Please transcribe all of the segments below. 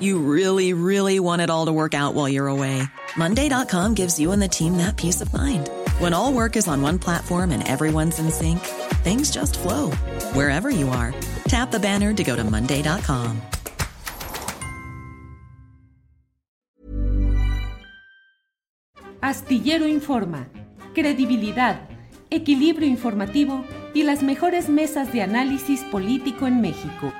You really, really want it all to work out while you're away. Monday.com gives you and the team that peace of mind. When all work is on one platform and everyone's in sync, things just flow wherever you are. Tap the banner to go to Monday.com. Astillero Informa, credibilidad, equilibrio informativo y las mejores mesas de análisis político en México.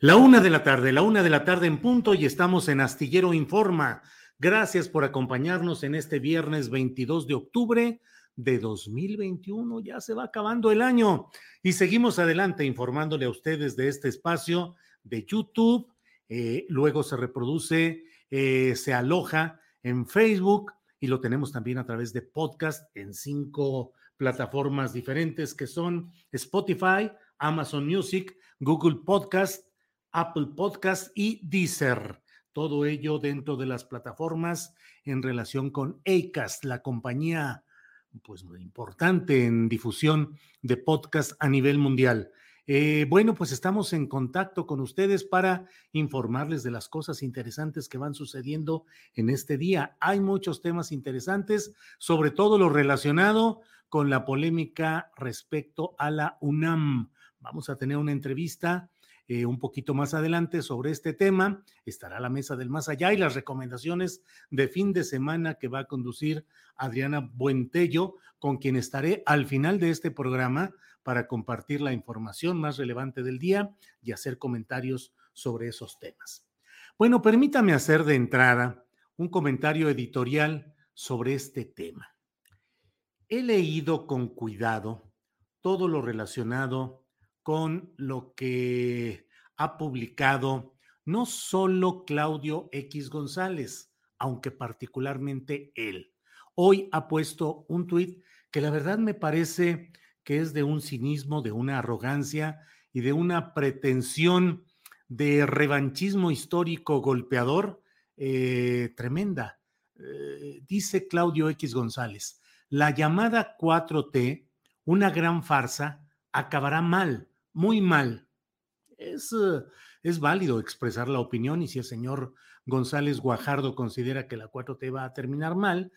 La una de la tarde, la una de la tarde en punto y estamos en Astillero Informa. Gracias por acompañarnos en este viernes 22 de octubre de 2021. Ya se va acabando el año y seguimos adelante informándole a ustedes de este espacio de YouTube. Eh, luego se reproduce, eh, se aloja en Facebook y lo tenemos también a través de podcast en cinco plataformas diferentes que son Spotify, Amazon Music, Google Podcast, Apple Podcast y Deezer. Todo ello dentro de las plataformas en relación con ACAST, la compañía pues muy importante en difusión de podcast a nivel mundial. Eh, bueno, pues estamos en contacto con ustedes para informarles de las cosas interesantes que van sucediendo en este día. Hay muchos temas interesantes, sobre todo lo relacionado con la polémica respecto a la UNAM. Vamos a tener una entrevista eh, un poquito más adelante sobre este tema. Estará la mesa del más allá y las recomendaciones de fin de semana que va a conducir Adriana Buentello, con quien estaré al final de este programa para compartir la información más relevante del día y hacer comentarios sobre esos temas. Bueno, permítame hacer de entrada un comentario editorial sobre este tema. He leído con cuidado todo lo relacionado con lo que ha publicado no solo Claudio X González, aunque particularmente él. Hoy ha puesto un tuit que la verdad me parece que es de un cinismo, de una arrogancia y de una pretensión de revanchismo histórico golpeador eh, tremenda. Eh, dice Claudio X González, la llamada 4T, una gran farsa, acabará mal muy mal. Es, eh, es válido expresar la opinión y si el señor González Guajardo considera que la 4T va a terminar mal,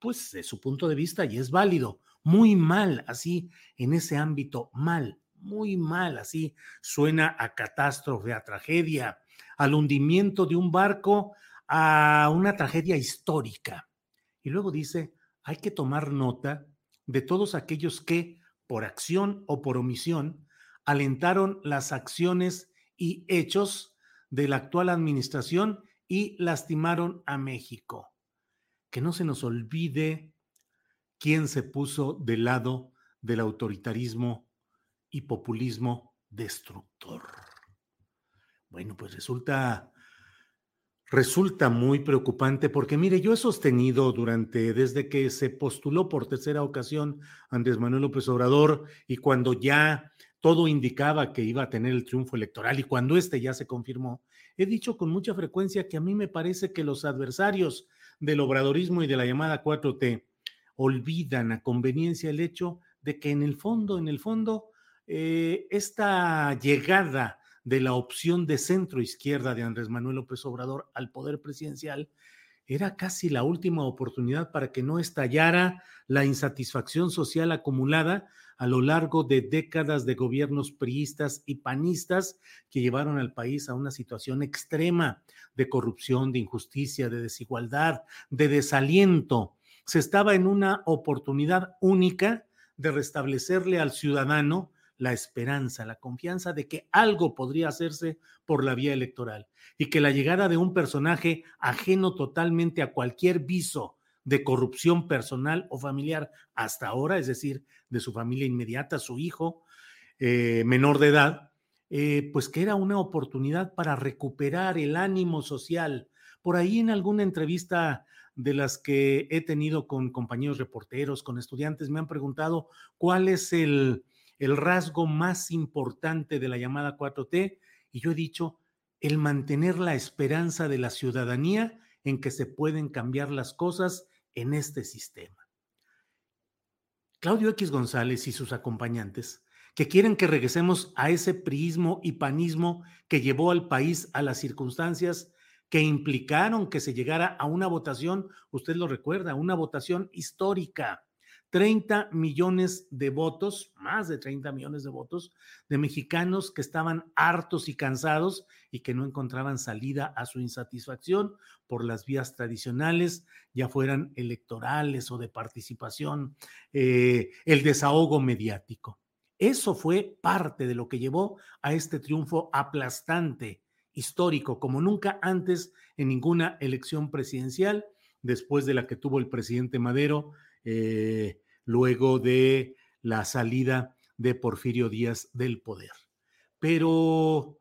pues es su punto de vista y es válido. Muy mal, así en ese ámbito, mal, muy mal, así suena a catástrofe, a tragedia, al hundimiento de un barco, a una tragedia histórica. Y luego dice, hay que tomar nota de todos aquellos que, por acción o por omisión, alentaron las acciones y hechos de la actual administración y lastimaron a México. Que no se nos olvide quién se puso del lado del autoritarismo y populismo destructor. Bueno, pues resulta resulta muy preocupante porque mire, yo he sostenido durante desde que se postuló por tercera ocasión Andrés Manuel López Obrador y cuando ya todo indicaba que iba a tener el triunfo electoral y cuando este ya se confirmó, he dicho con mucha frecuencia que a mí me parece que los adversarios del obradorismo y de la llamada 4T olvidan a conveniencia el hecho de que en el fondo, en el fondo, eh, esta llegada de la opción de centro izquierda de Andrés Manuel López Obrador al poder presidencial era casi la última oportunidad para que no estallara la insatisfacción social acumulada a lo largo de décadas de gobiernos priistas y panistas que llevaron al país a una situación extrema de corrupción, de injusticia, de desigualdad, de desaliento. se estaba en una oportunidad única de restablecerle al ciudadano la esperanza, la confianza de que algo podría hacerse por la vía electoral y que la llegada de un personaje ajeno totalmente a cualquier viso de corrupción personal o familiar hasta ahora, es decir, de su familia inmediata, su hijo eh, menor de edad, eh, pues que era una oportunidad para recuperar el ánimo social. Por ahí en alguna entrevista de las que he tenido con compañeros reporteros, con estudiantes, me han preguntado cuál es el, el rasgo más importante de la llamada 4T y yo he dicho el mantener la esperanza de la ciudadanía en que se pueden cambiar las cosas en este sistema. Claudio X González y sus acompañantes, que quieren que regresemos a ese priismo y panismo que llevó al país a las circunstancias que implicaron que se llegara a una votación, usted lo recuerda, una votación histórica 30 millones de votos, más de 30 millones de votos, de mexicanos que estaban hartos y cansados y que no encontraban salida a su insatisfacción por las vías tradicionales, ya fueran electorales o de participación, eh, el desahogo mediático. Eso fue parte de lo que llevó a este triunfo aplastante, histórico, como nunca antes en ninguna elección presidencial, después de la que tuvo el presidente Madero. Eh, luego de la salida de Porfirio Díaz del poder. Pero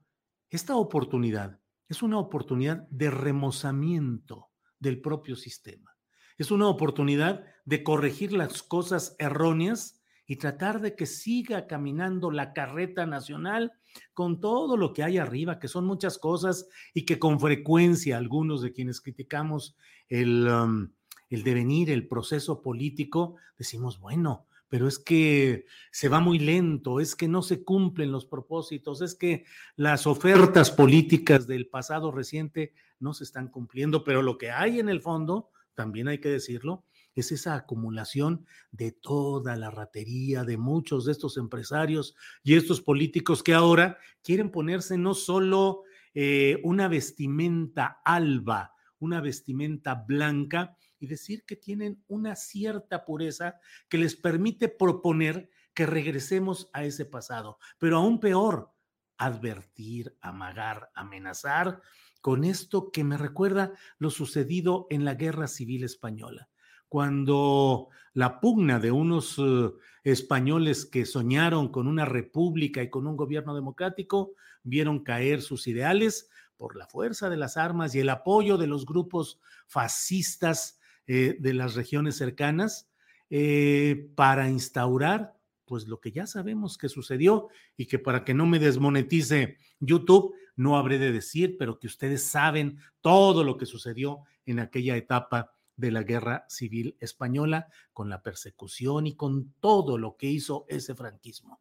esta oportunidad es una oportunidad de remozamiento del propio sistema. Es una oportunidad de corregir las cosas erróneas y tratar de que siga caminando la carreta nacional con todo lo que hay arriba, que son muchas cosas y que con frecuencia algunos de quienes criticamos el, um, el devenir, el proceso político, decimos, bueno, pero es que se va muy lento, es que no se cumplen los propósitos, es que las ofertas políticas del pasado reciente no se están cumpliendo, pero lo que hay en el fondo, también hay que decirlo, es esa acumulación de toda la ratería de muchos de estos empresarios y estos políticos que ahora quieren ponerse no solo eh, una vestimenta alba, una vestimenta blanca, y decir que tienen una cierta pureza que les permite proponer que regresemos a ese pasado. Pero aún peor, advertir, amagar, amenazar con esto que me recuerda lo sucedido en la Guerra Civil Española, cuando la pugna de unos eh, españoles que soñaron con una república y con un gobierno democrático vieron caer sus ideales por la fuerza de las armas y el apoyo de los grupos fascistas eh, de las regiones cercanas eh, para instaurar pues lo que ya sabemos que sucedió y que para que no me desmonetice YouTube, no habré de decir, pero que ustedes saben todo lo que sucedió en aquella etapa de la guerra civil española, con la persecución y con todo lo que hizo ese franquismo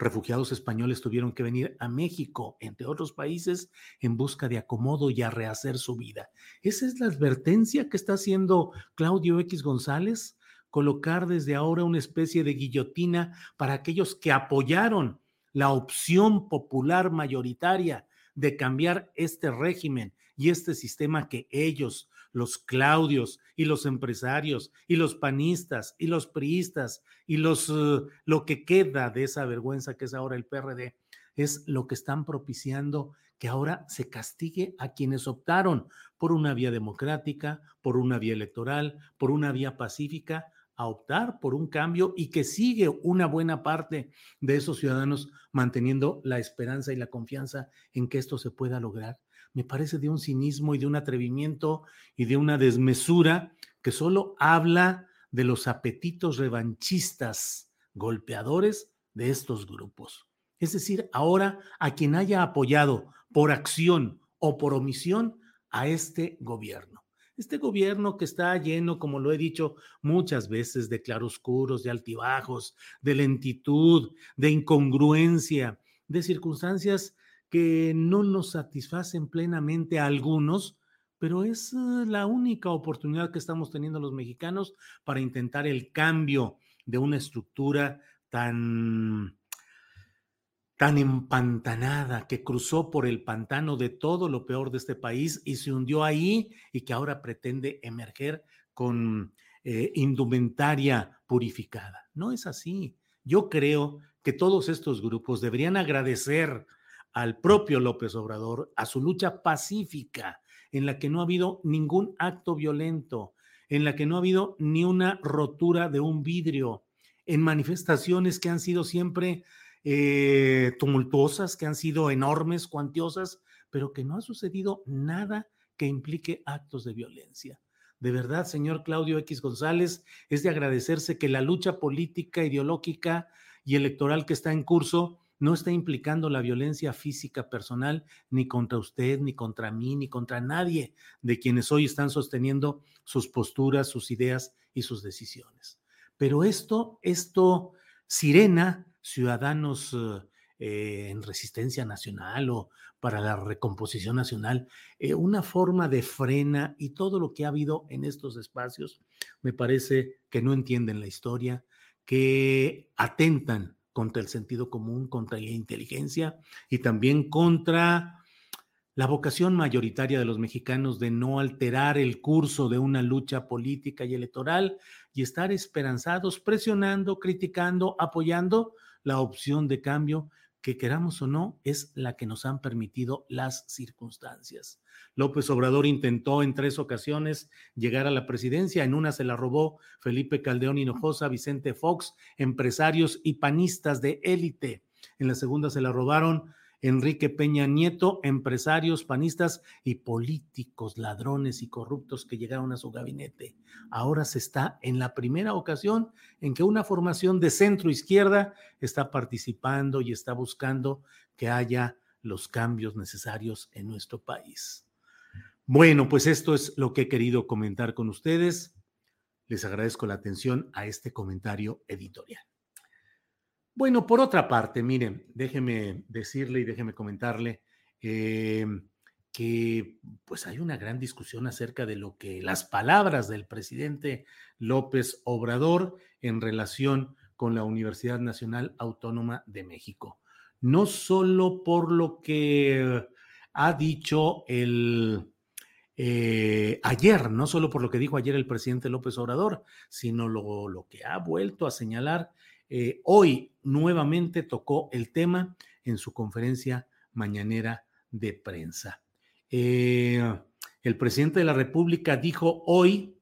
refugiados españoles tuvieron que venir a México, entre otros países, en busca de acomodo y a rehacer su vida. Esa es la advertencia que está haciendo Claudio X González, colocar desde ahora una especie de guillotina para aquellos que apoyaron la opción popular mayoritaria de cambiar este régimen y este sistema que ellos los Claudios y los empresarios y los panistas y los priistas y los eh, lo que queda de esa vergüenza que es ahora el PRD es lo que están propiciando que ahora se castigue a quienes optaron por una vía democrática, por una vía electoral, por una vía pacífica, a optar por un cambio y que sigue una buena parte de esos ciudadanos manteniendo la esperanza y la confianza en que esto se pueda lograr me parece de un cinismo y de un atrevimiento y de una desmesura que solo habla de los apetitos revanchistas, golpeadores de estos grupos. Es decir, ahora a quien haya apoyado por acción o por omisión a este gobierno. Este gobierno que está lleno, como lo he dicho muchas veces, de claroscuros, de altibajos, de lentitud, de incongruencia, de circunstancias que no nos satisfacen plenamente a algunos, pero es eh, la única oportunidad que estamos teniendo los mexicanos para intentar el cambio de una estructura tan tan empantanada que cruzó por el pantano de todo lo peor de este país y se hundió ahí y que ahora pretende emerger con eh, indumentaria purificada. No es así. Yo creo que todos estos grupos deberían agradecer al propio López Obrador, a su lucha pacífica, en la que no ha habido ningún acto violento, en la que no ha habido ni una rotura de un vidrio, en manifestaciones que han sido siempre eh, tumultuosas, que han sido enormes, cuantiosas, pero que no ha sucedido nada que implique actos de violencia. De verdad, señor Claudio X González, es de agradecerse que la lucha política, ideológica y electoral que está en curso no está implicando la violencia física personal ni contra usted, ni contra mí, ni contra nadie de quienes hoy están sosteniendo sus posturas, sus ideas y sus decisiones. Pero esto, esto, Sirena, Ciudadanos eh, en Resistencia Nacional o para la Recomposición Nacional, eh, una forma de frena y todo lo que ha habido en estos espacios, me parece que no entienden la historia, que atentan contra el sentido común, contra la inteligencia y también contra la vocación mayoritaria de los mexicanos de no alterar el curso de una lucha política y electoral y estar esperanzados, presionando, criticando, apoyando la opción de cambio que queramos o no, es la que nos han permitido las circunstancias. López Obrador intentó en tres ocasiones llegar a la presidencia, en una se la robó Felipe Caldeón Hinojosa, Vicente Fox, empresarios y panistas de élite. En la segunda se la robaron Enrique Peña Nieto, empresarios, panistas y políticos, ladrones y corruptos que llegaron a su gabinete. Ahora se está en la primera ocasión en que una formación de centro izquierda está participando y está buscando que haya los cambios necesarios en nuestro país. Bueno, pues esto es lo que he querido comentar con ustedes. Les agradezco la atención a este comentario editorial. Bueno, por otra parte, miren, déjeme decirle y déjeme comentarle eh, que pues hay una gran discusión acerca de lo que las palabras del presidente López Obrador en relación con la Universidad Nacional Autónoma de México. No solo por lo que ha dicho el eh, ayer, no solo por lo que dijo ayer el presidente López Obrador, sino lo, lo que ha vuelto a señalar eh, hoy nuevamente tocó el tema en su conferencia mañanera de prensa. Eh, el presidente de la República dijo hoy,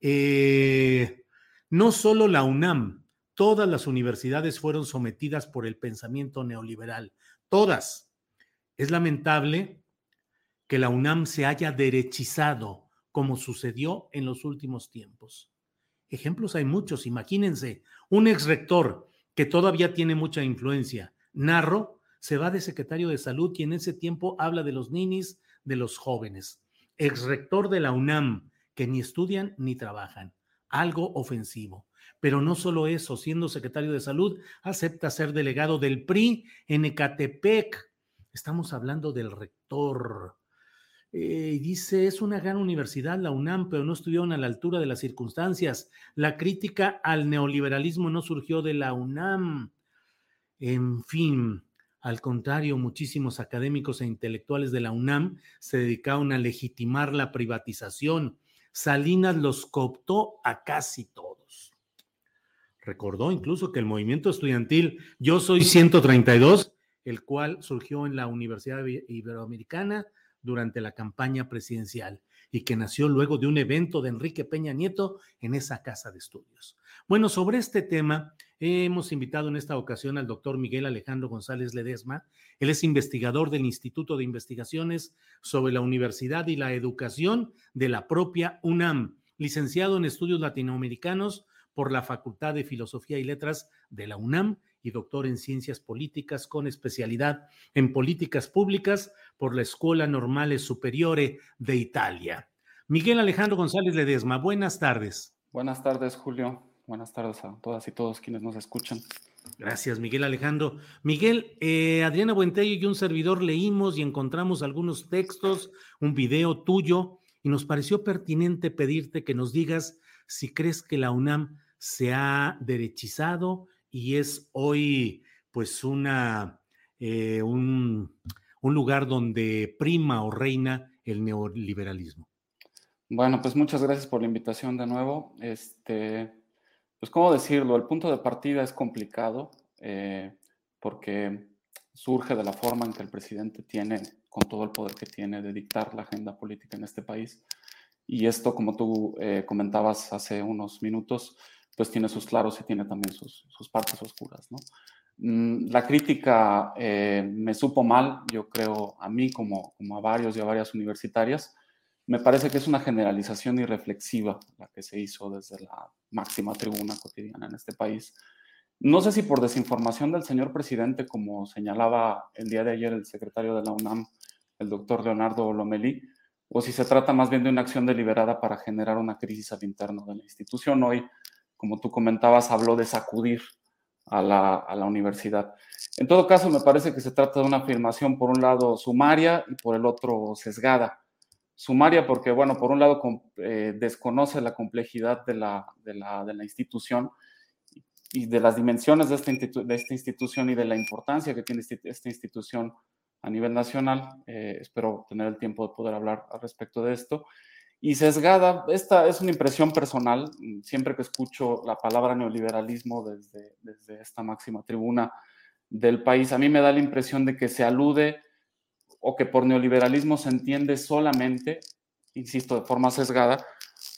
eh, no solo la UNAM, todas las universidades fueron sometidas por el pensamiento neoliberal, todas. Es lamentable que la UNAM se haya derechizado como sucedió en los últimos tiempos. Ejemplos hay muchos, imagínense, un ex rector que todavía tiene mucha influencia, Narro, se va de secretario de salud y en ese tiempo habla de los ninis, de los jóvenes. Ex rector de la UNAM, que ni estudian ni trabajan. Algo ofensivo. Pero no solo eso, siendo secretario de salud, acepta ser delegado del PRI en Ecatepec. Estamos hablando del rector eh, dice, es una gran universidad la UNAM, pero no estuvieron a la altura de las circunstancias. La crítica al neoliberalismo no surgió de la UNAM. En fin, al contrario, muchísimos académicos e intelectuales de la UNAM se dedicaron a legitimar la privatización. Salinas los cooptó a casi todos. Recordó incluso que el movimiento estudiantil Yo Soy 132, el cual surgió en la Universidad Iberoamericana, durante la campaña presidencial y que nació luego de un evento de Enrique Peña Nieto en esa casa de estudios. Bueno, sobre este tema hemos invitado en esta ocasión al doctor Miguel Alejandro González Ledesma. Él es investigador del Instituto de Investigaciones sobre la Universidad y la Educación de la propia UNAM, licenciado en estudios latinoamericanos por la Facultad de Filosofía y Letras de la UNAM y doctor en Ciencias Políticas con especialidad en Políticas Públicas por la Escuela Normale Superiore de Italia. Miguel Alejandro González Ledesma, buenas tardes. Buenas tardes, Julio. Buenas tardes a todas y todos quienes nos escuchan. Gracias, Miguel Alejandro. Miguel, eh, Adriana Buentello y un servidor leímos y encontramos algunos textos, un video tuyo, y nos pareció pertinente pedirte que nos digas si crees que la UNAM se ha derechizado y es hoy pues una, eh, un, lugar donde prima o reina el neoliberalismo. Bueno, pues muchas gracias por la invitación de nuevo. Este, pues, ¿cómo decirlo? El punto de partida es complicado eh, porque surge de la forma en que el presidente tiene, con todo el poder que tiene, de dictar la agenda política en este país. Y esto, como tú eh, comentabas hace unos minutos, pues tiene sus claros y tiene también sus, partes oscuras, ¿no? Mm, la crítica eh, me supo mal, yo creo, a mí como, como a varios y a varias universitarias, me parece que es una generalización irreflexiva la que se hizo desde la máxima tribuna cotidiana en este país. No sé si por desinformación del señor presidente, como señalaba el día de ayer el secretario de la UNAM, el doctor Leonardo Lomelí, o si se trata más bien de una acción deliberada para generar una crisis al interno de la institución. Hoy, como tú comentabas, habló de sacudir a la, a la, universidad. En todo caso, me parece que se trata de una afirmación, por un lado, sumaria y por el otro, sesgada sumaria porque, bueno, por un lado eh, desconoce la complejidad de la, de, la, de la, institución y de las dimensiones de esta, de esta, institución y de la importancia que tiene esta institución a nivel nacional. Eh, espero tener el tiempo de poder hablar al respecto de esto. Y sesgada, esta es una impresión personal, siempre que escucho la palabra neoliberalismo desde, desde esta máxima tribuna del país, a mí me da la impresión de que se alude o que por neoliberalismo se entiende solamente, insisto, de forma sesgada,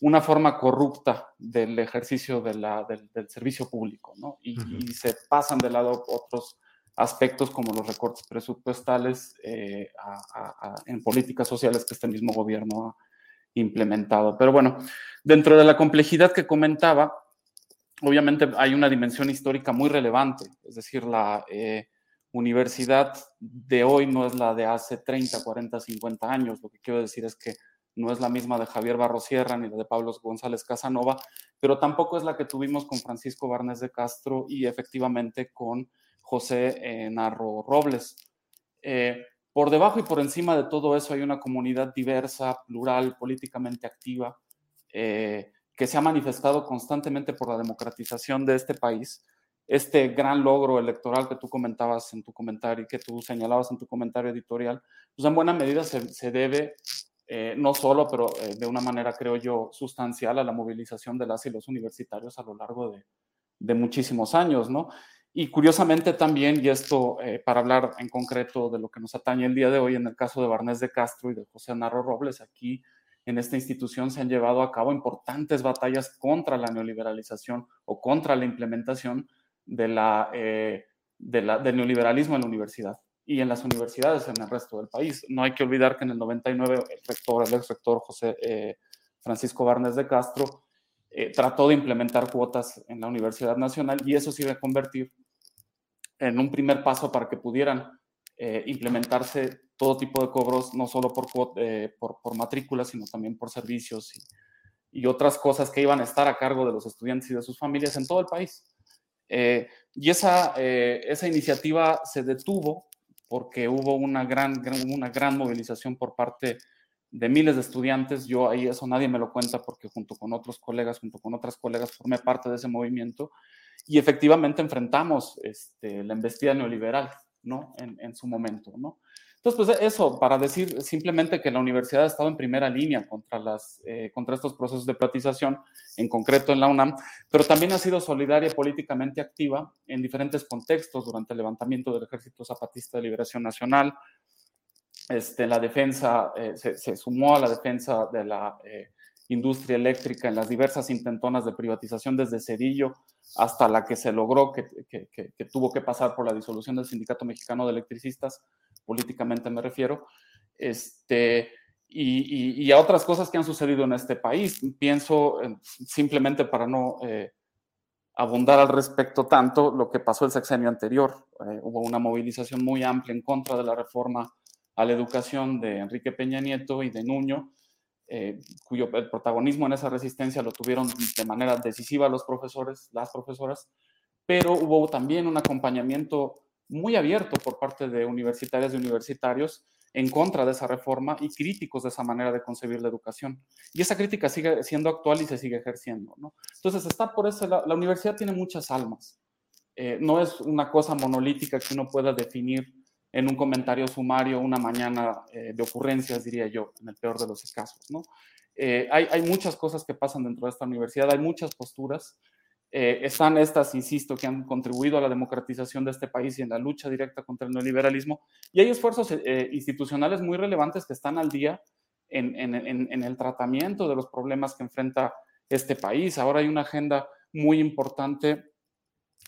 una forma corrupta del ejercicio de la, del, servicio público, ¿no? Y, se pasan de lado otros aspectos como los recortes presupuestales eh, en políticas sociales que este mismo gobierno ha implementado. Pero bueno, dentro de la complejidad que comentaba, obviamente hay una dimensión histórica muy relevante, es decir, la... Eh, universidad de hoy no es la de hace 30, 40, 50 años. Lo que quiero decir es que no es la misma de Javier Barrosierra ni la de Pablo González Casanova, pero tampoco es la que tuvimos con Francisco Barnes de Castro y efectivamente con José eh, Narro Robles. Eh, por debajo y por encima de todo eso hay una comunidad diversa, plural, políticamente activa, eh, que se ha manifestado constantemente por la democratización de este país este gran logro electoral que tú comentabas en tu comentario y que tú señalabas en tu comentario editorial, pues en buena medida se, debe eh, no solo, pero eh, de una manera, creo yo, sustancial a la movilización de las y los universitarios a lo largo de, de muchísimos años, ¿no? Y curiosamente también, y esto eh, para hablar en concreto de lo que nos atañe el día de hoy, en el caso de Barnés de Castro y de José Narro Robles, aquí en esta institución se han llevado a cabo importantes batallas contra la neoliberalización o contra la implementación de la, eh, del neoliberalismo en la universidad y en las universidades en el resto del país. No hay que olvidar que en el 99 el rector, el ex rector José eh, Francisco Barnes de Castro trató de implementar cuotas en la Universidad Nacional y eso se iba a convertir en un primer paso para que pudieran implementarse todo tipo de cobros, no solo por, por, por matrículas, sino también por servicios y, otras cosas que iban a estar a cargo de los estudiantes y de sus familias en todo el país. Eh, y esa, eh, esa iniciativa se detuvo porque hubo una gran, una gran movilización por parte de miles de estudiantes. Yo ahí eso nadie me lo cuenta porque junto con otros colegas, junto con otras colegas, formé parte de ese movimiento y efectivamente enfrentamos este, la embestida neoliberal, ¿no? En, en su momento, ¿no? Entonces, pues eso, para decir simplemente que la universidad ha estado en primera línea contra, las, eh, contra estos procesos de privatización, en concreto en la UNAM, pero también ha sido solidaria y políticamente activa en diferentes contextos durante el levantamiento del Ejército Zapatista de Liberación Nacional, este, la defensa, eh, se, sumó a la defensa de la eh, industria eléctrica en las diversas intentonas de privatización desde Cedillo hasta la que se logró, que, que tuvo que pasar por la disolución del Sindicato Mexicano de Electricistas, políticamente me refiero, este, y, a otras cosas que han sucedido en este país. Pienso, simplemente para no eh, abundar al respecto tanto, lo que pasó el sexenio anterior. Eh, hubo una movilización muy amplia en contra de la reforma a la educación de Enrique Peña Nieto y de Nuño, eh, cuyo protagonismo en esa resistencia lo tuvieron de manera decisiva los profesores, las profesoras, pero hubo también un acompañamiento muy abierto por parte de universitarias y universitarios en contra de esa reforma y críticos de esa manera de concebir la educación. Y esa crítica sigue siendo actual y se sigue ejerciendo. Entonces, está por eso, la, universidad tiene muchas almas. Eh, no es una cosa monolítica que uno pueda definir en un comentario sumario una mañana eh, de ocurrencias, diría yo, en el peor de los casos. ¿no? Eh, hay, hay, muchas cosas que pasan dentro de esta universidad, hay muchas posturas. Eh, están estas, insisto, que han contribuido a la democratización de este país y en la lucha directa contra el neoliberalismo. Y hay esfuerzos institucionales muy relevantes que están al día en, en, el tratamiento de los problemas que enfrenta este país. Ahora hay una agenda muy importante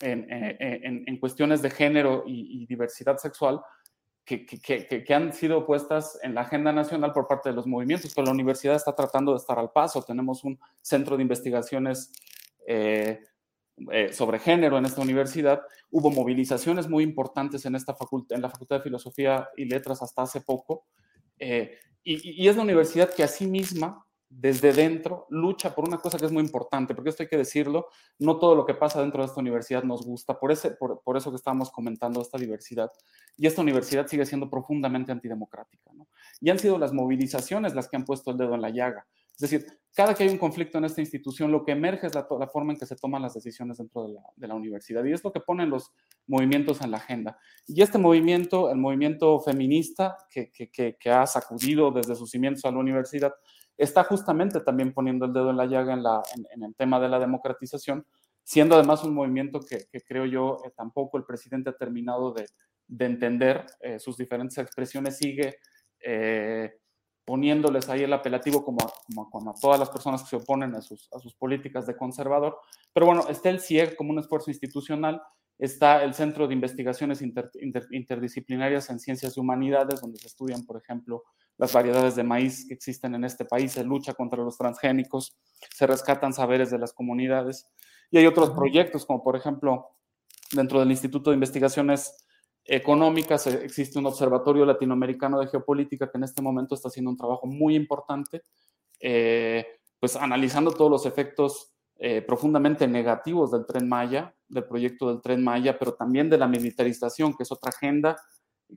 en, cuestiones de género y, diversidad sexual, que, que, han sido puestas en la agenda nacional por parte de los movimientos, pero la universidad está tratando de estar al paso. Tenemos un centro de investigaciones eh, eh, sobre género en esta universidad. Hubo movilizaciones muy importantes en, esta facultad, en la Facultad de Filosofía y Letras hasta hace poco. Eh, y, y, es la universidad que a sí misma desde dentro lucha por una cosa que es muy importante, porque esto hay que decirlo, no todo lo que pasa dentro de esta universidad nos gusta, por, ese, por, por eso que estamos comentando esta diversidad. Y esta universidad sigue siendo profundamente antidemocrática. ¿no? Y han sido las movilizaciones las que han puesto el dedo en la llaga. Es decir, cada que hay un conflicto en esta institución, lo que emerge es la, la forma en que se toman las decisiones dentro de la, de la, universidad. Y es lo que ponen los movimientos en la agenda. Y este movimiento, el movimiento feminista que, que, que, que ha sacudido desde sus cimientos a la universidad, está justamente también poniendo el dedo en la llaga en, la, en, el tema de la democratización, siendo además un movimiento que, creo yo eh, tampoco el presidente ha terminado de, de entender eh, sus diferentes expresiones, sigue eh, poniéndoles ahí el apelativo como a, como, a, todas las personas que se oponen a sus, a sus políticas de conservador. Pero bueno, está el CIEG como un esfuerzo institucional Está el Centro de Investigaciones Interdisciplinarias en Ciencias y Humanidades, donde se estudian, por ejemplo, las variedades de maíz que existen en este país, se lucha contra los transgénicos, se rescatan saberes de las comunidades. Y hay otros proyectos, como por ejemplo, dentro del Instituto de Investigaciones Económicas eh, existe un Observatorio Latinoamericano de Geopolítica que en este momento está haciendo un trabajo muy importante, eh, pues analizando todos los efectos eh, profundamente negativos del tren Maya, del proyecto del tren Maya, pero también de la militarización, que es otra agenda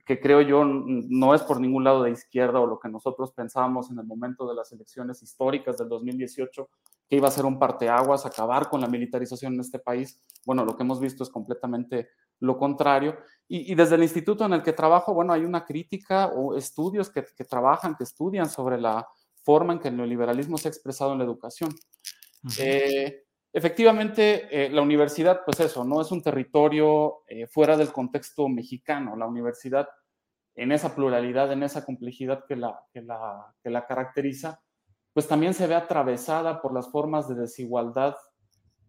que creo yo no es por ningún lado de izquierda o lo que nosotros pensábamos en el momento de las elecciones históricas del 2018, que iba a ser un parteaguas, acabar con la militarización en este país. Bueno, lo que hemos visto es completamente lo contrario. Y, y desde el instituto en el que trabajo, bueno, hay una crítica o estudios que, que trabajan, que estudian sobre la forma en que el neoliberalismo se ha expresado en la educación. Eh, efectivamente, eh, la universidad, pues eso, no es un territorio eh, fuera del contexto mexicano. La universidad, en esa pluralidad, en esa complejidad que la, que la, que la caracteriza, pues también se ve atravesada por las formas de desigualdad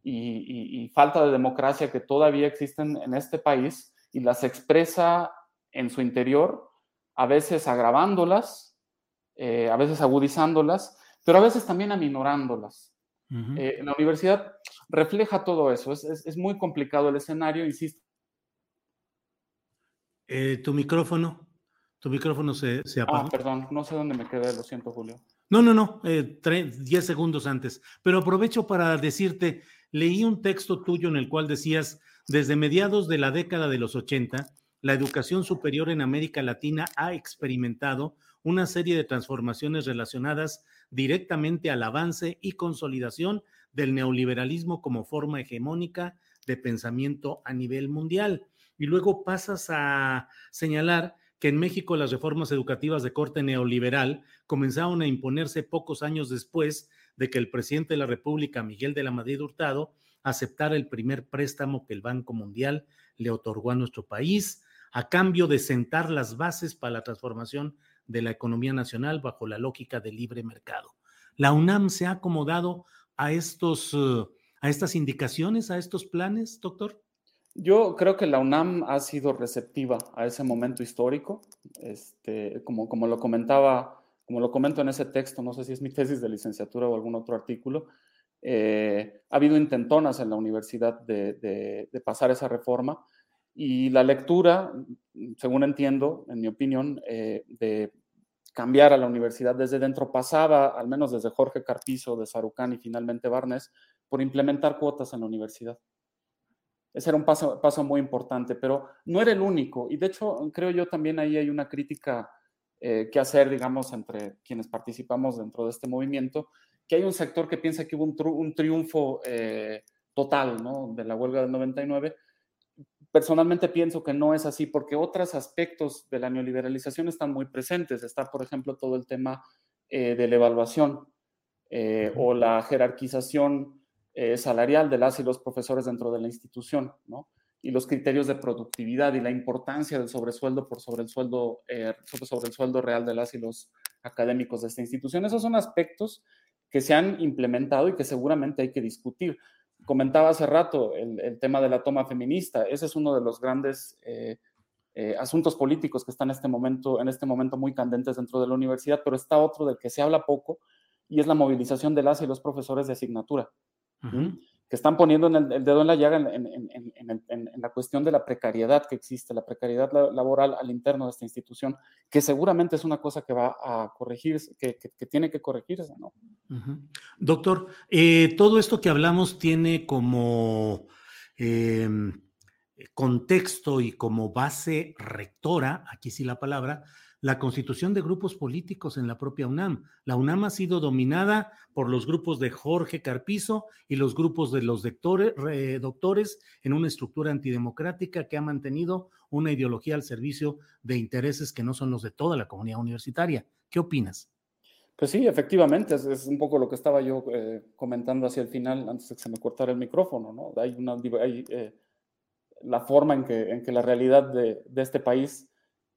y, y, falta de democracia que todavía existen en este país y las expresa en su interior, a veces agravándolas, a veces agudizándolas, pero a veces también aminorándolas. Eh, la universidad refleja todo eso. Es, es, es muy complicado el escenario, insisto. Eh, tu micrófono, tu micrófono se, se, apagó. Ah, perdón, no sé dónde me quedé, lo siento, Julio. No, no, no, eh, 10 segundos antes. Pero aprovecho para decirte, leí un texto tuyo en el cual decías, desde mediados de la década de los 80, la educación superior en América Latina ha experimentado una serie de transformaciones relacionadas directamente al avance y consolidación del neoliberalismo como forma hegemónica de pensamiento a nivel mundial. Y luego pasas a señalar que en México las reformas educativas de corte neoliberal comenzaron a imponerse pocos años después de que el presidente de la República, Miguel de la Madrid Hurtado, aceptara el primer préstamo que el Banco Mundial le otorgó a nuestro país a cambio de sentar las bases para la transformación de la economía nacional bajo la lógica del libre mercado. ¿La UNAM se ha acomodado a, estos, uh, a estas indicaciones, a estos planes, doctor? Yo creo que la UNAM ha sido receptiva a ese momento histórico. Este, como, como lo comentaba, como lo comento en ese texto, no sé si es mi tesis de licenciatura o algún otro artículo, eh, ha habido intentonas en la universidad de, pasar esa reforma y la lectura, según entiendo, en mi opinión, eh, de cambiar a la universidad desde dentro pasaba, al menos desde Jorge Carpizo, de Sarucán y finalmente Barnes, por implementar cuotas en la universidad. Ese era un paso, paso muy importante, pero no era el único. Y de hecho, creo yo también ahí hay una crítica eh, que hacer, digamos, entre quienes participamos dentro de este movimiento, que hay un sector que piensa que hubo un, un triunfo eh, total ¿no? de la huelga del 99, Personalmente pienso que no es así porque otros aspectos de la neoliberalización están muy presentes. Está, por ejemplo, todo el tema eh, de la evaluación. eh, o la jerarquización eh, salarial de las y los profesores dentro de la institución, ¿no? Y los criterios de productividad y la importancia del sobresueldo por sobre el sueldo, sobre, sobre el sueldo real de las y los académicos de esta institución. Esos son aspectos que se han implementado y que seguramente hay que discutir. Comentaba hace rato el, tema de la toma feminista. Ese es uno de los grandes eh, asuntos políticos que están en este, momento, en este momento muy candentes dentro de la universidad, pero está otro del que se habla poco y es la movilización de las y los profesores de asignatura, que están poniendo el, dedo en la llaga en, la cuestión de la precariedad que existe, la precariedad laboral al interno de esta institución, que seguramente es una cosa que va a corregirse, que, tiene que corregirse, ¿no? Doctor, eh, todo esto que hablamos tiene como... Em, contexto y como base rectora, aquí sí la palabra, la constitución de grupos políticos en la propia UNAM. La UNAM ha sido dominada por los grupos de Jorge Carpizo y los grupos de los doctores, en una estructura antidemocrática que ha mantenido una ideología al servicio de intereses que no son los de toda la comunidad universitaria. ¿Qué opinas? Pues sí, efectivamente, es, un poco lo que estaba yo eh, comentando hacia el final, antes de que se me cortara el micrófono, ¿no? Hay una, eh, la forma en que, en que la realidad de, este país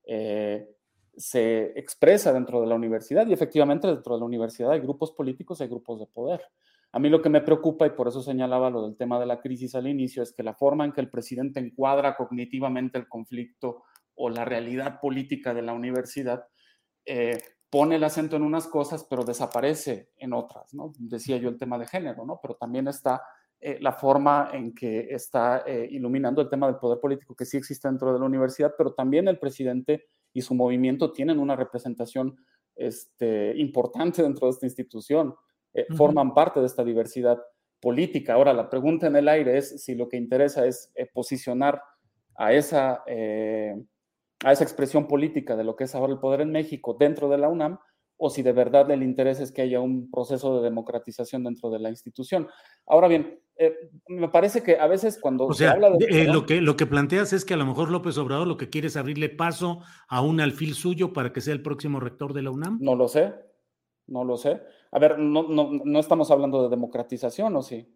eh, se expresa dentro de la universidad y efectivamente dentro de la universidad hay grupos políticos, hay grupos de poder. A mí lo que me preocupa, y por eso señalaba lo del tema de la crisis al inicio, es que la forma en que el presidente encuadra cognitivamente el conflicto o la realidad política de la universidad eh, pone el acento en unas cosas, pero desaparece en otras, ¿no? Decía yo el tema de género, ¿no? Pero también está eh, la forma en que está eh, iluminando el tema del poder político que sí existe dentro de la universidad, pero también el presidente y su movimiento tienen una representación este, importante dentro de esta institución, eh, forman parte de esta diversidad política. Ahora, la pregunta en el aire es si lo que interesa es posicionar a esa, a esa expresión política de lo que es ahora el poder en México dentro de la UNAM o si de verdad el interés es que haya un proceso de democratización dentro de la institución. Ahora bien, eh, me parece que a veces cuando se habla de... Eh, lo, que, lo que planteas es que a lo mejor López Obrador lo que quiere es abrirle paso a un alfil suyo para que sea el próximo rector de la UNAM. No lo sé, no lo sé. A ver, no, no, estamos hablando de democratización, ¿o sí?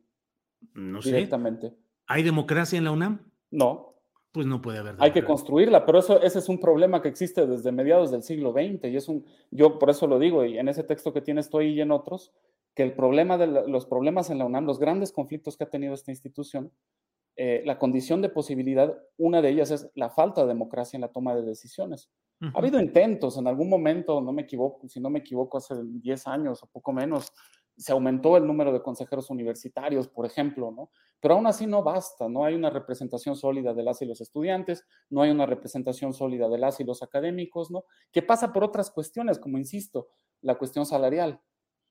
No sé. Directamente. ¿Hay democracia en la UNAM? No pues no puede haber. Hay que construirla, pero eso, ese es un problema que existe desde mediados del siglo XX y es un, yo por eso lo digo y en ese texto que tienes tú y en otros, que el problema de los problemas en la UNAM, los grandes conflictos que ha tenido esta institución, eh, la condición de posibilidad, una de ellas es la falta de democracia en la toma de decisiones. Ha habido intentos en algún momento, no me equivoco, si no me equivoco, hace 10 años o poco menos, se aumentó el número de consejeros universitarios, por ejemplo, ¿no? Pero aún así no basta, no hay una representación sólida de las y los estudiantes, no hay una representación sólida de las y los académicos, ¿no? Que pasa por otras cuestiones, como insisto, la cuestión salarial,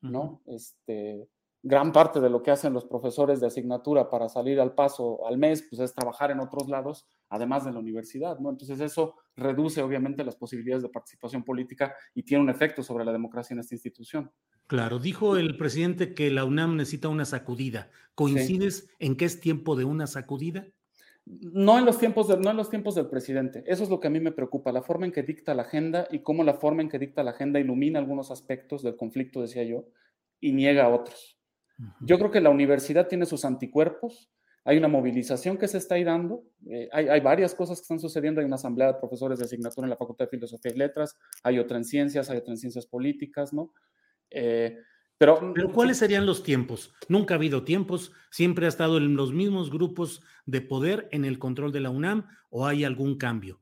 ¿no? Este, gran parte de lo que hacen los profesores de asignatura para salir al paso al mes, pues es trabajar en otros lados, además de la universidad, ¿no? Entonces eso reduce obviamente las posibilidades de participación política y tiene un efecto sobre la democracia en esta institución. Claro, dijo el presidente que la UNAM necesita una sacudida. ¿Coincides en que es tiempo de una sacudida? No en, los tiempos no en los tiempos del presidente. Eso es lo que a mí me preocupa, la forma en que dicta la agenda y cómo la forma en que dicta la agenda ilumina algunos aspectos del conflicto, decía yo, y niega otros. Yo creo que la universidad tiene sus anticuerpos, hay una movilización que se está ahí dando, eh, hay, hay, varias cosas que están sucediendo, hay una asamblea de profesores de asignatura en la Facultad de Filosofía y Letras, hay otra en ciencias, hay otra en ciencias políticas, ¿no? Eh, pero, pero, ¿cuáles serían los tiempos? Nunca ha habido tiempos, siempre ha estado en los mismos grupos de poder en el control de la UNAM o hay algún cambio?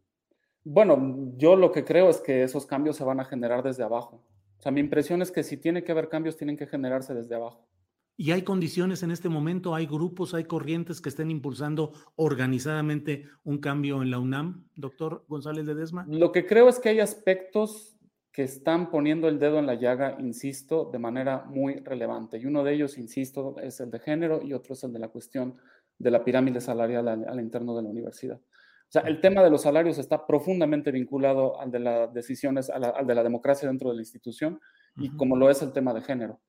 Bueno, yo lo que creo es que esos cambios se van a generar desde abajo. O sea, mi impresión es que si tiene que haber cambios, tienen que generarse desde abajo. ¿Y hay condiciones en este momento? ¿Hay grupos, hay corrientes que estén impulsando organizadamente un cambio en la UNAM, doctor González de Desma? Lo que creo es que hay aspectos que están poniendo el dedo en la llaga, insisto, de manera muy relevante. Y uno de ellos, insisto, es el de género y otro es el de la cuestión de la pirámide salarial al, interno de la universidad. O sea, el tema de los salarios está profundamente vinculado al de las decisiones, al de la democracia dentro de la institución y como lo es el tema de género.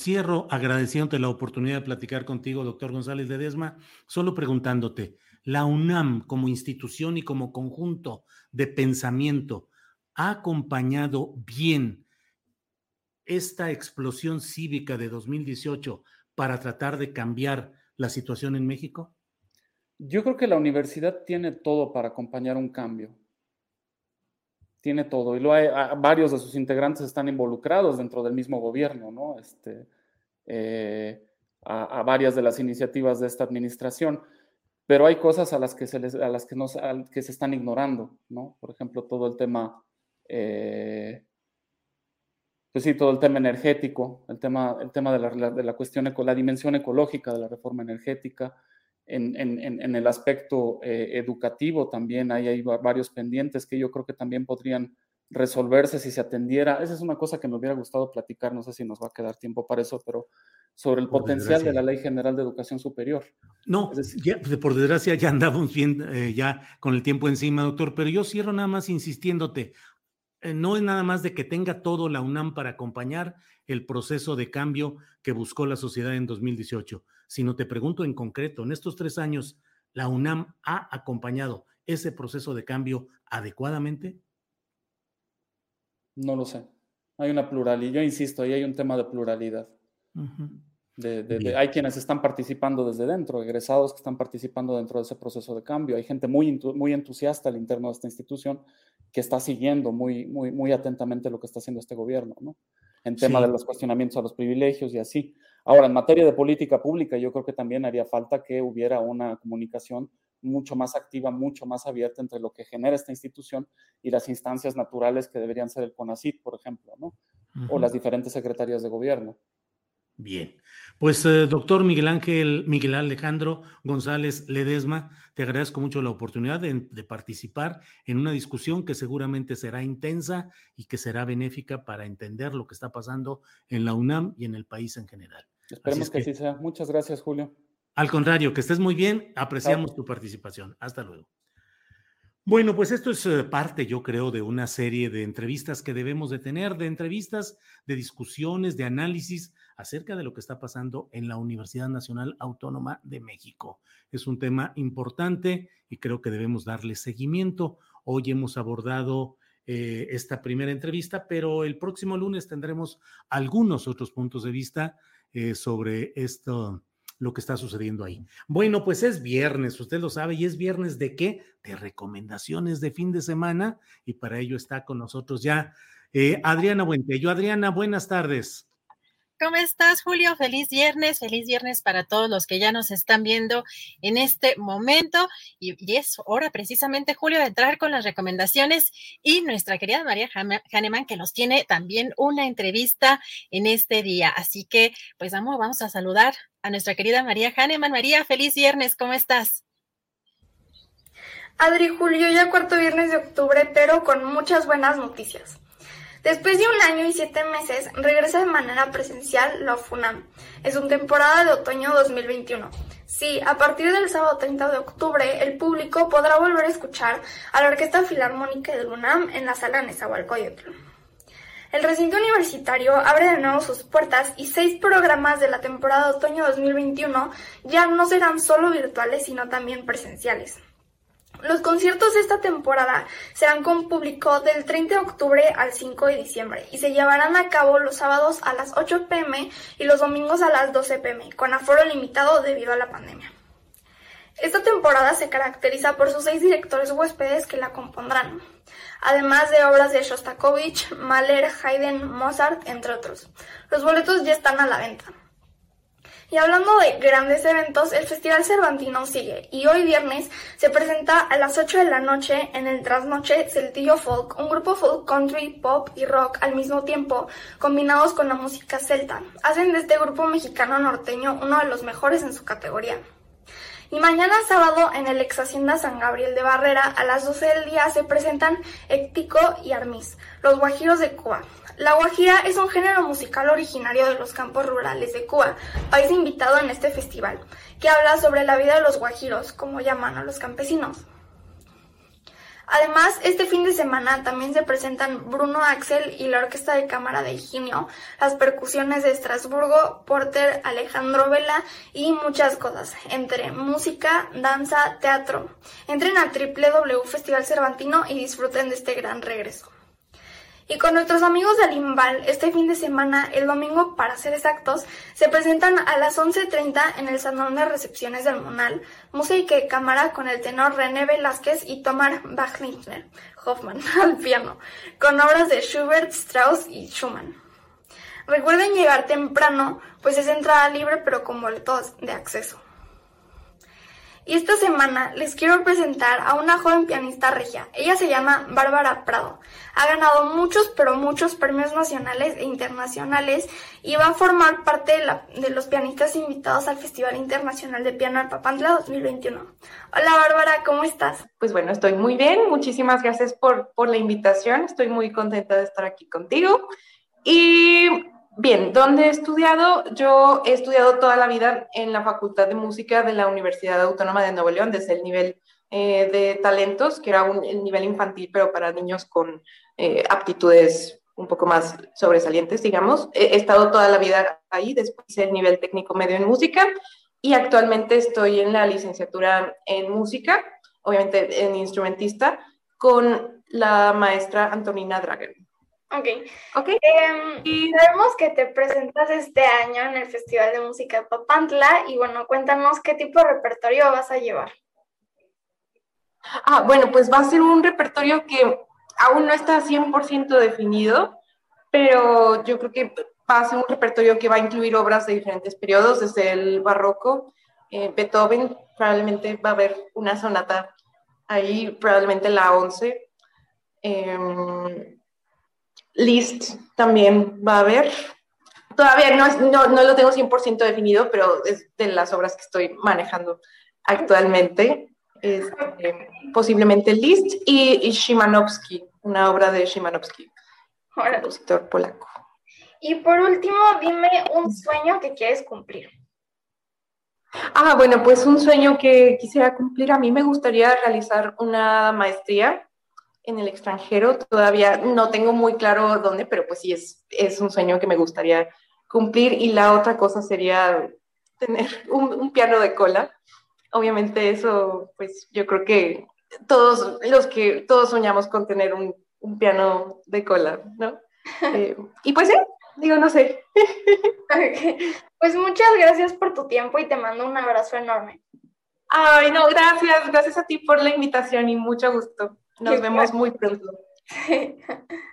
Cierro agradeciéndote la oportunidad de platicar contigo, doctor González de Desma, solo preguntándote, la UNAM como institución y como conjunto de pensamiento, ha acompañado bien esta explosión cívica de 2018 para tratar de cambiar la situación en México? Yo creo que la universidad tiene todo para acompañar un cambio. Tiene todo. Y varios de sus integrantes están involucrados dentro del mismo gobierno, ¿no? Este, eh, a, varias de las iniciativas de esta administración. Pero hay cosas a las que se, les, a las que no, que se están ignorando, ¿no? Por ejemplo, todo el tema eh, pues sí, todo el tema energético, el tema, el tema de, la, de la cuestión, la dimensión ecológica de la reforma energética, en, en, en el aspecto eh, educativo también hay, hay varios pendientes que yo creo que también podrían resolverse si se atendiera. Esa es una cosa que me hubiera gustado platicar, no sé si nos va a quedar tiempo para eso, pero sobre el potencial de la Ley General de Educación Superior. No, por desgracia ya andamos bien eh, ya con el tiempo encima, doctor, pero yo cierro nada más insistiéndote, eh, no es nada más de que tenga todo la UNAM para acompañar el proceso de cambio que buscó la sociedad en 2018, sino te pregunto en concreto, en estos tres años, ¿la UNAM ha acompañado ese proceso de cambio adecuadamente? No lo sé. Hay una pluralidad, yo insisto, ahí hay un tema de pluralidad hay quienes están participando desde dentro, egresados que están participando dentro de ese proceso de cambio. Hay gente muy, muy entusiasta al interno de esta institución que está siguiendo muy, muy, muy atentamente lo que está haciendo este gobierno, ¿no? En tema de los cuestionamientos a los privilegios y así. Ahora, en materia de política pública, yo creo que también haría falta que hubiera una comunicación mucho más activa, mucho más abierta entre lo que genera esta institución y las instancias naturales que deberían ser el CONACYT, por ejemplo, ¿no? O las diferentes secretarías de gobierno. Bien, pues eh, doctor Miguel Ángel, Miguel Alejandro González Ledesma, te agradezco mucho la oportunidad de, participar en una discusión que seguramente será intensa y que será benéfica para entender lo que está pasando en la UNAM y en el país en general. Esperemos que, así sea. Muchas gracias, Julio. Al contrario, que estés muy bien, apreciamos tu participación. Hasta luego. Bueno, pues esto es eh, parte, yo creo, de una serie de entrevistas que debemos de tener, de entrevistas, de discusiones, de análisis acerca de lo que está pasando en la Universidad Nacional Autónoma de México. Es un tema importante y creo que debemos darle seguimiento. Hoy hemos abordado eh, esta primera entrevista, pero el próximo lunes tendremos algunos otros puntos de vista eh, sobre esto lo que está sucediendo ahí. Bueno, pues es viernes, usted lo sabe, y es viernes de qué? De recomendaciones de fin de semana, y para ello está con nosotros ya eh, Adriana Buentello. Adriana, buenas tardes. ¿Cómo estás, Julio? Feliz viernes, feliz viernes para todos los que ya nos están viendo en este momento. Y, es hora precisamente, Julio, de entrar con las recomendaciones y nuestra querida María Hahnemann, que nos tiene también una entrevista en este día. Así que, pues vamos, vamos a saludar a nuestra querida María Hahnemann. María, feliz viernes, ¿cómo estás? Adri, Julio, ya cuarto viernes de octubre, pero con muchas buenas noticias. Después de un año y siete meses, regresa de manera presencial la FUNAM Es su temporada de otoño 2021. Sí, a partir del sábado 30 de octubre, el público podrá volver a escuchar a la Orquesta Filarmónica del UNAM en la sala Nezahualcóyotl. El recinto universitario abre de nuevo sus puertas y seis programas de la temporada de otoño 2021 ya no serán solo virtuales, sino también presenciales. Los conciertos de esta temporada serán con público del 30 de octubre al 5 de diciembre y se llevarán a cabo los sábados a las 8 pm y los domingos a las 12 pm, con aforo limitado debido a la pandemia. Esta temporada se caracteriza por sus seis directores huéspedes que la compondrán, además de obras de Shostakovich, Mahler, Haydn, Mozart, entre otros. Los boletos ya están a la venta. Y hablando de grandes eventos, el Festival Cervantino sigue y hoy viernes se presenta a las 8 de la noche en el Trasnoche Celtillo Folk, un grupo folk country, pop y rock al mismo tiempo, combinados con la música celta. Hacen de este grupo mexicano norteño uno de los mejores en su categoría. Y mañana sábado en el ex Hacienda San Gabriel de Barrera a las 12 del día se presentan Éctico y Armis, los guajiros de Cuba. La guajira es un género musical originario de los campos rurales de Cuba, país invitado en este festival, que habla sobre la vida de los guajiros, como llaman a los campesinos. Además, este fin de semana también se presentan Bruno Axel y la Orquesta de Cámara de Higinio, las percusiones de Estrasburgo, Porter, Alejandro Vela y muchas cosas, entre música, danza, teatro. Entren a www Festival Cervantino y disfruten de este gran regreso. Y con nuestros amigos de Limbal, este fin de semana, el domingo para ser exactos, se presentan a las 11.30 en el Salón de Recepciones del Monal, música y cámara con el tenor René Velázquez y Tomar Bachlindner, Hoffman, al piano, con obras de Schubert, Strauss y Schumann. Recuerden llegar temprano, pues es entrada libre pero con boletos de acceso. Y esta semana les quiero presentar a una joven pianista regia. Ella se llama Bárbara Prado. Ha ganado muchos, pero muchos premios nacionales e internacionales y va a formar parte de, los pianistas invitados al Festival Internacional de Piano Alpapantla 2021. Hola Bárbara, ¿cómo estás? Pues bueno, estoy muy bien. Muchísimas gracias por, por la invitación. Estoy muy contenta de estar aquí contigo. Y Bien, ¿dónde he estudiado? Yo he estudiado toda la vida en la Facultad de Música de la Universidad Autónoma de Nuevo León, desde el nivel eh, de talentos, que era un, el nivel infantil, pero para niños con eh, aptitudes un poco más sobresalientes, digamos. He, estado toda la vida ahí, después el nivel técnico medio en música, y actualmente estoy en la licenciatura en música, obviamente en instrumentista, con la maestra Antonina Dragan. Ok. okay. Em, sabemos que te presentas este año en el Festival de Música de Papantla y bueno, cuéntanos qué tipo de repertorio vas a llevar. Ah, bueno, pues va a ser un repertorio que aún no está 100% definido, pero yo creo que va a ser un repertorio que va a incluir obras de diferentes periodos, desde el barroco, eh, Beethoven, probablemente va a haber una sonata ahí, probablemente la 11. List también va a haber. Todavía no, no, lo tengo 100% definido, pero es de las obras que estoy manejando actualmente. Este, posiblemente List y, y Szymanowski, una obra de Szymanowski, compositor polaco. Y por último, dime un sueño que quieres cumplir. Ah, bueno, pues un sueño que quisiera cumplir. A mí me gustaría realizar una maestría en el extranjero. Todavía no tengo muy claro dónde, pero pues sí es, es un sueño que me gustaría cumplir. Y la otra cosa sería tener un, piano de cola. Obviamente eso, pues yo creo que todos los que todos soñamos con tener un, piano de cola, ¿no? Eh, y pues sí, digo, no sé. Pues muchas gracias por tu tiempo y te mando un abrazo enorme. Ay, no, gracias, gracias a ti por la invitación y mucho gusto. Nos vemos muy pronto.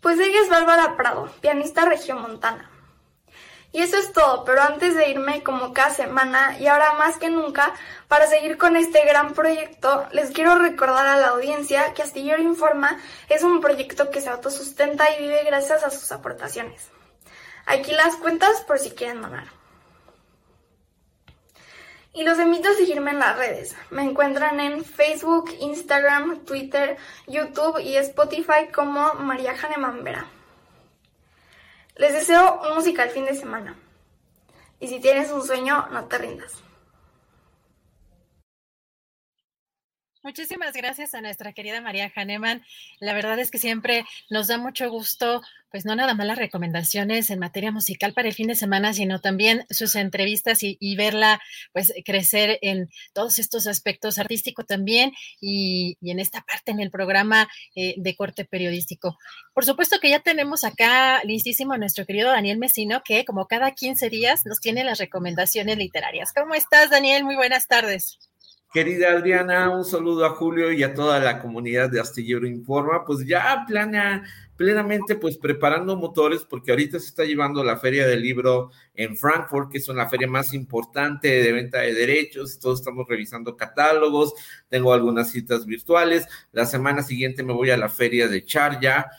Pues ella es Bárbara Prado, pianista regiomontana. Y eso es todo, pero antes de irme como cada semana y ahora más que nunca, para seguir con este gran proyecto, les quiero recordar a la audiencia que Astillero Informa es un proyecto que se autosustenta y vive gracias a sus aportaciones. Aquí las cuentas por si quieren donar. Y los invito a seguirme en las redes. Me encuentran en Facebook, Instagram, Twitter, YouTube y Spotify como María Janeman Vera. Les deseo un musical fin de semana. Y si tienes un sueño, no te rindas. Muchísimas gracias a nuestra querida María Hahnemann. La verdad es que siempre nos da mucho gusto, pues no nada más las recomendaciones en materia musical para el fin de semana, sino también sus entrevistas y, verla pues crecer en todos estos aspectos artísticos también y, en esta parte en el programa eh, de corte periodístico. Por supuesto que ya tenemos acá listísimo a nuestro querido Daniel Mesino, que como cada 15 días nos tiene las recomendaciones literarias. ¿Cómo estás, Daniel? Muy buenas tardes. Querida Adriana, un saludo a Julio y a toda la comunidad de Astillero Informa. Pues ya plana, plenamente pues preparando motores porque ahorita se está llevando la feria del libro en Frankfurt, que es una feria más importante de venta de derechos. Todos estamos revisando catálogos, tengo algunas citas virtuales. La semana siguiente me voy a la feria de Charja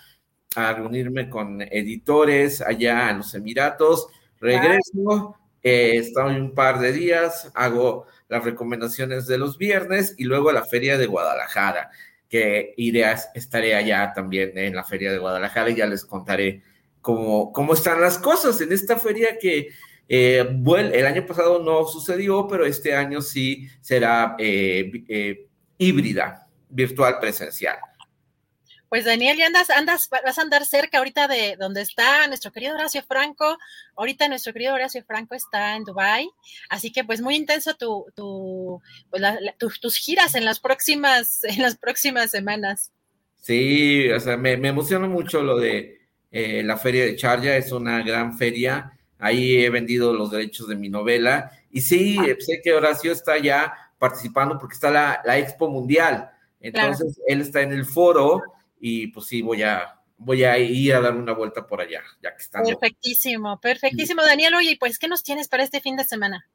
a reunirme con editores allá en los Emiratos. Regreso, eh, estoy un par de días, hago las recomendaciones de los viernes y luego la Feria de Guadalajara, que iré a, estaré allá también en la Feria de Guadalajara y ya les contaré cómo, cómo están las cosas en esta feria que eh, bueno, el año pasado no sucedió, pero este año sí será eh, eh, híbrida, virtual presencial. Pues Daniel, ya andas, andas, vas a andar cerca ahorita de donde está nuestro querido Horacio Franco. Ahorita nuestro querido Horacio Franco está en Dubai, así que pues muy intenso tu, tu, pues tus giras en las próximas, en las próximas semanas. Sí, o sea, me, me emociona mucho lo de eh, la feria de Charja, es una gran feria. Ahí he vendido los derechos de mi novela. Y sí, sé que Horacio está ya participando porque está la, la Expo Mundial. Entonces, él está en el foro y pues sí, voy a, voy a ir a dar una vuelta por allá, ya que estamos. Perfectísimo, perfectísimo, Daniel. Oye, pues, ¿qué nos tienes para este fin de semana?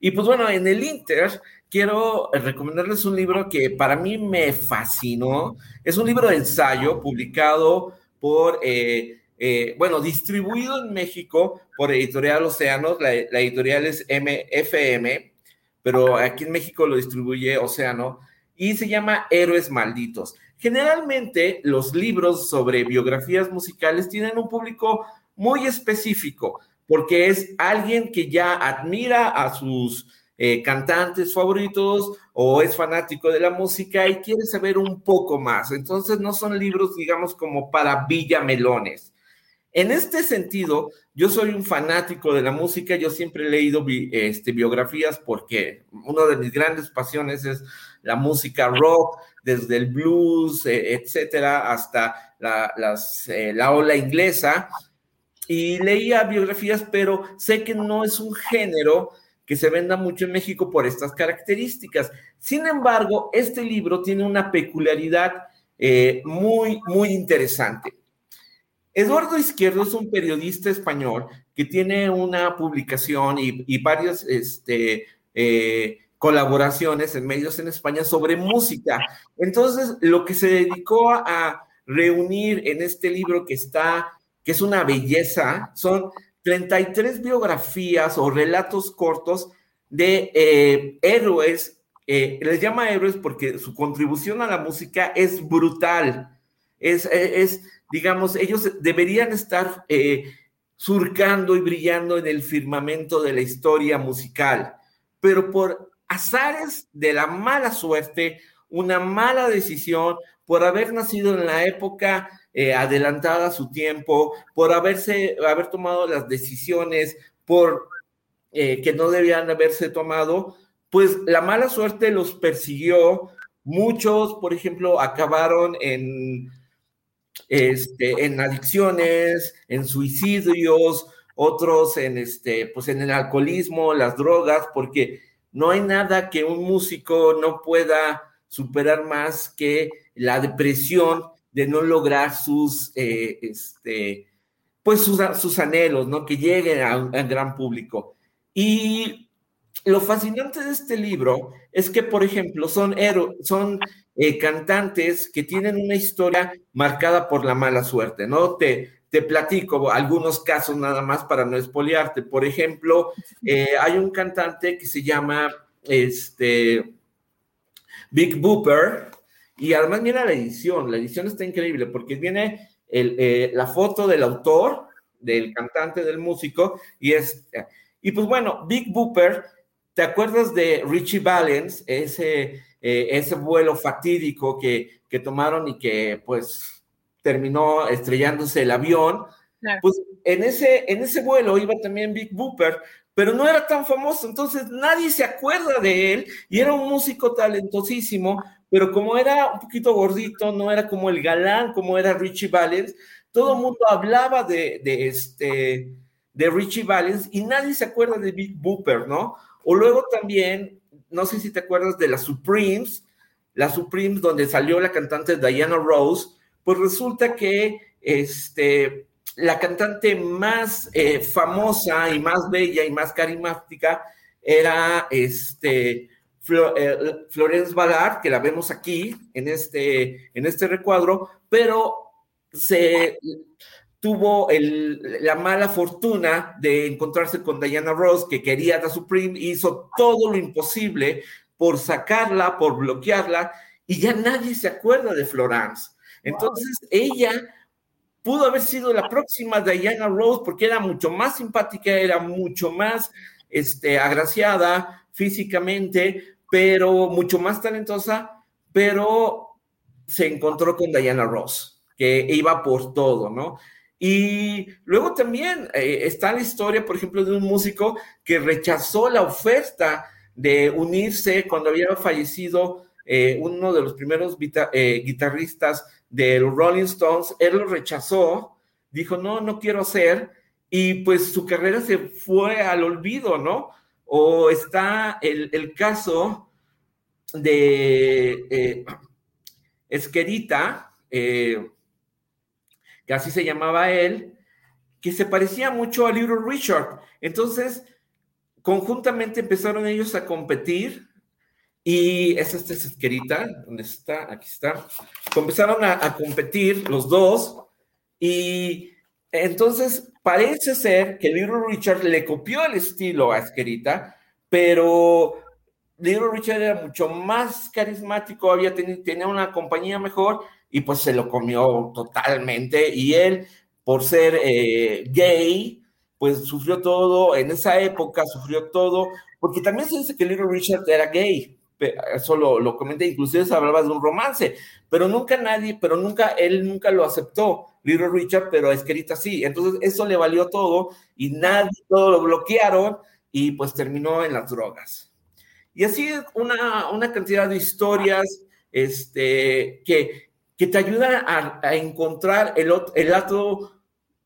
Y pues bueno, en el Inter quiero recomendarles un libro que para mí me fascinó. Es un libro de ensayo publicado por, eh, eh, bueno, distribuido en México por Editorial Océanos. La, la, editorial es MFM, pero aquí en México lo distribuye Océano y se llama Héroes Malditos. Generalmente los libros sobre biografías musicales tienen un público muy específico, porque es alguien que ya admira a sus eh, cantantes favoritos o es fanático de la música y quiere saber un poco más. Entonces no son libros, digamos, como para villamelones. En este sentido, yo soy un fanático de la música, yo siempre he leído este, biografías porque una de mis grandes pasiones es la música rock, desde el blues, eh, etcétera, hasta la, eh, la ola inglesa. Y leía biografías, pero sé que no es un género que se venda mucho en México por estas características. Sin embargo, este libro tiene una peculiaridad eh, muy, muy interesante. Eduardo Izquierdo es un periodista español que tiene una publicación y, y varias este, colaboraciones en medios en España sobre música. Entonces, lo que se dedicó a reunir en este libro que está, que es una belleza, son 33 biografías o relatos cortos de eh, héroes. Eh, les llama héroes porque su contribución a la música es brutal. Es, es, digamos, ellos deberían estar eh, surcando y brillando en el firmamento de la historia musical, pero por azares de la mala suerte, una mala decisión, por haber nacido en la época eh, adelantada a su tiempo, por haberse, haber tomado las decisiones por eh, que no debían haberse tomado, pues la mala suerte los persiguió. Muchos, por ejemplo, acabaron en este, en adicciones, en suicidios, otros en, este, pues en el alcoholismo, las drogas, porque no hay nada que un músico no pueda superar más que la depresión de no lograr sus, eh, este, pues sus, sus, anhelos, ¿no? Que lleguen al gran público. Y lo fascinante de este libro es que, por ejemplo, son, son eh, cantantes que tienen una historia marcada por la mala suerte, ¿no? Te, te platico algunos casos nada más para no espoliarte. Por ejemplo, eh, hay un cantante que se llama este, Big Booper, y además mira la edición, la edición está increíble porque viene eh, la foto del autor, del cantante, del músico, y es, y pues bueno, Big Booper, ¿te acuerdas de Richie Valens, ese eh, ese vuelo fatídico que, que, tomaron y que pues terminó estrellándose el avión, pues en ese, en ese vuelo iba también Big Booper, pero no era tan famoso, entonces nadie se acuerda de él y era un músico talentosísimo, pero como era un poquito gordito, no era como el galán, como era Richie Valens, todo el mundo hablaba de, de, este, de Richie Valens y nadie se acuerda de Big Booper, ¿no? O luego también no sé si te acuerdas de las Supremes, las Supremes donde salió la cantante Diana Rose, pues resulta que este, la cantante más eh, famosa y más bella y más carismática era este, eh, Florence Ballard, que la vemos aquí en este, en este recuadro, pero se tuvo la mala fortuna de encontrarse con Diana Ross, que quería a Supreme, hizo todo lo imposible por sacarla, por bloquearla, y ya nadie se acuerda de Florence. Entonces, ella pudo haber sido la próxima Diana Rose porque era mucho más simpática, era mucho más este, agraciada físicamente, pero mucho más talentosa, pero se encontró con Diana Ross. que iba por todo, ¿no? Y luego también eh, está la historia, por ejemplo, de un músico que rechazó la oferta de unirse cuando había fallecido eh, uno de los primeros eh, guitarristas de los Rolling Stones. Él lo rechazó, dijo, no, no quiero ser, y pues su carrera se fue al olvido, ¿no? O está el, el caso de Esquerita, que así se llamaba él, que se parecía mucho a Little Richard. Entonces, conjuntamente empezaron ellos a competir y es Esquerita, ¿dónde está? Aquí está. Empezaron a, a competir los dos y entonces parece ser que Little Richard le copió el estilo a Esquerita, pero Little Richard era mucho más carismático, había tenido, tenía una compañía mejor y pues se lo comió totalmente. Y él, por ser eh, gay, pues sufrió todo, en esa época sufrió todo, porque también se dice que Little Richard era gay, eso lo, lo comenté, inclusive se hablaba de un romance, pero nunca nadie, pero nunca, él nunca lo aceptó, Little Richard, pero a Esquerita sí, entonces eso le valió todo y nadie, todo lo bloquearon y pues terminó en las drogas. Y así una, una cantidad de historias este, que, que te ayudan a, encontrar el, el lado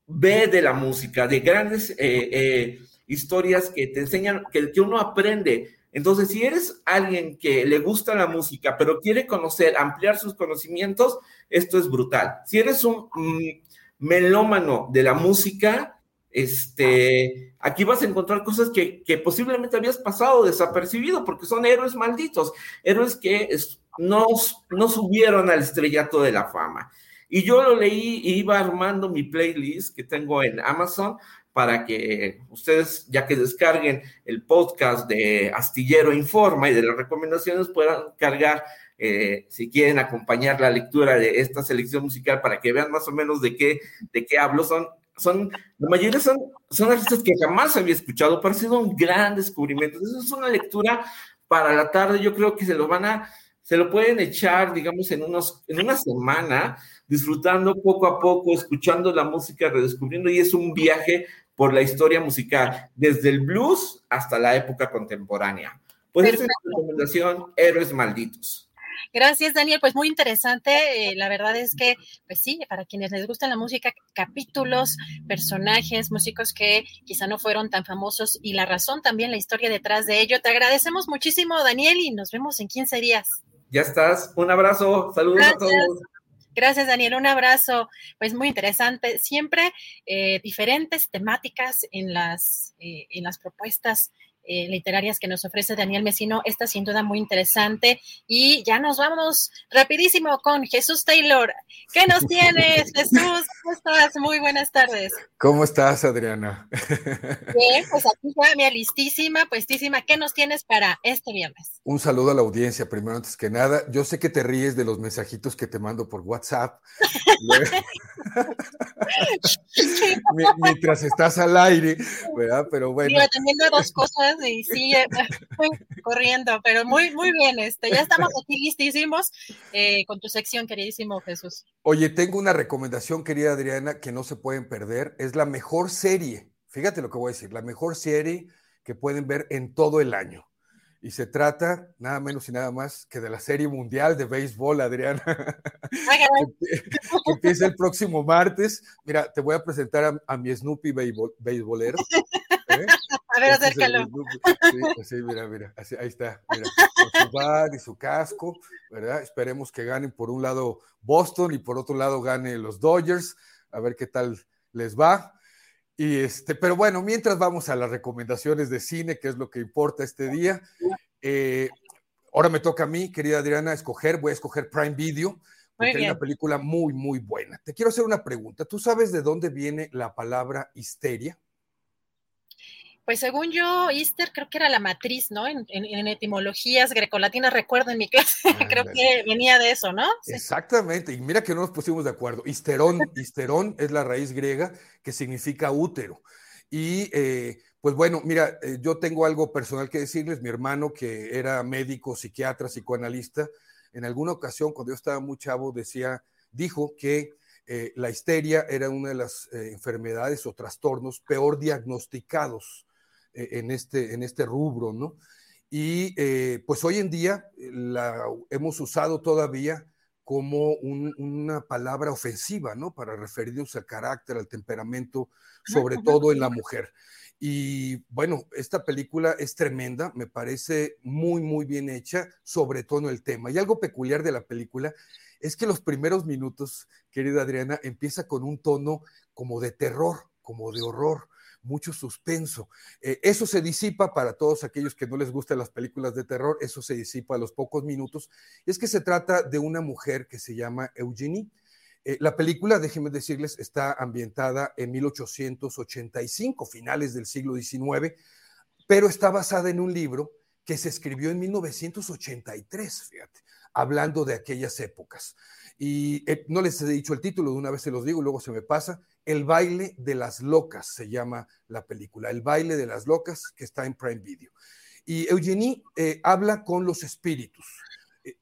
B de la música, de grandes eh, eh, historias que te enseñan, que, que uno aprende. Entonces, si eres alguien que le gusta la música, pero quiere conocer, ampliar sus conocimientos, esto es brutal. Si eres un mm, melómano de la música, este, aquí vas a encontrar cosas que, posiblemente habías pasado desapercibido, porque son héroes malditos, héroes que no, no subieron al estrellato de la fama. Y yo lo leí y iba armando mi playlist que tengo en Amazon para que ustedes, ya que descarguen el podcast de Astillero Informa y de las recomendaciones, puedan cargar, eh, si quieren acompañar la lectura de esta selección musical para que vean más o menos de qué, de qué hablo. Son son, la mayoría son, son artistas que jamás había escuchado, pero ha sido un gran descubrimiento. Entonces es una lectura para la tarde, yo creo que se lo van a, se lo pueden echar, digamos, en, unos, en una semana, disfrutando poco a poco, escuchando la música, redescubriendo, y es un viaje por la historia musical, desde el blues hasta la época contemporánea. Pues esta es la recomendación, Héroes Malditos. Gracias, Daniel. Pues muy interesante. Eh, la verdad es que, pues sí, para quienes les gusta la música, capítulos, personajes, músicos que quizá no fueron tan famosos y la razón también, la historia detrás de ello. Te agradecemos muchísimo, Daniel, y nos vemos en 15 días. Ya estás. Un abrazo. Saludos a todos. Gracias, Daniel. Un abrazo. Pues muy interesante. Siempre eh, diferentes temáticas en las, eh, en las propuestas eh, literarias que nos ofrece Daniel Mesino. Esta sin duda muy interesante. Y ya nos vamos rapidísimo con Jesús Taylor. ¿Qué nos tienes, Jesús? ¿Cómo estás? Muy buenas tardes. ¿Cómo estás, Adriana? Bien, pues aquí ya mía listísima, puestísima. ¿Qué nos tienes para este viernes? Un saludo a la audiencia, primero antes que nada. Yo sé que te ríes de los mensajitos que te mando por WhatsApp. Mientras estás al aire, ¿verdad? Pero bueno. Yo también dos cosas y sigue corriendo, pero muy, muy bien. Este, ya estamos aquí listísimos eh, con tu sección, queridísimo Jesús. Oye, tengo una recomendación, querida Adriana, que no se pueden perder. Es la mejor serie. Fíjate lo que voy a decir, la mejor serie que pueden ver en todo el año. Y se trata nada menos y nada más que de la Serie Mundial de Béisbol, Adriana. que empieza el próximo martes. Mira, te voy a presentar a, mi Snoopy béisbolero. A ver, acércalo. Sí, mira, mira, ahí está, mira, con su bar y su casco, ¿verdad? Esperemos que ganen por un lado Boston y por otro lado gane los Dodgers, a ver qué tal les va. Y este, pero bueno, mientras vamos a las recomendaciones de cine, que es lo que importa este día, eh, ahora me toca a mí, querida Adriana, escoger, voy a escoger Prime Video, porque hay una película muy, muy buena. Te quiero hacer una pregunta. ¿Tú sabes de dónde viene la palabra histeria? Pues según yo, Easter creo que era la matriz, ¿no? En, etimologías grecolatinas, recuerdo en mi clase, creo que venía de eso, ¿no? Exactamente, y mira que no nos pusimos de acuerdo. Histerón, histerón es la raíz griega que significa útero. Y eh, pues bueno, mira, eh, yo tengo algo personal que decirles. Mi hermano, que era médico, psiquiatra, psicoanalista, en alguna ocasión, cuando yo estaba muy chavo, decía, dijo que eh, la histeria era una de las enfermedades o trastornos peor diagnosticados en, este, en este rubro, ¿no? Y pues hoy en día la hemos usado todavía como una palabra ofensiva, ¿no? Para referirnos al carácter, al temperamento, sobre todo en la mujer. Y bueno, esta película es tremenda, me parece muy, muy bien hecha, sobre todo en el tema. Y algo peculiar de la película es que los primeros minutos, querida Adriana, empieza con un tono como de terror, como de horror, mucho suspenso. Eh, eso se disipa para todos aquellos que no les gustan las películas de terror, eso se disipa a los pocos minutos. Y es que se trata de una mujer que se llama Eugenie eh, la película, déjenme decirles, está ambientada en 1885, finales del siglo XIX, pero está basada en un libro que se escribió en 1983, fíjate, hablando de aquellas épocas. Y eh, no les he dicho el título, de una vez se los digo, luego se me pasa. El baile de las locas se llama la película, El baile de las locas, que está en Prime Video. Y Eugenie eh, habla con los espíritus.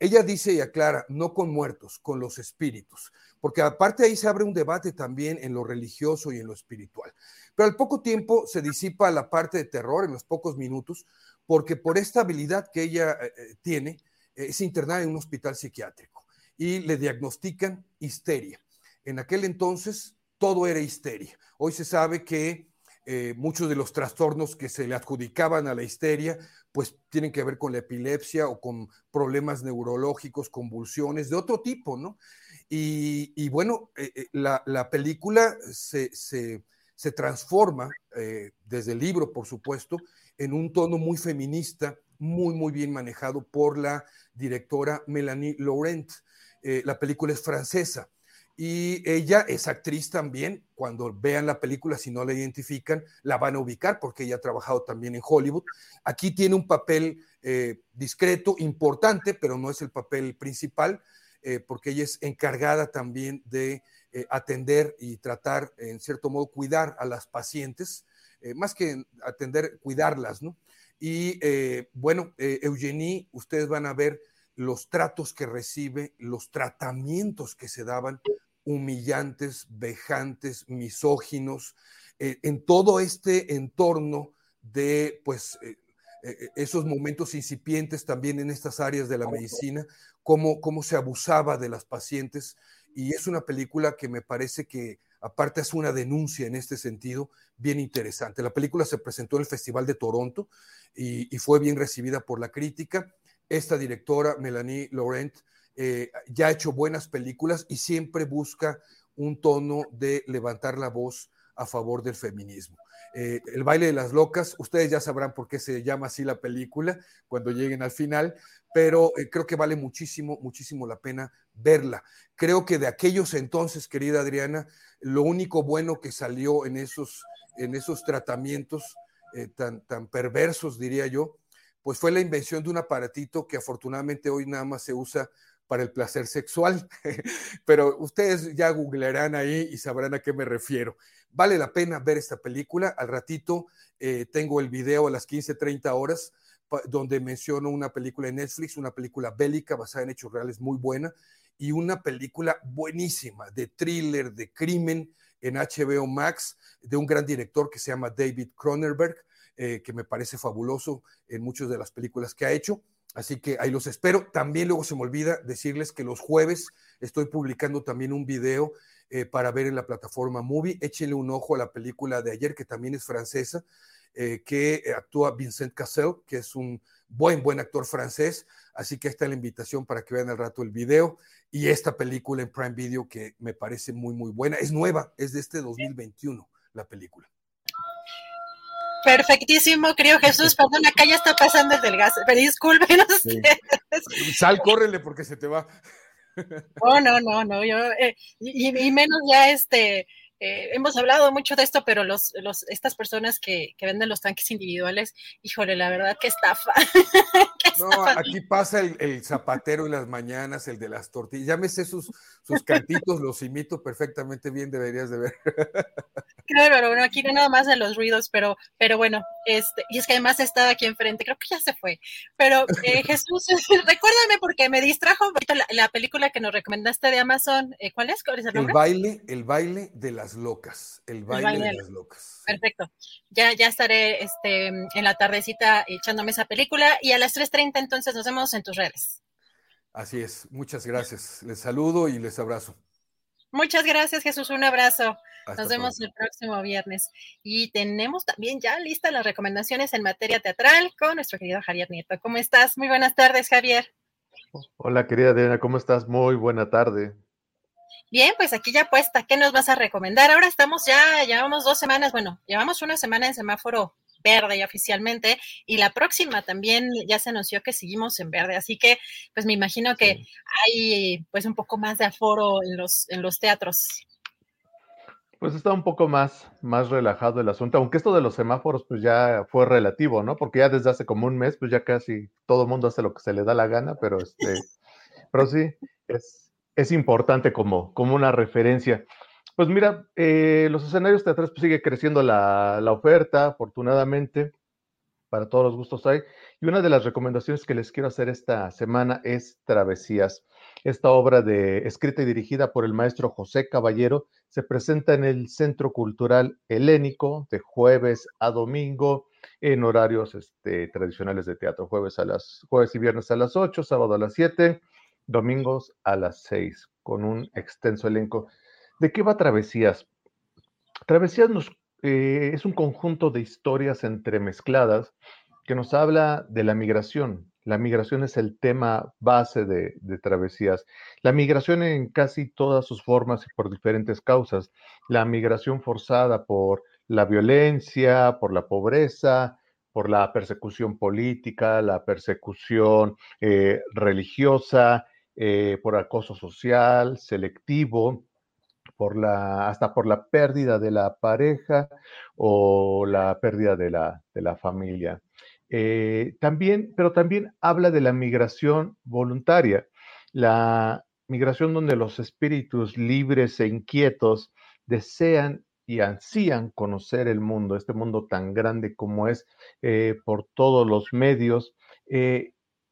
Ella dice y aclara, no con muertos, con los espíritus porque aparte ahí se abre un debate también en lo religioso y en lo espiritual. Pero al poco tiempo se disipa la parte de terror en los pocos minutos, porque por esta habilidad que ella eh, tiene, es internada en un hospital psiquiátrico y le diagnostican histeria. En aquel entonces todo era histeria. Hoy se sabe que muchos de los trastornos que se le adjudicaban a la histeria, pues tienen que ver con la epilepsia o con problemas neurológicos, convulsiones de otro tipo, ¿no? Y, bueno, eh, eh, la, película se, transforma, eh, desde el libro, por supuesto, en un tono muy feminista, muy, muy bien manejado por la directora Melanie Laurent. la película es francesa y ella es actriz también. Cuando vean la película, si no la identifican, la van a ubicar porque ella ha trabajado también en Hollywood. Aquí tiene un papel discreto, importante, pero no es el papel principal. Eh, porque ella es encargada también de eh, atender y tratar, en cierto modo, cuidar a las pacientes, eh, más que atender, cuidarlas, ¿no? Y bueno, Eugenie, ustedes van a ver los tratos que recibe, los tratamientos que se daban, humillantes, vejantes, misóginos, en todo este entorno de, pues, esos momentos incipientes también en estas áreas de la medicina, cómo, se abusaba de las pacientes. Y es una película que me parece que, aparte, es una denuncia en este sentido bien interesante. La película se presentó en el Festival de Toronto y, fue bien recibida por la crítica. Esta directora, Melanie Laurent, eh, ya ha hecho buenas películas y siempre busca un tono de levantar la voz a favor del feminismo. Eh, el baile de las locas, ustedes ya sabrán por qué se llama así la película cuando lleguen al final, pero eh, creo que vale muchísimo, muchísimo la pena verla. Creo que de aquellos entonces, querida Adriana, lo único bueno que salió en esos, en esos tratamientos eh, tan, tan perversos, diría yo, pues fue la invención de un aparatito que afortunadamente hoy nada más se usa para el placer sexual, pero ustedes ya googlearán ahí y sabrán a qué me refiero. Vale la pena ver esta película. Al ratito eh, tengo el video a las 15:30 horas donde menciono una película en Netflix, una película bélica basada en hechos reales muy buena y una película buenísima de thriller, de crimen en HBO Max de un gran director que se llama David Cronenberg, eh, que me parece fabuloso en muchas de las películas que ha hecho. Así que ahí los espero. También luego se me olvida decirles que los jueves estoy publicando también un video eh, para ver en la plataforma Movie. Échenle un ojo a la película de ayer, que también es francesa. Eh, que actúa Vincent Cassel, que es un buen, buen actor francés. Así que está la invitación para que vean al rato el video y esta película en Prime Video que me parece muy, muy buena. Es nueva, es de este 2021 la película. Perfectísimo, creo Jesús. Perdón, acá ya está pasando el del gas. Pero discúlpenos. Sal, córrele porque se te va. Oh, no, no, no. Yo, eh, y, y, menos ya este eh, hemos hablado mucho de esto, pero los, los, estas personas que, que, venden los tanques individuales, híjole, la verdad, qué estafa. no, aquí pasa el, el, zapatero en las mañanas, el de las tortillas. Sé sus, sus cantitos, los imito perfectamente bien, deberías de ver. claro, bueno, aquí no nada más de los ruidos, pero, pero bueno, este, y es que además estaba aquí enfrente, creo que ya se fue. Pero eh, Jesús, recuérdame porque me distrajo la, la, película que nos recomendaste de Amazon. Eh, ¿Cuál es? ¿Cuál es el nombre? El baile, el baile de las locas. El baile, el baile de las locas. Perfecto. Ya, ya estaré este, en la tardecita echándome esa película y a las 3.30 entonces nos vemos en tus redes. Así es, muchas gracias. Les saludo y les abrazo. Muchas gracias, Jesús. Un abrazo. Hasta Nos vemos pronto. el próximo viernes. Y tenemos también ya listas las recomendaciones en materia teatral con nuestro querido Javier Nieto. ¿Cómo estás? Muy buenas tardes, Javier. Hola, querida Diana, ¿cómo estás? Muy buena tarde. Bien, pues aquí ya puesta, ¿qué nos vas a recomendar? Ahora estamos ya, llevamos dos semanas, bueno, llevamos una semana en semáforo verde oficialmente y la próxima también ya se anunció que seguimos en verde, así que pues me imagino que sí. hay pues un poco más de aforo en los, en los teatros. Pues está un poco más, más relajado el asunto, aunque esto de los semáforos pues ya fue relativo, ¿no? Porque ya desde hace como un mes pues ya casi todo el mundo hace lo que se le da la gana, pero este, pero sí, es, es importante como, como una referencia. Pues mira, eh, los escenarios teatrales pues sigue creciendo la, la, oferta, afortunadamente, para todos los gustos hay. Y una de las recomendaciones que les quiero hacer esta semana es Travesías. Esta obra de, escrita y dirigida por el maestro José Caballero se presenta en el Centro Cultural Helénico de jueves a domingo en horarios este, tradicionales de teatro, jueves, a las, jueves y viernes a las 8, sábado a las 7, domingos a las 6, con un extenso elenco. ¿De qué va Travesías? Travesías nos, eh, es un conjunto de historias entremezcladas que nos habla de la migración. La migración es el tema base de, Travesías. La migración en casi todas sus formas y por diferentes causas. La migración forzada por la violencia, por la pobreza, por la persecución política, la persecución eh, religiosa, eh, por acoso social, selectivo, hasta por la pérdida de la pareja o la pérdida de la, familia. Eh, también, pero también habla de la migración voluntaria, la migración donde los espíritus libres e inquietos desean y ansían conocer el mundo, este mundo tan grande como es, eh, por todos los medios,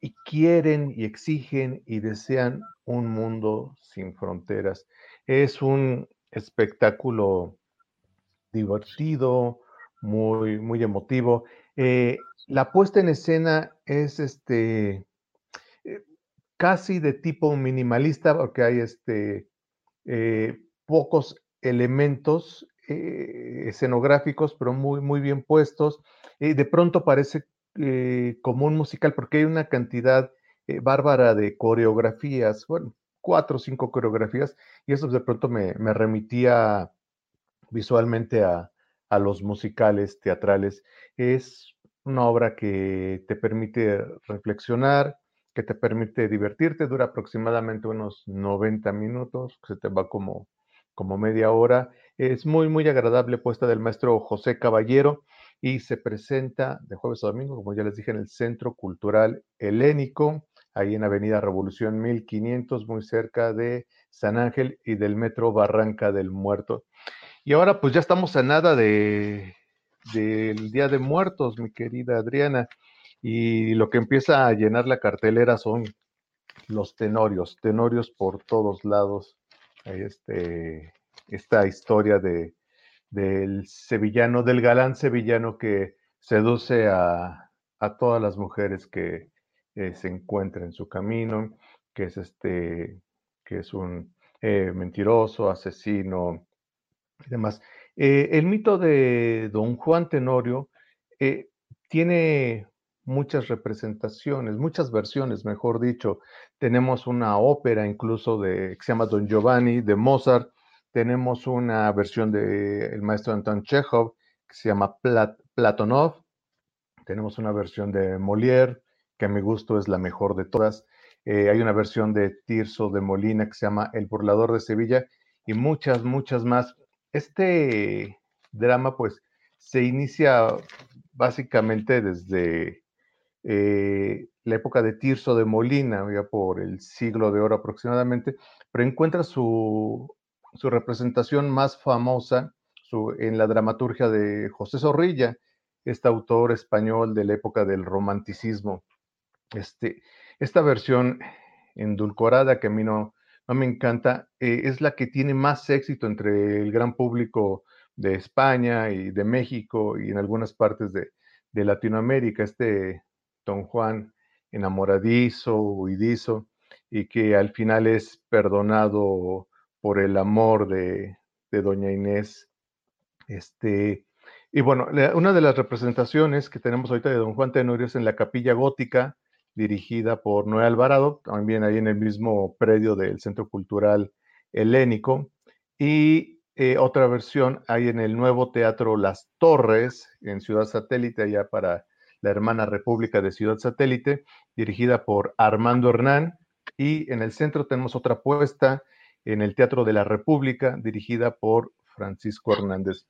y quieren y exigen y desean un mundo sin fronteras. Es un espectáculo divertido, muy, muy emotivo. Eh, la puesta en escena es este eh, casi de tipo minimalista, porque hay este eh, pocos elementos escenográficos, pero muy, muy bien puestos. de pronto parece como un musical, porque hay una cantidad bárbara de coreografías, bueno, cuatro o cinco coreografías, y eso de pronto me, me remitía visualmente a, a, los musicales teatrales. Es una obra que te permite reflexionar, que te permite divertirte, dura aproximadamente unos 90 minutos, se te va como, como media hora. Es muy, muy agradable puesta del maestro José Caballero y se presenta de jueves a domingo, como ya les dije, en el Centro Cultural Helénico ahí en Avenida Revolución 1500, muy cerca de San Ángel y del Metro Barranca del Muerto. Y ahora pues ya estamos a nada de del Día de Muertos, mi querida Adriana, y lo que empieza a llenar la cartelera son los tenorios, tenorios por todos lados. Este, esta historia de, del sevillano, del galán sevillano que seduce a, a todas las mujeres que, eh, se encuentra en su camino, que es este, que es un eh, mentiroso, asesino y demás. Eh, el mito de Don Juan Tenorio tiene muchas representaciones, muchas versiones, mejor dicho. Tenemos una ópera incluso de, que se llama Don Giovanni de Mozart. Tenemos una versión del maestro Anton Chekhov que se llama Plat Platonov. Tenemos una versión de Molière, que a mi gusto es la mejor de todas. Eh, hay una versión de Tirso de Molina que se llama El burlador de Sevilla y muchas, muchas más. este drama, pues, se inicia básicamente desde eh, la época de Tirso de Molina, ya por el siglo de oro aproximadamente, pero encuentra su, representación más famosa en la dramaturgia de José Zorrilla, este autor español de la época del romanticismo. Este, esta versión endulcorada que a mí no, no me encanta, eh, es la que tiene más éxito entre el gran público de España y de México y en algunas partes de, de Latinoamérica, este Don Juan enamoradizo, huidizo, y que al final es perdonado por el amor de, Doña Inés. Este, y bueno, una de las representaciones que tenemos ahorita de Don Juan Tenorio es en la capilla gótica, dirigida por Noé Alvarado, también ahí en el mismo predio del Centro Cultural Helénico. Y eh, otra versión hay en el nuevo Teatro Las Torres, en Ciudad Satélite, allá para la hermana República de Ciudad Satélite, dirigida por Armando Hernán. Y en el centro tenemos otra puesta en el Teatro de la República, dirigida por Francisco Hernández.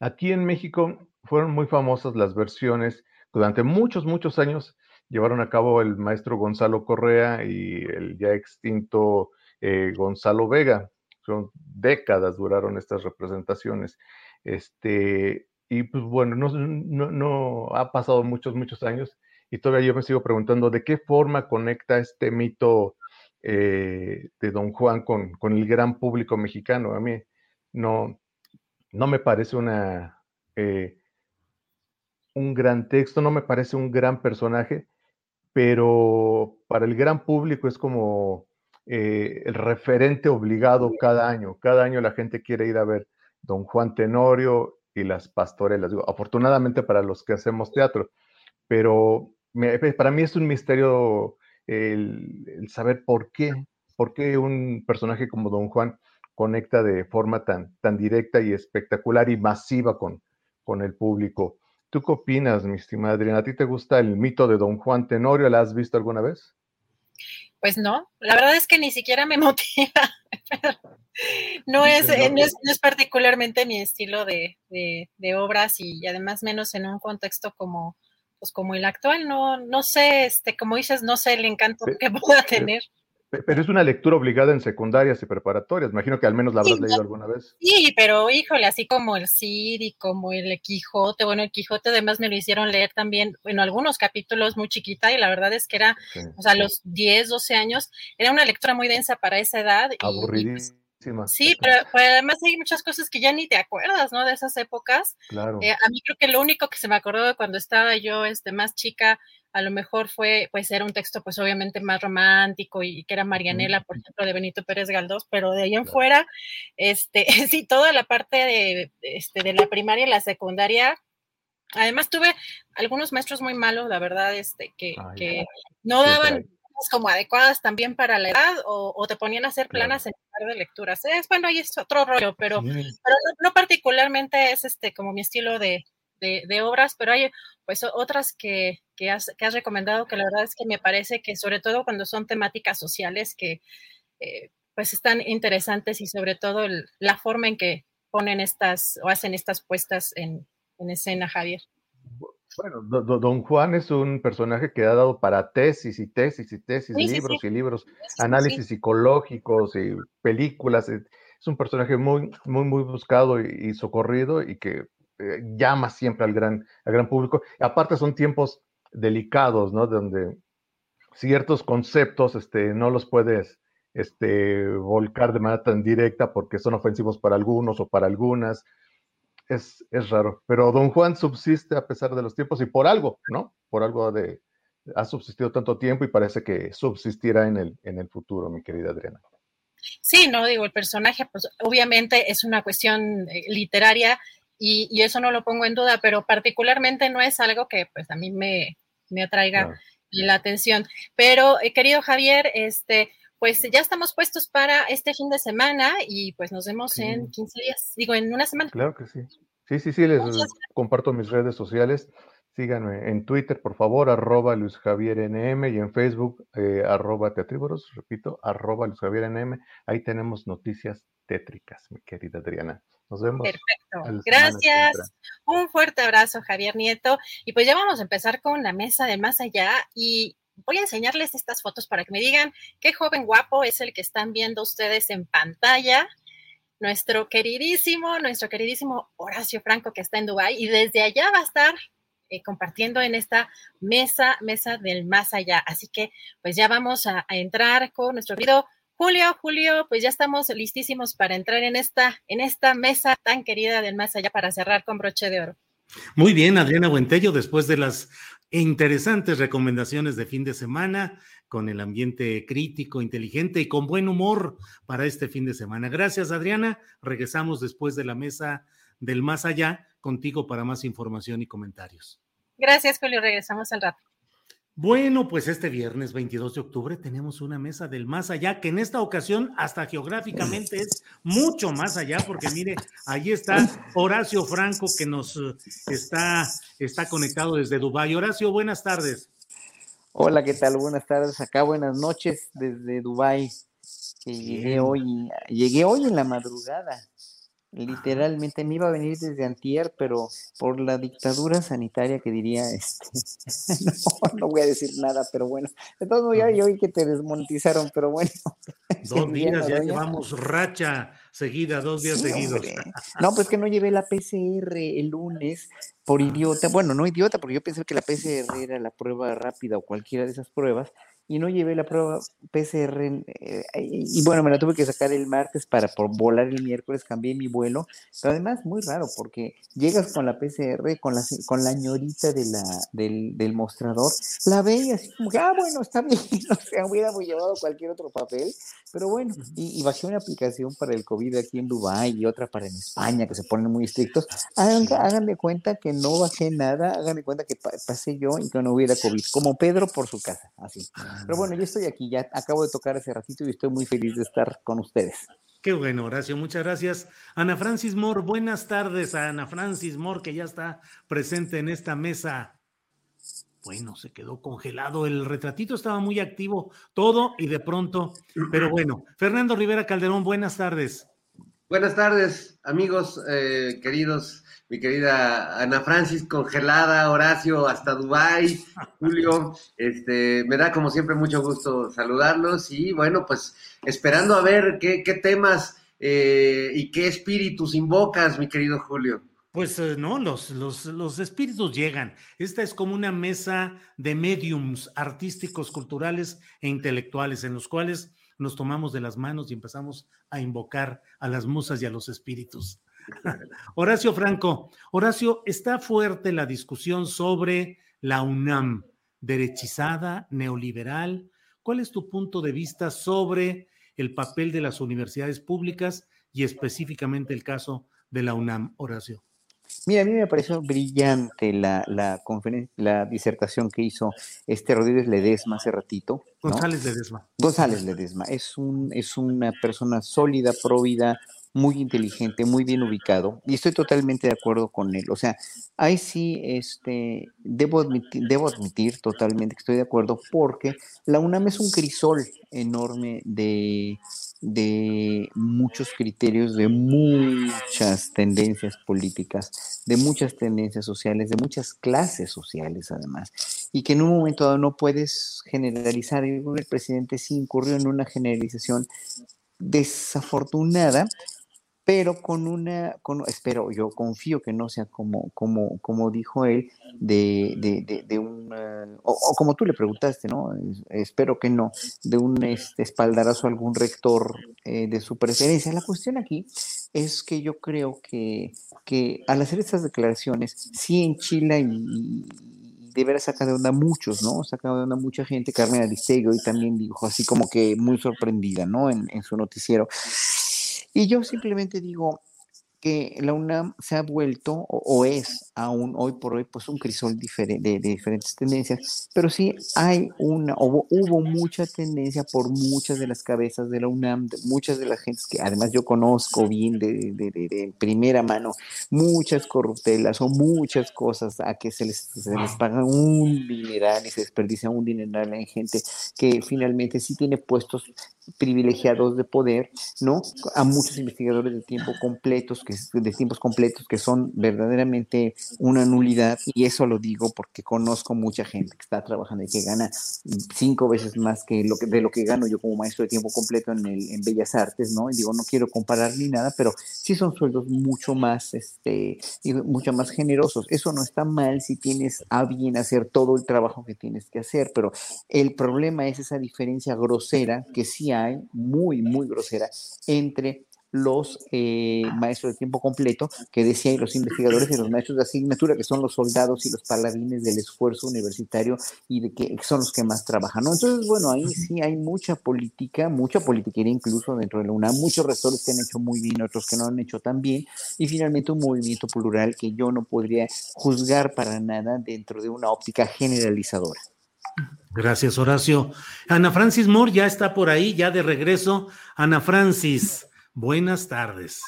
Aquí en México fueron muy famosas las versiones durante muchos, muchos años llevaron a cabo el maestro Gonzalo Correa y el ya extinto eh, Gonzalo Vega. Son décadas duraron estas representaciones. Este, y pues bueno, no, no, ha pasado muchos, muchos años y todavía yo me sigo preguntando de qué forma conecta este mito eh, de Don Juan con, con, el gran público mexicano. A mí no, no me parece una, eh, un gran texto, no me parece un gran personaje, pero para el gran público es como eh, el referente obligado cada año. Cada año la gente quiere ir a ver Don Juan Tenorio y las pastorelas. afortunadamente para los que hacemos teatro, pero para mí es un misterio el, saber por qué, por qué un personaje como Don Juan conecta de forma tan, tan directa y espectacular y masiva con, con el público. ¿Tú qué opinas, mi estimada Adriana? ¿A ti te gusta el mito de Don Juan Tenorio? ¿La has visto alguna vez? Pues no, la verdad es que ni siquiera me motiva. no, es, eh, no, es, particularmente mi estilo de, obras y, además menos en un contexto como, pues como el actual. No, no sé, este, como dices, no sé el encanto que pueda tener. Pero es una lectura obligada en secundarias y preparatorias. Imagino que al menos la habrás leído alguna vez. Sí, pero híjole, así como el Cid y como el Quijote. Bueno, el Quijote además me lo hicieron leer también, bueno, algunos capítulos muy chiquita y la verdad es que era, o sea, los 10, 12 años, era una lectura muy densa para esa edad. Aburridísima. Sí, pero, además hay muchas cosas que ya ni te acuerdas, ¿no? De esas épocas. Claro. Eh, a mí creo que lo único que se me acordó de cuando estaba yo este, más chica a lo mejor fue, pues era un texto pues obviamente más romántico y que era Marianela, por ejemplo, de Benito Pérez Galdós, pero de ahí en fuera, este, sí, toda la parte de, este, de la primaria y la secundaria, además tuve algunos maestros muy malos, la verdad, este, que, que no daban como adecuadas también para la edad o, te ponían a hacer planas en lugar de lecturas. Es, bueno, ahí es otro rollo, pero, pero no, particularmente es este como mi estilo de, de, obras, pero hay pues otras que, que, has, que, has, recomendado que la verdad es que me parece que sobre todo cuando son temáticas sociales que eh, pues están interesantes y sobre todo la forma en que ponen estas o hacen estas puestas en, en escena, Javier. Bueno, don Juan es un personaje que ha dado para tesis y tesis y tesis, libros y libros, análisis psicológicos y películas. Es un personaje muy, muy, muy buscado y socorrido y que eh, llama siempre al gran, al gran público. Aparte son tiempos delicados, ¿no? Donde ciertos conceptos este, no los puedes este, volcar de manera tan directa porque son ofensivos para algunos o para algunas. Es, es, raro. Pero Don Juan subsiste a pesar de los tiempos y por algo, ¿no? Por algo de... Ha subsistido tanto tiempo y parece que subsistirá en el, en el futuro, mi querida Adriana. Sí, no digo, el personaje, pues obviamente es una cuestión eh, literaria y, eso no lo pongo en duda, pero particularmente no es algo que pues a mí me, me atraiga la atención. Pero, eh, querido Javier, este, pues ya estamos puestos para este fin de semana y pues nos vemos en 15 días, digo, en una semana. Claro que sí. Sí, sí, sí, les comparto mis redes sociales. Síganme en Twitter, por favor, arroba Luis Javier NM y en Facebook, eh, arroba Teatrívoros, repito, arroba Luis Javier NM. Ahí tenemos noticias tétricas, mi querida Adriana. Nos vemos. Perfecto. Gracias. Un fuerte abrazo, Javier Nieto. Y pues ya vamos a empezar con la mesa de más allá y voy a enseñarles estas fotos para que me digan qué joven guapo es el que están viendo ustedes en pantalla nuestro queridísimo, nuestro queridísimo Horacio Franco que está en Dubái y desde allá va a estar eh, compartiendo en esta mesa, mesa del más allá. Así que pues ya vamos a, entrar con nuestro querido Julio, Julio, pues ya estamos listísimos para entrar en esta, en esta mesa tan querida del más allá para cerrar con broche de oro. Muy bien, Adriana Buentello, después de las interesantes recomendaciones de fin de semana, con el ambiente crítico, inteligente y con buen humor para este fin de semana. Gracias, Adriana. Regresamos después de la mesa del más allá contigo para más información y comentarios. Gracias, Julio. Regresamos al rato. Bueno, pues este viernes 22 de octubre tenemos una mesa del más allá, que en esta ocasión hasta geográficamente es mucho más allá, porque mire, ahí está Horacio Franco que nos está, está conectado desde Dubái. Horacio, buenas tardes. Hola, ¿qué tal? Buenas tardes. Acá buenas noches desde Dubái. Que llegué hoy, llegué hoy en la madrugada. Literalmente me iba a venir desde Antier, pero por la dictadura sanitaria que diría este, no, no voy a decir nada, pero bueno, de todos modos ya yo oí que te desmonetizaron, pero bueno. Dos días, ya llevamos racha seguida, dos días sí, seguidos. Hombre. No, pues que no llevé la PCR el lunes por idiota, bueno, no idiota, porque yo pensé que la PCR era la prueba rápida o cualquiera de esas pruebas, y no llevé la prueba PCR. Eh, y bueno, me la tuve que sacar el martes para por volar el miércoles, cambié mi vuelo. Pero además, muy raro, porque llegas con la PCR, con la, con la ñorita de la, del, del mostrador, la ve y así como que, ah, bueno, está bien, o sea, hubiera llevado cualquier otro papel. Pero bueno, y, y, bajé una aplicación para el COVID aquí en Dubái y otra para en España, que se ponen muy estrictos. Hagan, de cuenta que no bajé nada, hagan de cuenta que pasé yo y que no hubiera COVID, como Pedro por su casa, así. Pero bueno, yo estoy aquí, ya acabo de tocar ese ratito y estoy muy feliz de estar con ustedes. Qué bueno, Horacio, muchas gracias. Ana Francis Moore, buenas tardes a Ana Francis Moore, que ya está presente en esta mesa. Bueno, se quedó congelado, el retratito estaba muy activo, todo y de pronto, pero bueno. Fernando Rivera Calderón, buenas tardes. Buenas tardes, amigos eh, queridos, mi querida Ana Francis congelada, Horacio hasta Dubái, Julio, este, me da como siempre mucho gusto saludarlos y bueno, pues esperando a ver qué, temas eh, y qué espíritus invocas, mi querido Julio. Pues eh, no, los, los, los, espíritus llegan. Esta es como una mesa de mediums artísticos, culturales e intelectuales en los cuales nos tomamos de las manos y empezamos a invocar a las musas y a los espíritus. Horacio Franco, Horacio, está fuerte la discusión sobre la UNAM, derechizada, neoliberal. ¿Cuál es tu punto de vista sobre el papel de las universidades públicas y específicamente el caso de la UNAM, Horacio? Mira, a mí me pareció brillante la, la, la disertación que hizo este Rodríguez Ledesma hace ratito. ¿no? González Ledesma. González Ledesma. Es, un, es una persona sólida, próvida, muy inteligente, muy bien ubicado, y estoy totalmente de acuerdo con él. O sea, ahí sí, este, debo admitir, debo admitir totalmente que estoy de acuerdo, porque la UNAM es un crisol enorme de, de muchos criterios, de muchas tendencias políticas, de muchas tendencias sociales, de muchas clases sociales además, y que en un momento dado no puedes generalizar. El presidente sí incurrió en una generalización desafortunada, pero con una, con, espero, yo confío que no sea como, como, como dijo él, de, de, de, de un, o, como tú le preguntaste, ¿no? Espero que no, de un este, espaldarazo a algún rector eh, de su preferencia. La cuestión aquí es que yo creo que, que al hacer estas declaraciones, sí en Chile y, de veras saca de onda muchos, ¿no? Saca de onda mucha gente. Carmen Aristegui hoy también dijo así como que muy sorprendida, ¿no? En, en su noticiero. Y yo simplemente digo que la UNAM se ha vuelto o, o es aún hoy por hoy pues un crisol diferente, de, diferentes tendencias, pero sí hay una, hubo, hubo, mucha tendencia por muchas de las cabezas de la UNAM, de muchas de las gentes que además yo conozco bien de, de, de primera mano, muchas corruptelas o muchas cosas a que se les, se les paga un dineral y se desperdicia un dineral en gente que finalmente sí tiene puestos privilegiados de poder, ¿no? A muchos investigadores de tiempo completos, que, de tiempos completos, que son verdaderamente una nulidad, y eso lo digo porque conozco mucha gente que está trabajando y que gana cinco veces más que, lo que de lo que gano yo como maestro de tiempo completo en, el, en Bellas Artes, ¿no? Y digo, no quiero comparar ni nada, pero sí son sueldos mucho más, este, mucho más generosos. Eso no está mal si tienes a bien hacer todo el trabajo que tienes que hacer, pero el problema es esa diferencia grosera que sí hay, muy, muy grosera, entre los eh, maestros de tiempo completo, que decía, y los investigadores y los maestros de asignatura, que son los soldados y los paladines del esfuerzo universitario y de que son los que más trabajan. ¿no? Entonces, bueno, ahí sí hay mucha política, mucha politiquería incluso dentro de la UNAM, muchos rectores que han hecho muy bien, otros que no han hecho tan bien, y finalmente un movimiento plural que yo no podría juzgar para nada dentro de una óptica generalizadora. Gracias, Horacio. Ana Francis Moore ya está por ahí, ya de regreso. Ana Francis, buenas tardes.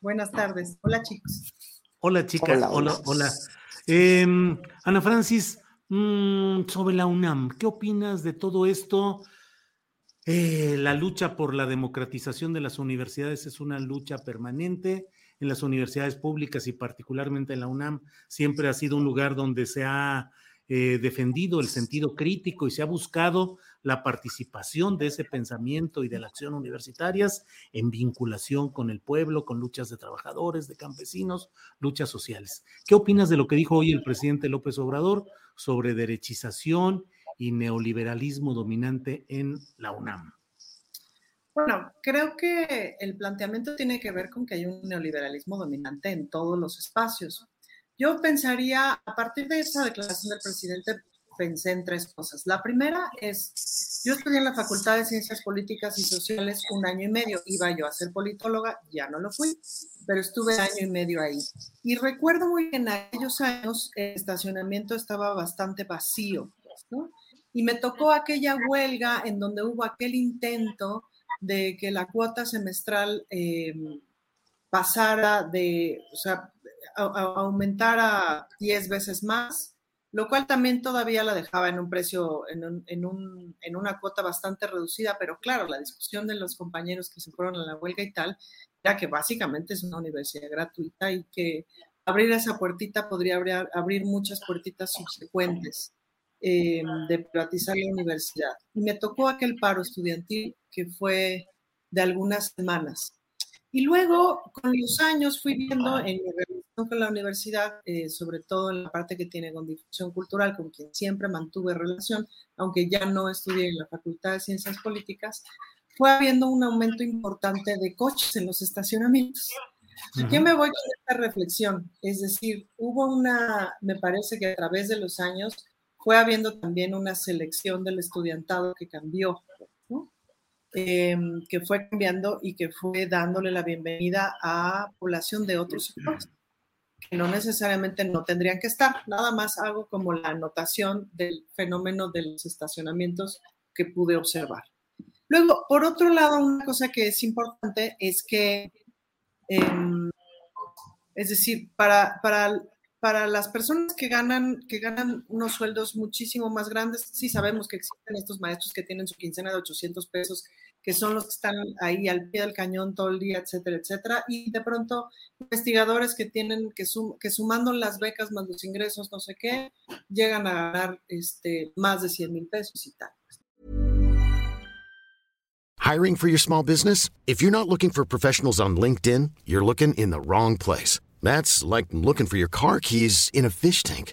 Buenas tardes. Hola, chicos. Hola, chicas. Hola, hola. Em, Ana Francis, mm, sobre la UNAM, ¿qué opinas de todo esto? Eh, la lucha por la democratización de las universidades es una lucha permanente. En las universidades públicas y particularmente en la UNAM siempre ha sido un lugar donde se ha eh, defendido el sentido crítico y se ha buscado la participación de ese pensamiento y de la acción universitarias en vinculación con el pueblo, con luchas de trabajadores, de campesinos, luchas sociales. ¿Qué opinas de lo que dijo hoy el presidente López Obrador sobre derechización y neoliberalismo dominante en la UNAM? Bueno, creo que el planteamiento tiene que ver con que hay un neoliberalismo dominante en todos los espacios. Yo pensaría, a partir de esa declaración del presidente, pensé en tres cosas. La primera es, yo estudié en la Facultad de Ciencias Políticas y Sociales un año y medio, iba yo a ser politóloga, ya no lo fui, pero estuve año y medio ahí. Y recuerdo muy bien, en aquellos años el estacionamiento estaba bastante vacío, ¿no? Y me tocó aquella huelga en donde hubo aquel intento de que la cuota semestral eh, pasara de, o sea, aumentara 10 veces más, lo cual también todavía la dejaba en un precio, en, un, en, un, en, una cuota bastante reducida, pero claro, la discusión de los compañeros que se fueron a la huelga y tal, era que básicamente es una universidad gratuita y que abrir esa puertita podría abrir, muchas puertitas subsecuentes eh, de privatizar la universidad. Y me tocó aquel paro estudiantil que fue de algunas semanas. Y luego, con los años, fui viendo en mi con la universidad, eh, sobre todo en la parte que tiene con difusión cultural, con quien siempre mantuve relación, aunque ya no estudié en la Facultad de Ciencias Políticas, fue habiendo un aumento importante de coches en los estacionamientos. Uh ¿Qué me voy con esta reflexión? Es decir, hubo una, me parece que a través de los años fue habiendo también una selección del estudiantado que cambió Em, que fue cambiando y que fue dándole la bienvenida a población de otros sectores, que no necesariamente no tendrían que estar. Nada más hago como la anotación del fenómeno de los estacionamientos que pude observar. Luego, por otro lado, una cosa que es importante es que, em, es decir, para, para para las personas que ganan, que ganan unos sueldos muchísimo más grandes, sí sabemos que existen estos maestros que tienen su quincena de 800 pesos, que son los que están ahí al pie del cañón todo el día, etcétera, etcétera, y de pronto investigadores que tienen, que, que sumando las becas más los ingresos, no sé qué, llegan a ganar este, más de 100 mil pesos y tal. Hiring for your small business? If you're not looking for professionals on LinkedIn, you're looking in the wrong place. That's like looking for your car keys in a fish tank.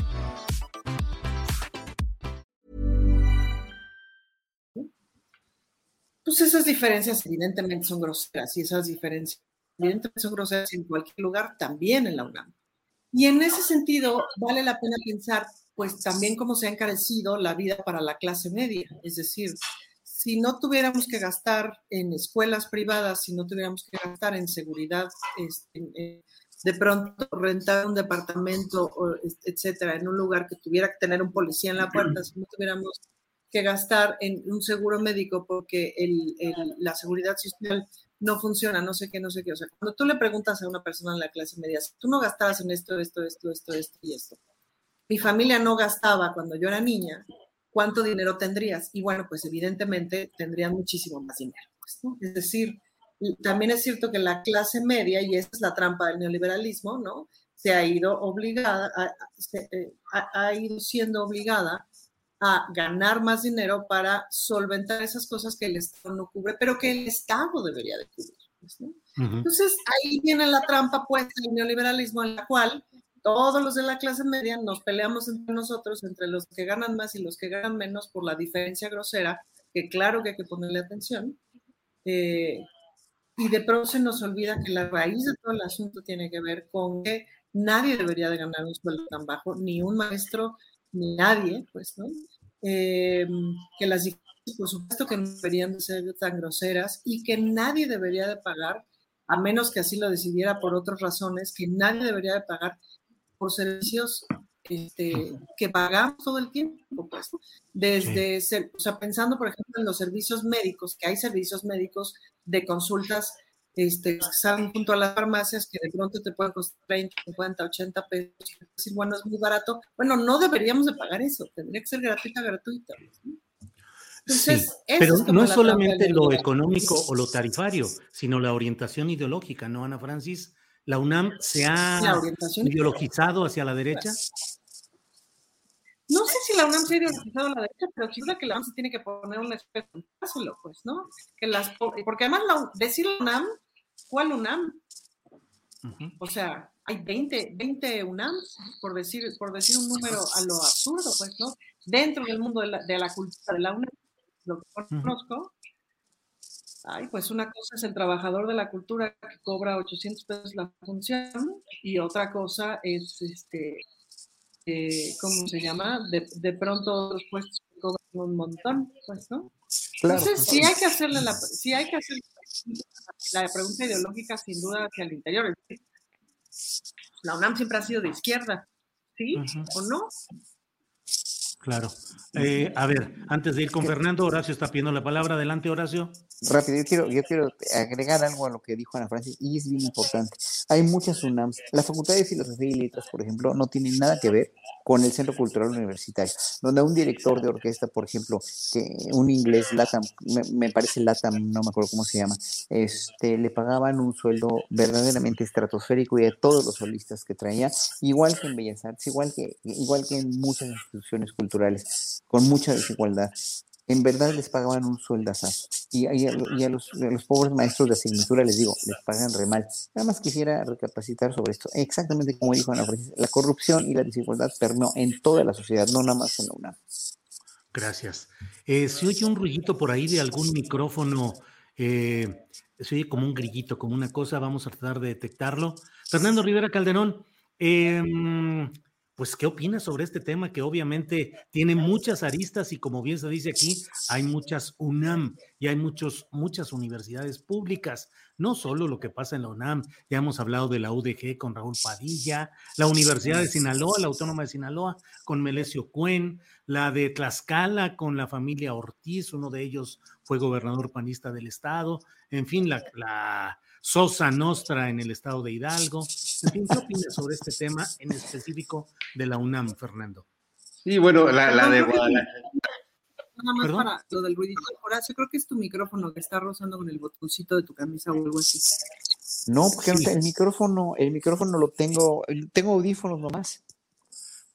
Pues esas diferencias evidentemente son groseras y esas diferencias evidentemente son groseras en cualquier lugar, también en la UNAM. Y en ese sentido, vale la pena pensar, pues también cómo se ha encarecido la vida para la clase media. Es decir, si no tuviéramos que gastar en escuelas privadas, si no tuviéramos que gastar en seguridad, este, de pronto rentar un departamento, etcétera, en un lugar que tuviera que tener un policía en la puerta, si no tuviéramos que gastar en un seguro médico porque la seguridad social no funciona, no sé qué, no sé qué. O sea, cuando tú le preguntas a una persona en la clase media, si tú no gastabas en esto, esto, esto, esto, esto y esto, mi familia no gastaba cuando yo era niña, ¿cuánto dinero tendrías? Y bueno, pues evidentemente tendrían muchísimo más dinero. Pues, es decir, también es cierto que la clase media, y esa es la trampa del neoliberalismo, ¿no? Se ha ido obligada, eh, ha ido siendo obligada a ganar más dinero para solventar esas cosas que el Estado no cubre, pero que el Estado debería de cubrir. Pues, Entonces, ahí viene la trampa puesta el neoliberalismo en la cual todos los de la clase media nos peleamos entre nosotros, entre los que ganan más y los que ganan menos, por la diferencia grosera, que claro que hay que ponerle atención. Eh, y de pronto se nos olvida que la raíz de todo el asunto tiene que ver con que nadie debería de ganar un sueldo tan bajo, ni un maestro, ni nadie, pues, ¿no? Eh, que las diferencias, por supuesto, que no deberían de ser tan groseras y que nadie debería de pagar, a menos que así lo decidiera por otras razones, que nadie debería de pagar por servicios este, que pagamos todo el tiempo, pues, desde, o sea, pensando, por ejemplo, en los servicios médicos, que hay servicios médicos de consultas este, que salen junto a las farmacias que de pronto te pueden costar 20, 50, 80 pesos, y decir, bueno, es muy barato. Bueno, no deberíamos de pagar eso, tendría que ser gratuita, gratuita. Entonces, pero no es solamente lo económico o lo tarifario, sino la orientación ideológica, ¿no, Ana Francis? ¿La UNAM se ha ideologizado hacia la derecha? No sé si la UNAM se ha ideologizado a la derecha, pero seguro que la UNAM se tiene que poner un espejo pues, ¿no? Que las, porque además decir UNAM, ¿cuál UNAM? O sea, hay 20, 20 UNAM, por decir, por decir un número a lo absurdo, pues, ¿no? Dentro del mundo de la, de la cultura de la UNAM, lo que conozco, Ay, pues una cosa es el trabajador de la cultura que cobra 800 pesos la función y otra cosa es este eh, ¿cómo se llama? De, de pronto los puestos cobran un montón, pues, ¿no? Entonces, sí hay que hacerle la, sí hay que hacer la pregunta ideológica sin duda hacia el interior. La UNAM siempre ha sido de izquierda, ¿sí? ¿O no? Claro. Eh, a ver, antes de ir con Fernando, Horacio está pidiendo la palabra. Adelante, Horacio. Rápido, yo quiero, yo quiero agregar algo a lo que dijo Ana Francis y es bien importante. Hay muchas UNAMs. La Facultad de Filosofía y Letras, por ejemplo, no tiene nada que ver con el Centro Cultural Universitario, donde un director de orquesta, por ejemplo, que un inglés, Latam, me, parece Latam, no me acuerdo cómo se llama, este, le pagaban un sueldo verdaderamente estratosférico y a todos los solistas que traía, igual que en Bellas Artes, igual que, igual que en muchas instituciones culturales, con mucha desigualdad en verdad les pagaban un sueldazo. Y, y, a, los, pobres maestros de asignatura les digo, les pagan re mal. Nada más quisiera recapacitar sobre esto. Exactamente como dijo Ana Francis, la corrupción y la desigualdad permeó en toda la sociedad, no nada más en la UNAM. Gracias. Eh, se oye un ruidito por ahí de algún micrófono, eh, se oye como un grillito, como una cosa, vamos a tratar de detectarlo. Fernando Rivera Calderón, eh, pues, ¿qué opinas sobre este tema que obviamente tiene muchas aristas y como bien se dice aquí, hay muchas UNAM y hay muchos, muchas universidades públicas, no solo lo que pasa en la UNAM, ya hemos hablado de la UDG con Raúl Padilla, la Universidad de Sinaloa, la Autónoma de Sinaloa con Melesio Cuen, la de Tlaxcala con la familia Ortiz, uno de ellos fue gobernador panista del estado, en fin, la, la Sosa Nostra en el estado de Hidalgo. ¿Qué opinas sobre este tema en específico de la UNAM, Fernando? Sí, bueno, la, de Guadalajara. Nada más ¿Perdón? para lo del ruidito. Horacio, creo que es tu micrófono que está rozando con el botoncito de tu camisa o algo así. No, porque Sí. el micrófono, el micrófono lo tengo, tengo audífonos nomás.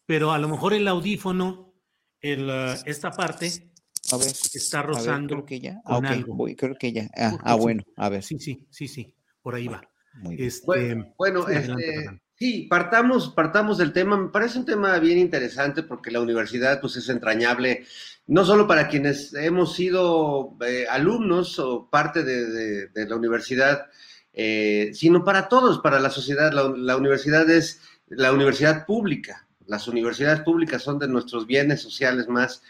Pero a lo mejor el audífono, el, eh, esta parte, A ver, está a ver, rozando creo que ya. Ah, algo. voy, creo que ya. Ah, ah, bueno, a ver. Sí, sí, sí, sí, por ahí va. Muy bien. Este, Bueno, bueno, sí, adelante, este, sí, partamos, partamos del tema. Me parece un tema bien interesante porque la universidad pues, es entrañable, no solo para quienes hemos sido eh, alumnos o parte de, de- de la universidad, eh, sino para todos, para la sociedad. La, la universidad es la universidad pública. Las universidades públicas son de nuestros bienes sociales más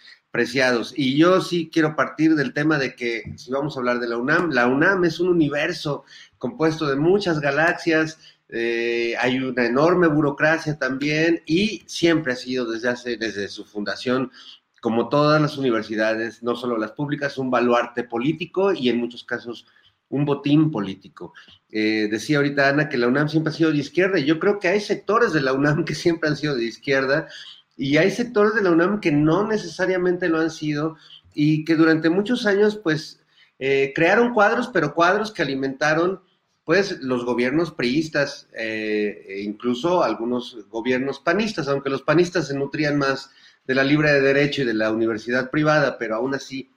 Y yo sí quiero partir del tema de que si vamos a hablar de la UNAM, la UNAM es un universo compuesto de muchas galaxias, eh, hay una enorme burocracia también y siempre ha sido desde hace, desde su fundación, como todas las universidades, no solo las públicas, un baluarte político y en muchos casos un botín político. Eh, decía ahorita Ana que la UNAM siempre ha sido de izquierda y yo creo que hay sectores de la UNAM que siempre han sido de izquierda y hay sectores de la UNAM que no necesariamente lo han sido y que durante muchos años pues eh, crearon cuadros, pero cuadros que alimentaron pues los gobiernos priistas, eh, e incluso algunos gobiernos panistas, aunque los panistas se nutrían más de la libre de derecho y de la universidad privada, pero aún así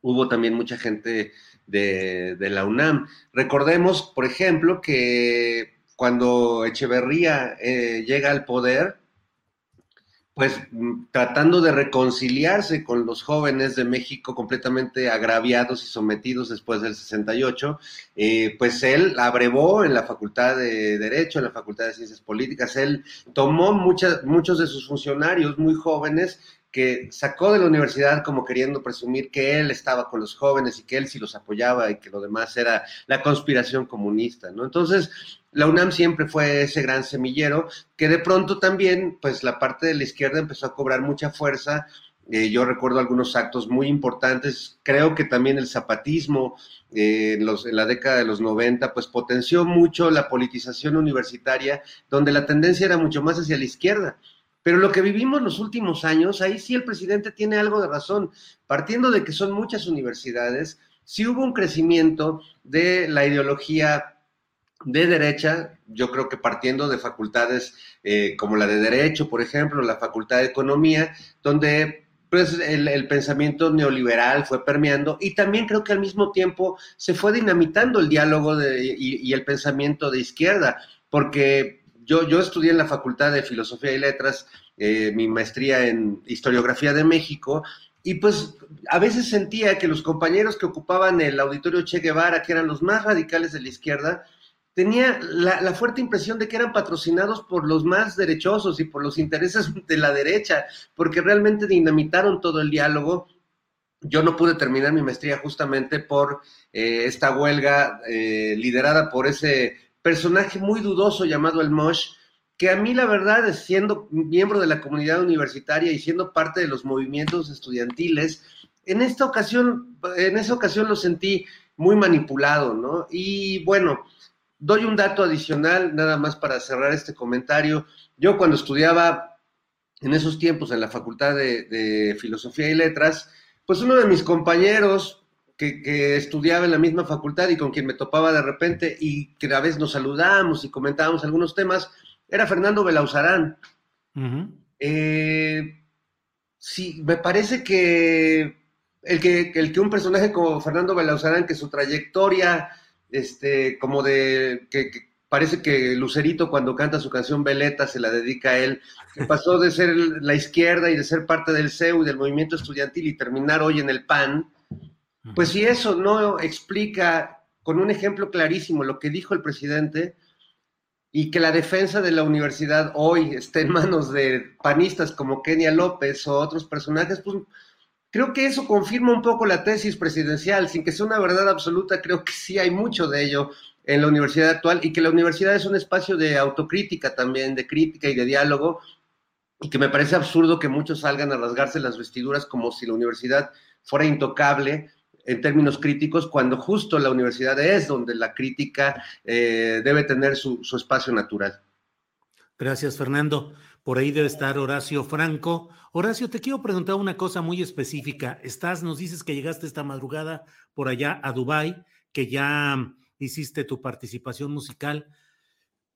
hubo también mucha gente de, de la UNAM. Recordemos, por ejemplo, que cuando Echeverría eh, llega al poder, pues mm, tratando de reconciliarse con los jóvenes de México completamente agraviados y sometidos después del 68, eh, pues él abrevó en la Facultad de Derecho, en la Facultad de Ciencias Políticas, él tomó muchas, muchos de sus funcionarios muy jóvenes que sacó de la universidad como queriendo presumir que él estaba con los jóvenes y que él sí los apoyaba y que lo demás era la conspiración comunista, ¿no? Entonces, la UNAM siempre fue ese gran semillero que de pronto también, pues la parte de la izquierda empezó a cobrar mucha fuerza. Eh, yo recuerdo algunos actos muy importantes. Creo que también el zapatismo eh, en, en la década de los 90, pues potenció mucho la politización universitaria, donde la tendencia era mucho más hacia la izquierda. Pero lo que vivimos los últimos años, ahí sí el presidente tiene algo de razón. Partiendo de que son muchas universidades, sí hubo un crecimiento de la ideología de derecha, yo creo que partiendo de facultades eh, como la de Derecho, por ejemplo, la Facultad de Economía, donde pues, el, pensamiento neoliberal fue permeando y también creo que al mismo tiempo se fue dinamitando el diálogo de, y, y, el pensamiento de izquierda, porque yo, yo estudié en la Facultad de Filosofía y Letras, eh, mi maestría en Historiografía de México, y pues a veces sentía que los compañeros que ocupaban el auditorio Che Guevara, que eran los más radicales de la izquierda, tenía la, la, fuerte impresión de que eran patrocinados por los más derechosos y por los intereses de la derecha, porque realmente dinamitaron todo el diálogo. Yo no pude terminar mi maestría justamente por eh, esta huelga eh, liderada por ese personaje muy dudoso llamado el Mosh, que a mí la verdad, siendo miembro de la comunidad universitaria y siendo parte de los movimientos estudiantiles, en esta ocasión, en esa ocasión lo sentí muy manipulado, ¿no? Y bueno, doy un dato adicional, nada más para cerrar este comentario. Yo cuando estudiaba en esos tiempos en la Facultad de, de Filosofía y Letras, pues uno de mis compañeros que, que, estudiaba en la misma facultad y con quien me topaba de repente y que a veces nos saludamos y comentábamos algunos temas, era Fernando Belauzarán. Uh -huh. eh, sí, me parece que el, que el que un personaje como Fernando Belauzarán, que su trayectoria este, como de que, que, parece que Lucerito cuando canta su canción Veleta se la dedica a él, que pasó de ser la izquierda y de ser parte del CEU y del movimiento estudiantil y terminar hoy en el PAN, pues si eso no explica con un ejemplo clarísimo lo que dijo el presidente y que la defensa de la universidad hoy esté en manos de panistas como Kenia López o otros personajes, pues creo que eso confirma un poco la tesis presidencial, sin que sea una verdad absoluta, creo que sí hay mucho de ello en la universidad actual y que la universidad es un espacio de autocrítica también, de crítica y de diálogo, y que me parece absurdo que muchos salgan a rasgarse las vestiduras como si la universidad fuera intocable en términos críticos, cuando justo la universidad es donde la crítica eh, debe tener su, su espacio natural. Gracias, Fernando. Por ahí debe estar Horacio Franco. Horacio, te quiero preguntar una cosa muy específica. Estás, nos dices que llegaste esta madrugada por allá a Dubái, que ya hiciste tu participación musical.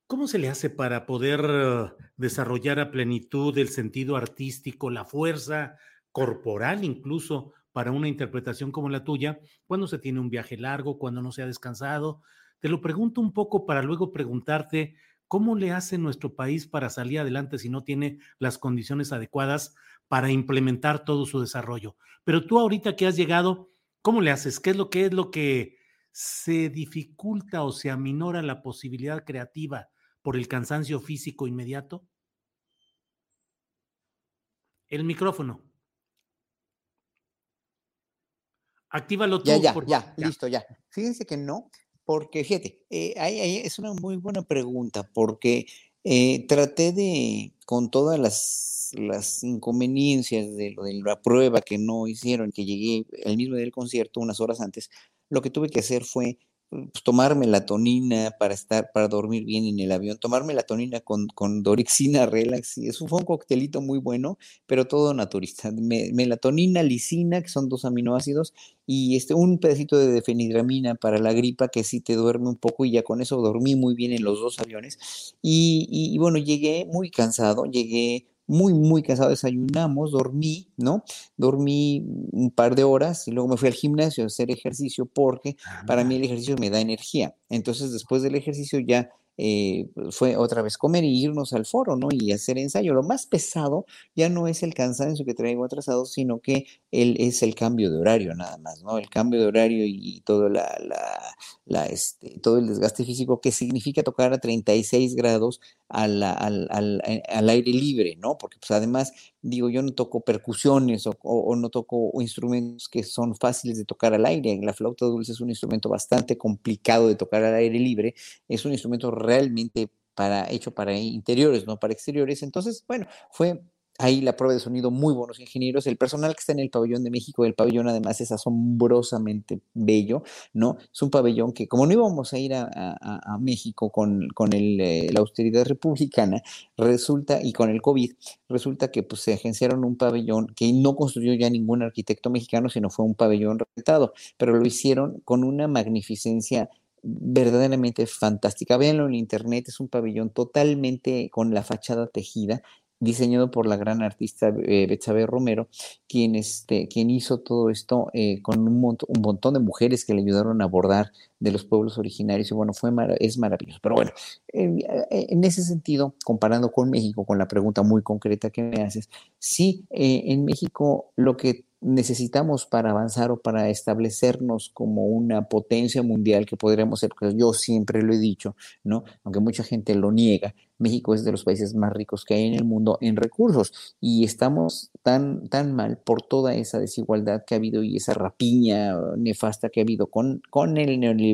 ¿Cómo se le hace para poder eh, desarrollar a plenitud el sentido artístico, la fuerza corporal incluso para una interpretación como la tuya, cuando se tiene un viaje largo, cuando no se ha descansado? Te lo pregunto un poco para luego preguntarte cómo le hace nuestro país para salir adelante si no tiene las condiciones adecuadas para implementar todo su desarrollo. Pero tú ahorita que has llegado, ¿cómo le haces? ¿Qué es lo que es lo que se dificulta o se aminora la posibilidad creativa por el cansancio físico inmediato? El micrófono. Actívalo tú. Ya, ya, ya, listo, ya. Fíjense que no, porque fíjate, eh, es una muy buena pregunta, porque eh, traté de, con todas las, las inconveniencias de de la prueba que no hicieron, que llegué el mismo día del concierto, unas horas antes, lo que tuve que hacer fue pues, tomar melatonina para estar, para dormir bien en el avión, tomar melatonina con, con dorixina, relax, y eso fue un coctelito muy bueno, pero todo naturista. melatonina, lisina, que son dos aminoácidos, y este, un pedacito de defenidramina para la gripa, que sí te duerme un poco, y ya con eso dormí muy bien en los dos aviones. Y, y bueno, llegué muy cansado, llegué muy, muy cansado, desayunamos, dormí, ¿no? Dormí un par de horas y luego me fui al gimnasio a hacer ejercicio porque para mí el ejercicio me da energía. Entonces, después del ejercicio ya eh, fue otra vez comer y irnos al foro, ¿no? Y hacer ensayo. Lo más pesado ya no es el cansancio que traigo atrasado, sino que él es el cambio de horario nada más, ¿no? El cambio de horario y todo, la, la, este, todo el desgaste físico que significa tocar a 36 grados al, al, al, eh, al, aire libre, ¿no? Porque pues además, digo, yo no toco percusiones o, no toco instrumentos que son fáciles de tocar al aire. La flauta dulce es un instrumento bastante complicado de tocar al aire libre, es un instrumento realmente para, hecho para interiores, no para exteriores. Entonces, bueno, fue ahí la prueba de sonido, muy buenos ingenieros. El personal que está en el pabellón de México, el pabellón además es asombrosamente bello, ¿no? Es un pabellón que, como no íbamos a ir a, México con, con eh, la austeridad republicana, resulta, y con el COVID, resulta que pues, se agenciaron un pabellón que no construyó ya ningún arquitecto mexicano, sino fue un pabellón rentado, pero lo hicieron con una magnificencia verdaderamente fantástica. Véanlo en internet, es un pabellón totalmente con la fachada tejida, diseñado por la gran artista eh, Romero, quien, este, quien hizo todo esto eh, con un, un, montón de mujeres que le ayudaron a abordar de los pueblos originarios y bueno, fue es maravilloso. Pero bueno, eh, en ese sentido, comparando con México, con la pregunta muy concreta que me haces, sí, en México lo que necesitamos para avanzar o para establecernos como una potencia mundial que podríamos ser, porque yo siempre lo he dicho, ¿no? Aunque mucha gente lo niega, México es de los países más ricos que hay en el mundo en recursos y estamos tan, tan mal por toda esa desigualdad que ha habido y esa rapiña nefasta que ha habido con, con el neoliberalismo,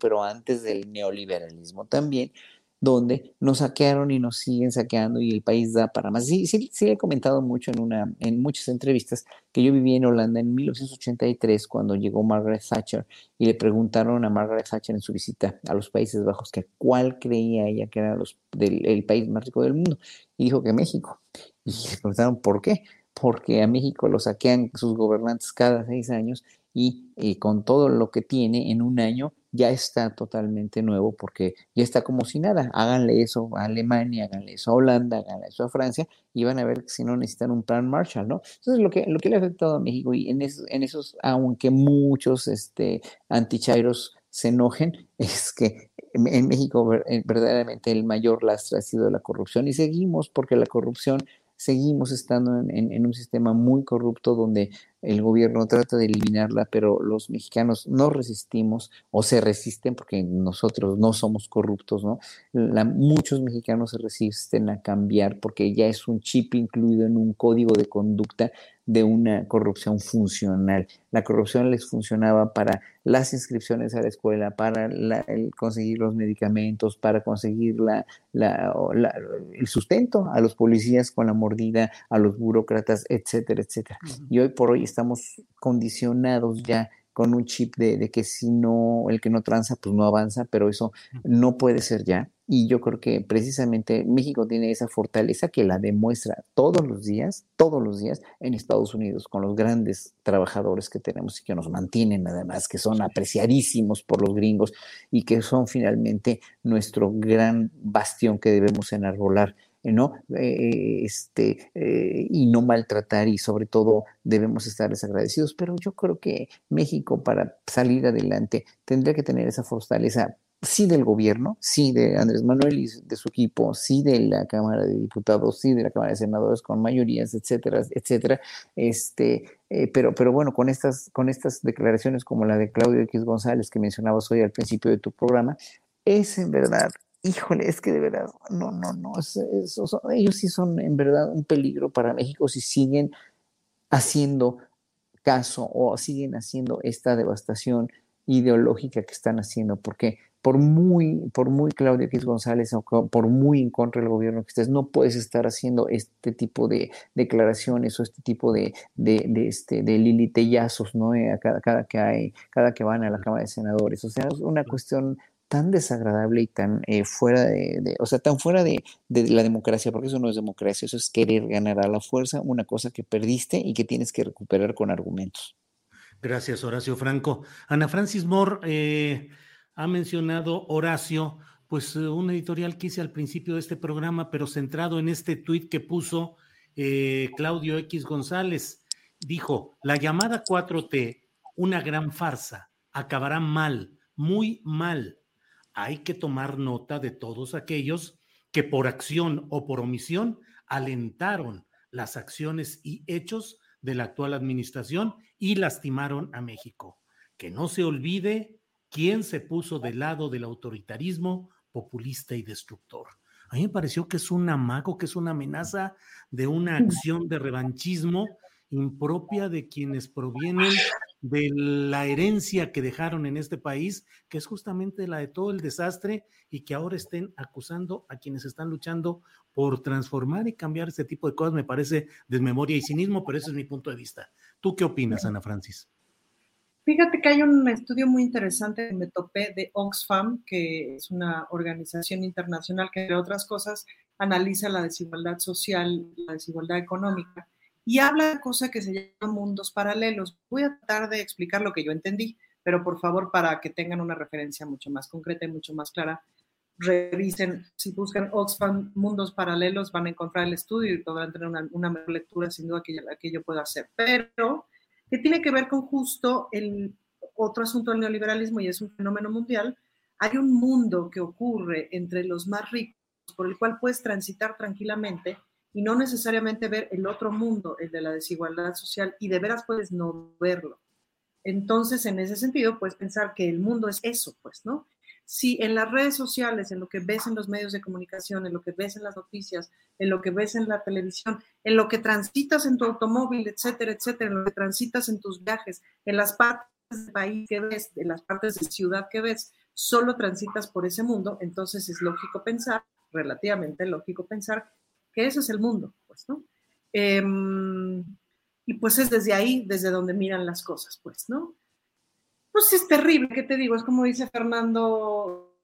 pero antes del neoliberalismo también, donde nos saquearon y nos siguen saqueando y el país da para más. Sí, sí, he comentado mucho en, una, en muchas entrevistas que yo viví en Holanda en 1983 cuando llegó Margaret Thatcher y le preguntaron a Margaret Thatcher en su visita a los Países Bajos que cuál creía ella que era el país más rico del mundo y dijo que México. Y le preguntaron por qué. Porque a México lo saquean sus gobernantes cada seis años y eh, con todo lo que tiene en un año ya está totalmente nuevo porque ya está como si nada. Háganle eso a Alemania, háganle eso a Holanda, háganle eso a Francia y van a ver si no necesitan un plan Marshall, ¿no? Entonces, lo que, lo que le ha afectado a México y en, en esos, aunque muchos este, antichairos se enojen, es que en México eh, verdaderamente el mayor lastre ha sido la corrupción y seguimos porque la corrupción seguimos estando en, un sistema muy corrupto donde el gobierno trata de eliminarla, pero los mexicanos no resistimos o se resisten porque nosotros no somos corruptos, ¿no? muchos mexicanos se resisten a cambiar porque ya es un chip incluido en un código de conducta de una corrupción funcional. La corrupción les funcionaba para las inscripciones a la escuela, para el conseguir los medicamentos, para conseguir la, el sustento a los policías con la mordida, a los burócratas, etcétera, etcétera. Y hoy por hoy estamos condicionados ya con un chip de, de, que si no, el que no tranza, pues no avanza, pero eso no puede ser ya. Y yo creo que precisamente México tiene esa fortaleza que la demuestra todos los días, todos los días en Estados Unidos, con los grandes trabajadores que tenemos y que nos mantienen además, que son apreciadísimos por los gringos y que son finalmente nuestro gran bastión que debemos enarbolar ¿no? Eh, este, eh, y no maltratar y sobre todo debemos estar desagradecidos, pero yo creo que México para salir adelante tendría que tener esa fortaleza sí del gobierno, sí de Andrés Manuel y de su equipo, sí de la Cámara de Diputados, sí de la Cámara de Senadores con mayorías, etcétera, etcétera. Este, eh, pero, pero bueno, con estas, con estas declaraciones como la de Claudio X González que mencionabas hoy al principio de tu programa, es en verdad híjole, es que de verdad, no, no, no, ellos sí son en verdad un peligro para México si siguen haciendo caso o siguen haciendo esta devastación ideológica que están haciendo, porque por muy, por muy Claudia X González o por muy en contra del gobierno que estés, no puedes estar haciendo este tipo de declaraciones o este tipo de, de, de este, de lilitellazos, ¿no? Eh, cada, cada, que hay, cada que van a la Cámara de Senadores. O sea, es una cuestión tan desagradable y tan eh, fuera de, o sea, tan fuera de, la democracia, porque eso no es democracia, eso es querer ganar a la fuerza una cosa que perdiste y que tienes que recuperar con argumentos. Gracias, Horacio Franco. Ana Francis Moore eh, ha mencionado Horacio, pues eh, un editorial que hice al principio de este programa, pero centrado en este tuit que puso Claudio X González. Dijo, la llamada 4T, una gran farsa, acabará mal, muy mal hay que tomar nota de todos aquellos que por acción o por omisión alentaron las acciones y hechos de la actual administración y lastimaron a México. Que no se olvide quién se puso del lado del autoritarismo populista y destructor. A mí me pareció que es un amago, que es una amenaza de una acción de revanchismo impropia de quienes provienen de la herencia que dejaron en este país, que es justamente la de todo el desastre y que ahora estén acusando a quienes están luchando por transformar y cambiar este tipo de cosas, me parece desmemoria y cinismo, pero ese es mi punto de vista. ¿Tú qué opinas, Ana Francis? Fíjate que hay un estudio muy interesante que me topé de Oxfam, que es una organización internacional que, entre otras cosas, analiza la desigualdad social, la desigualdad económica y habla de cosas que se llaman mundos paralelos. Voy a tratar de explicar lo que yo entendí, pero por favor, para que tengan una referencia mucho más concreta y mucho más clara, revisen, si buscan Oxfam Mundos Paralelos, van a encontrar el estudio y podrán tener una, mejor lectura, sin duda, que, que yo pueda hacer. Pero, que tiene que ver con justo el otro asunto del neoliberalismo y es un fenómeno mundial, hay un mundo que ocurre entre los más ricos por el cual puedes transitar tranquilamente y no necesariamente ver el otro mundo, el de la desigualdad social, y de veras puedes no verlo. Entonces, en ese sentido, puedes pensar que el mundo es eso, pues, ¿no? Si en las redes sociales, en lo que ves en los medios de comunicación, en lo que ves en las noticias, en lo que ves en la televisión, en lo que transitas en tu automóvil, etcétera, etcétera, en lo que transitas en tus viajes, en las partes del país que ves, en las partes de ciudad que ves, solo transitas por ese mundo, entonces es lógico pensar, relativamente lógico pensar, que ese es el mundo, pues, ¿no? Em, y pues es desde ahí, desde donde miran las cosas, pues, ¿no? Pues es terrible, ¿qué te digo? Es como dice Fernando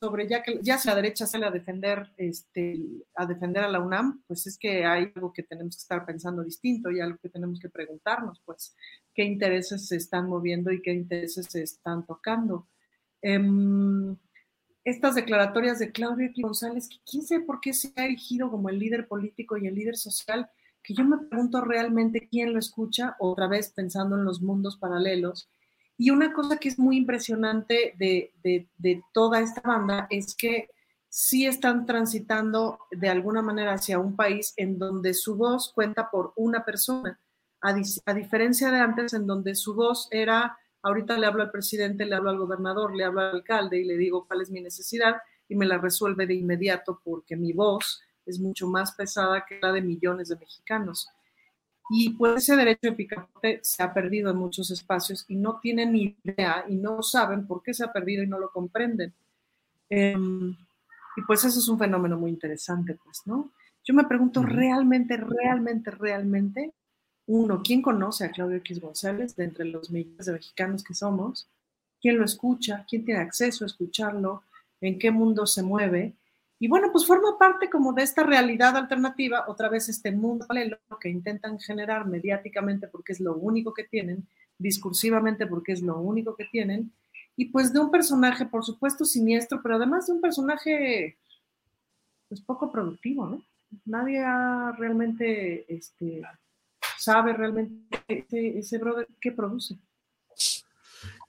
sobre ya que ya si la derecha sale a defender este a defender a la UNAM, pues es que hay algo que tenemos que estar pensando distinto y algo que tenemos que preguntarnos, pues, qué intereses se están moviendo y qué intereses se están tocando. Em, estas declaratorias de Claudio González, que quién sabe por qué se ha erigido como el líder político y el líder social, que yo me pregunto realmente quién lo escucha, otra vez pensando en los mundos paralelos. Y una cosa que es muy impresionante de, de toda esta banda es que sí están transitando de alguna manera hacia un país en donde su voz cuenta por una persona, a diferencia de antes en donde su voz era Ahorita le hablo al presidente, le hablo al gobernador, le hablo al alcalde y le digo cuál es mi necesidad y me la resuelve de inmediato porque mi voz es mucho más pesada que la de millones de mexicanos. Y pues ese derecho de picaporte se ha perdido en muchos espacios y no tienen ni idea y no saben por qué se ha perdido y no lo comprenden. Em, y pues eso es un fenómeno muy interesante, pues, ¿no? Yo me pregunto, ¿realmente, realmente, realmente uno, ¿quién conoce a Claudio X González de entre los millones de mexicanos que somos? ¿Quién lo escucha? ¿Quién tiene acceso a escucharlo? ¿En qué mundo se mueve? Y bueno, pues forma parte como de esta realidad alternativa, otra vez este mundo paralelo que intentan generar mediáticamente porque es lo único que tienen, discursivamente porque es lo único que tienen, y pues de un personaje, por supuesto, siniestro, pero además de un personaje pues poco productivo, ¿no? Nadie realmente este, sabe realmente ese, ese brother qué produce.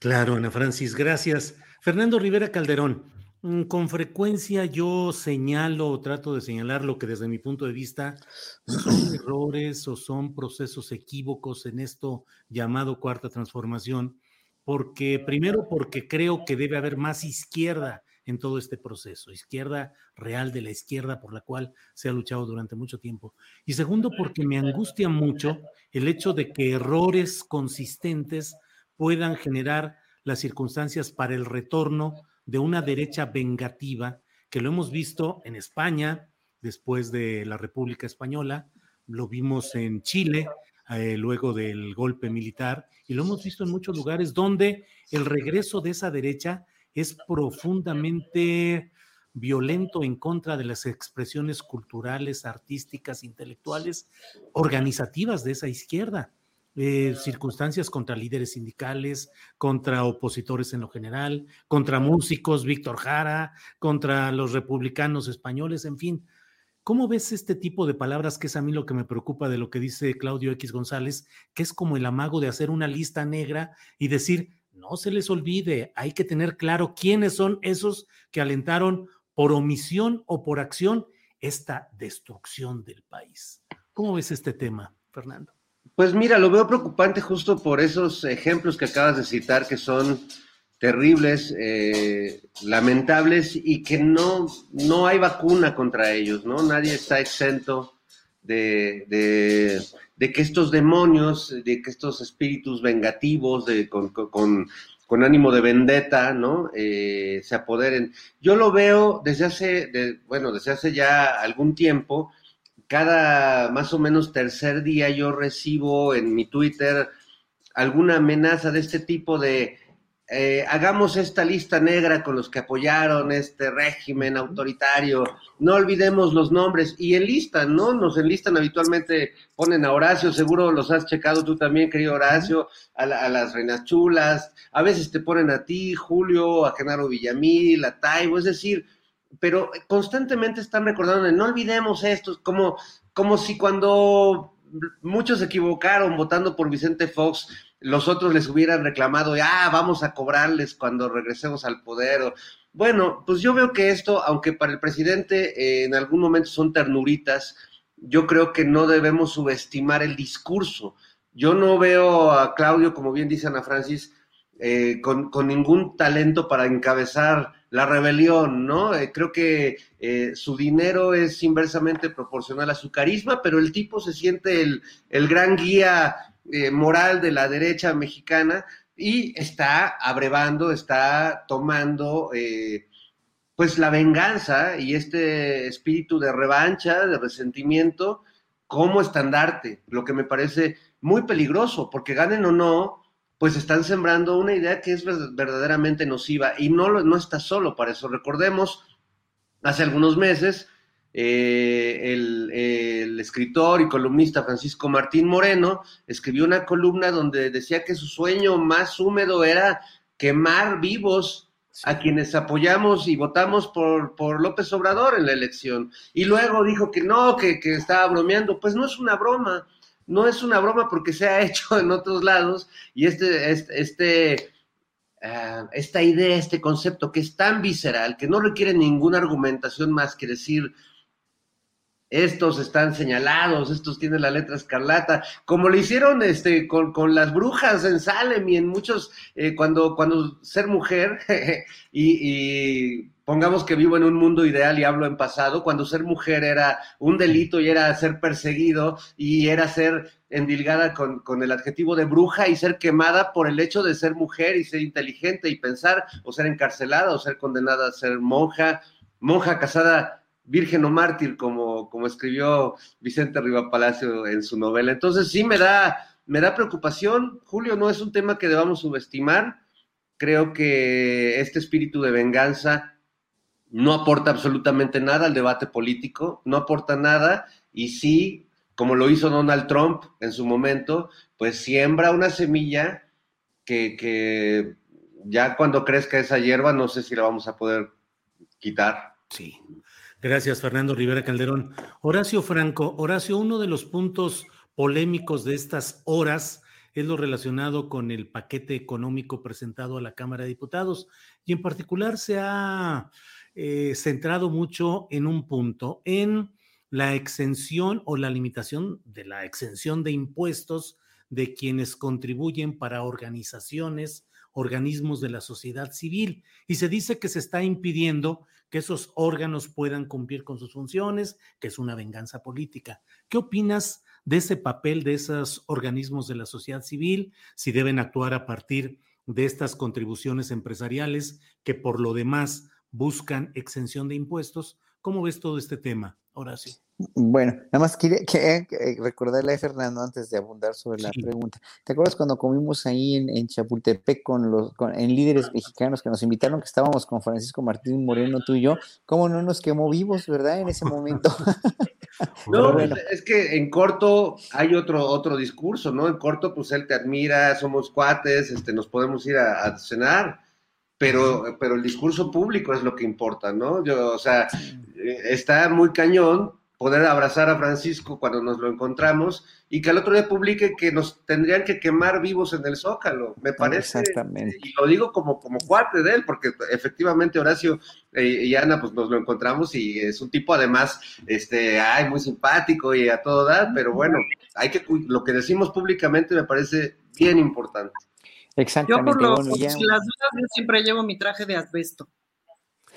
Claro, Ana Francis, gracias. Fernando Rivera Calderón, mm, con frecuencia yo señalo o trato de señalar lo que desde mi punto de vista son errores o son procesos equívocos en esto llamado cuarta transformación, porque primero porque creo que debe haber más izquierda en todo este proceso, izquierda real de la izquierda por la cual se ha luchado durante mucho tiempo. Y segundo, porque me angustia mucho el hecho de que errores consistentes puedan generar las circunstancias para el retorno de una derecha vengativa, que lo hemos visto en España después de la República Española, lo vimos en Chile eh, luego del golpe militar y lo hemos visto en muchos lugares donde el regreso de esa derecha es profundamente violento en contra de las expresiones culturales, artísticas, intelectuales, organizativas de esa izquierda. Eh, circunstancias contra líderes sindicales, contra opositores en lo general, contra músicos, Víctor Jara, contra los republicanos españoles, en fin. ¿Cómo ves este tipo de palabras que es a mí lo que me preocupa de lo que dice Claudio X González, que es como el amago de hacer una lista negra y decir, no se les olvide, hay que tener claro quiénes son esos que alentaron por omisión o por acción esta destrucción del país. ¿Cómo ves este tema, Fernando? Pues mira, lo veo preocupante justo por esos ejemplos que acabas de citar que son terribles, eh, lamentables y que no, no hay vacuna contra ellos, ¿no? Nadie está exento de, de, que estos demonios, de que estos espíritus vengativos, de, con, con, con ánimo de vendetta, ¿no? Eh, se apoderen. Yo lo veo desde hace, bueno, desde hace ya algún tiempo, cada más o menos tercer día yo recibo en mi Twitter alguna amenaza de este tipo de eh, hagamos esta lista negra con los que apoyaron este régimen autoritario, no olvidemos los nombres. Y enlistan, ¿no? Nos enlistan habitualmente, ponen a Horacio, seguro los has checado tú también, querido Horacio, a, las reinas chulas, a veces te ponen a ti, Julio, a Genaro Villamil, a Taibo, es decir, pero constantemente están recordando, no olvidemos esto, como, como si cuando muchos se equivocaron votando por Vicente Fox, los otros les hubieran reclamado, ah, vamos a cobrarles cuando regresemos al poder. Bueno, pues yo veo que esto, aunque para el presidente eh, en algún momento son ternuritas, yo creo que no debemos subestimar el discurso. Yo no veo a Claudio, como bien dice Ana Francis, eh, con, ningún talento para encabezar la rebelión, ¿no? Eh, creo que su dinero es inversamente proporcional a su carisma, pero el tipo se siente el, el gran guía eh, moral de la derecha mexicana y está abrevando, está tomando eh, pues la venganza y este espíritu de revancha, de resentimiento como estandarte, lo que me parece muy peligroso, porque ganen o no, pues están sembrando una idea que es verdaderamente nociva y no, no está solo para eso. Recordemos, hace algunos meses, eh, el, escritor y columnista Francisco Martín Moreno escribió una columna donde decía que su sueño más húmedo era quemar vivos a quienes apoyamos y votamos por, por, López Obrador en la elección. Y luego dijo que no, que, estaba bromeando. Pues no es una broma, no es una broma porque se ha hecho en otros lados y este, este, este ah, esta idea, este concepto que es tan visceral, que no requiere ninguna argumentación más que decir, estos están señalados, estos tienen la letra escarlata, como lo hicieron este, con, las brujas en Salem y en muchos, eh, cuando, cuando ser mujer, y, pongamos que vivo en un mundo ideal y hablo en pasado, cuando ser mujer era un delito y era ser perseguido y era ser endilgada con, con el adjetivo de bruja y ser quemada por el hecho de ser mujer y ser inteligente y pensar, o ser encarcelada, o ser condenada a ser monja, monja casada virgen o mártir, como, como escribió Vicente Riva Palacio en su novela. Entonces sí me da, me da preocupación. Julio, no es un tema que debamos subestimar. Creo que este espíritu de venganza no aporta absolutamente nada al debate político, no aporta nada y sí, como lo hizo Donald Trump en su momento, pues siembra una semilla que, que ya cuando crezca esa hierba no sé si la vamos a poder quitar. Sí. Gracias, Fernando Rivera Calderón. Horacio Franco, Horacio, uno de los puntos polémicos de estas horas es lo relacionado con el paquete económico presentado a la Cámara de Diputados y en particular se ha eh, centrado mucho en un punto, en la exención o la limitación de la exención de impuestos de quienes contribuyen para organizaciones, organismos de la sociedad civil. Y se dice que se está impidiendo que esos órganos puedan cumplir con sus funciones, que es una venganza política. ¿Qué opinas de ese papel de esos organismos de la sociedad civil? Si deben actuar a partir de estas contribuciones empresariales que por lo demás buscan exención de impuestos. ¿Cómo ves todo este tema, Horacio? Bueno, nada más quería que, recordarle a Fernando antes de abundar sobre la pregunta. ¿Te acuerdas cuando comimos ahí en, Chapultepec con los en líderes mexicanos que nos invitaron, que estábamos con Francisco Martín Moreno, tú y yo? ¿Cómo no nos quemó vivos, verdad? En ese momento. no, es que en corto hay otro, otro discurso, ¿no? En corto, pues él te admira, somos cuates, este, nos podemos ir a cenar pero, pero el discurso público es lo que importa, ¿no? Yo, o sea, eh, está muy cañón poder abrazar a Francisco cuando nos lo encontramos y que al otro día publique que nos tendrían que quemar vivos en el Zócalo, me parece. Exactamente. Y lo digo como, como cuate de él, porque efectivamente Horacio eh, y Ana, pues nos lo encontramos y es un tipo además, este, ay, muy simpático y a todo dar, pero bueno, hay que, lo que decimos públicamente me parece bien importante. Exactamente. Yo por, lo, las dudas yo siempre llevo mi traje de asbesto.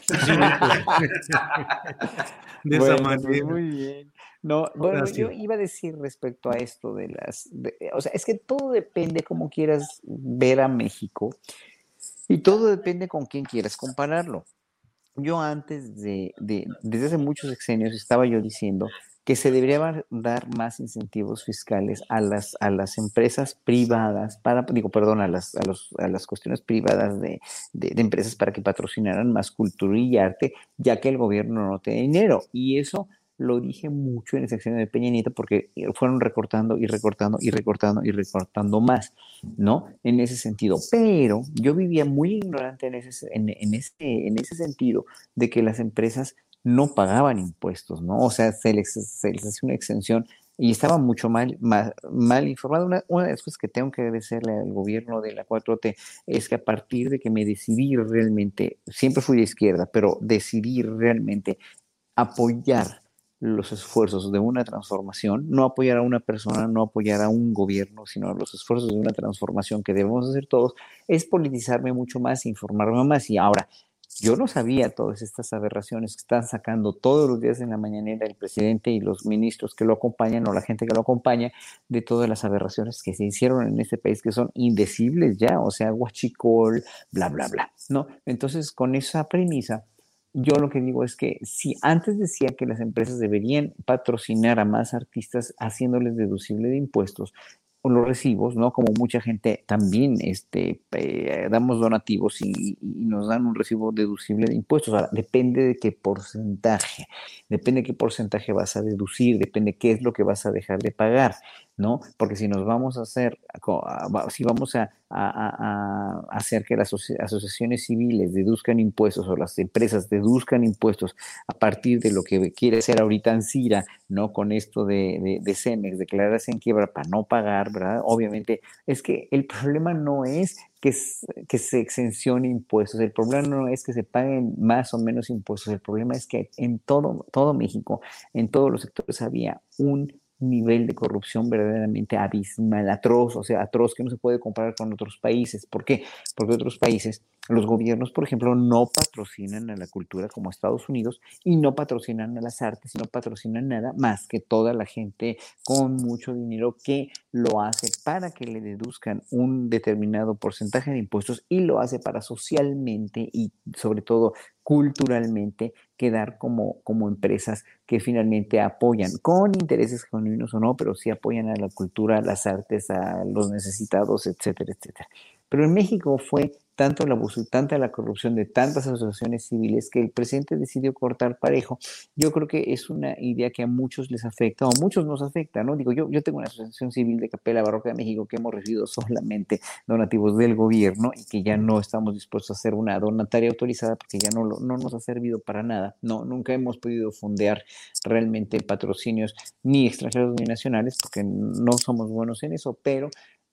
de esa manera. Muy bien. No, bueno, yo iba a decir respecto a esto de las, o sea, es que todo depende cómo quieras ver a México y todo depende con quién quieras compararlo. Yo antes de, de desde hace muchos sexenios estaba yo diciendo que se debería dar más incentivos fiscales a las, a las empresas privadas, para, digo, perdón, a las, a los, a las cuestiones privadas de, de, empresas para que patrocinaran más cultura y arte, ya que el gobierno no tiene dinero. Y eso lo dije mucho en el sección de Peña Nieto porque fueron recortando y recortando y recortando y recortando más, ¿no? En ese sentido. Pero yo vivía muy ignorante en ese, en, en ese, en ese sentido de que las empresas no pagaban impuestos, ¿no? O sea, se les, se les hacía una exención y estaba mucho mal, mal, informado. Una, una, de las cosas que tengo que agradecerle al gobierno de la 4T es que a partir de que me decidí realmente, siempre fui de izquierda, pero decidí realmente apoyar los esfuerzos de una transformación, no apoyar a una persona, no apoyar a un gobierno, sino los esfuerzos de una transformación que debemos hacer todos, es politizarme mucho más, informarme más. Y ahora, yo no sabía todas estas aberraciones que están sacando todos los días en la mañanera el presidente y los ministros que lo acompañan o la gente que lo acompaña de todas las aberraciones que se hicieron en este país que son indecibles ya, o sea, guachicol, bla, bla, bla, ¿no? Entonces, con esa premisa, yo lo que digo es que si antes decía que las empresas deberían patrocinar a más artistas haciéndoles deducible de impuestos, los recibos, ¿no? Como mucha gente también este, eh, damos donativos y, nos dan un recibo deducible de impuestos. Ahora, depende de qué porcentaje, depende de qué porcentaje vas a deducir, depende qué es lo que vas a dejar de pagar. ¿No? Porque si nos vamos a hacer, si vamos a, hacer que las asociaciones civiles deduzcan impuestos o las empresas deduzcan impuestos a partir de lo que quiere hacer ahorita Ansira, ¿no? Con esto de, de, de Cemex, declararse en quiebra para no pagar, ¿verdad? Obviamente, es que el problema no es que, que se exencione impuestos, el problema no es que se paguen más o menos impuestos, el problema es que en todo, todo México, en todos los sectores había un nivel de corrupción verdaderamente abismal, atroz, o sea, atroz que no se puede comparar con otros países. ¿Por qué? Porque otros países, los gobiernos, por ejemplo, no patrocinan a la cultura como Estados Unidos y no patrocinan a las artes y no patrocinan nada más que toda la gente con mucho dinero que lo hace para que le deduzcan un determinado porcentaje de impuestos y lo hace para socialmente y sobre todo culturalmente quedar como, como empresas que finalmente apoyan con intereses genuinos o no, pero sí apoyan a la cultura, a las artes, a los necesitados, etcétera, etcétera. Pero en México fue tanto el abuso y tanta la corrupción de tantas asociaciones civiles que el presidente decidió cortar parejo. Yo creo que es una idea que a muchos les afecta o a muchos nos afecta, ¿no? Digo, yo, yo tengo una asociación civil de Capela Barroca de México que hemos recibido solamente donativos del gobierno y que ya no estamos dispuestos a hacer una donataria autorizada porque ya no, no nos ha servido para nada. No, nunca hemos podido fondear realmente patrocinios ni extranjeros ni nacionales porque no somos buenos en eso, pero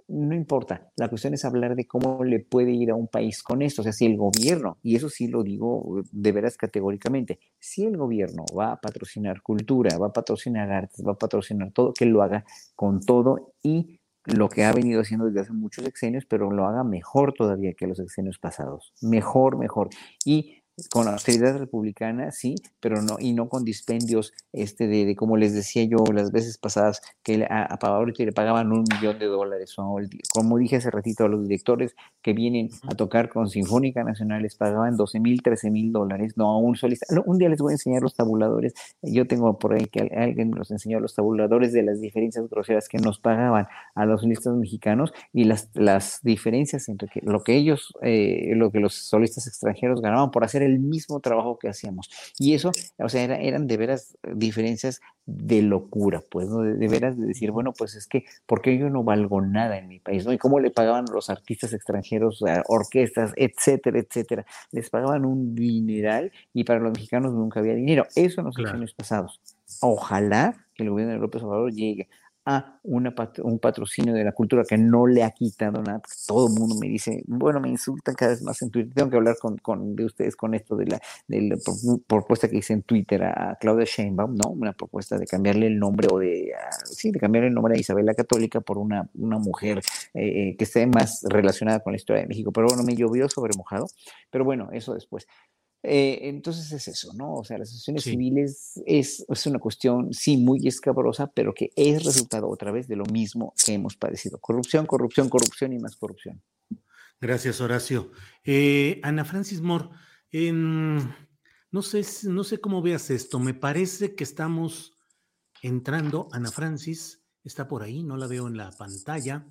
no importa, la cuestión es hablar de cómo le puede ir a un país con esto, o sea, si el gobierno, y eso sí lo digo de veras categóricamente, si el gobierno va a patrocinar cultura, va a patrocinar artes, va a patrocinar todo, que lo haga con todo y lo que ha venido haciendo desde hace muchos sexenios, pero lo haga mejor todavía que los sexenios pasados, mejor, mejor. Y con austeridad republicana, sí, pero no, y no con dispendios, este, de, de como les decía yo las veces pasadas, que a, a le pagaban un millón de dólares, o como dije hace ratito a los directores que vienen a tocar con Sinfónica Nacional, les pagaban 12 mil, 13 mil dólares, no a un solista. Un día les voy a enseñar los tabuladores, yo tengo por ahí que alguien los enseñó los tabuladores de las diferencias groseras que nos pagaban a los solistas mexicanos y las, las diferencias entre lo que ellos, eh, lo que los solistas extranjeros ganaban por hacer el mismo trabajo que hacíamos. Y eso, o sea, eran de veras diferencias de locura, pues, ¿no? De, veras de decir, bueno, pues es que, ¿por qué yo no valgo nada en mi país, ¿no? Y cómo le pagaban los artistas extranjeros, orquestas, etcétera, etcétera. Les pagaban un dineral y para los mexicanos nunca había dinero. Eso en los años pasados. Ojalá que el gobierno de López Obrador llegue a una un patrocinio de la cultura que no le ha quitado nada. Todo el mundo me dice, bueno, me insultan cada vez más en Twitter. Tengo que hablar con, con de ustedes con esto de la, propuesta que hice en Twitter a Claudia Sheinbaum, ¿no? Una propuesta de cambiarle el nombre o de, sí, de cambiarle el nombre a Isabel la Católica por una, una mujer eh, eh, que esté más relacionada con la historia de México. Pero bueno, me llovió sobre mojado. Pero bueno, eso después. Eh, entonces es eso, ¿no? O sea, las asociaciones civiles es, es, una cuestión, sí, muy escabrosa, pero que es resultado otra vez de lo mismo que hemos padecido. Corrupción, corrupción, corrupción y más corrupción. Gracias, Horacio. Eh, Ana Francis Moore, no, sé, no sé cómo veas esto. Me parece que estamos entrando. Ana Francis está por ahí, no la veo en la pantalla,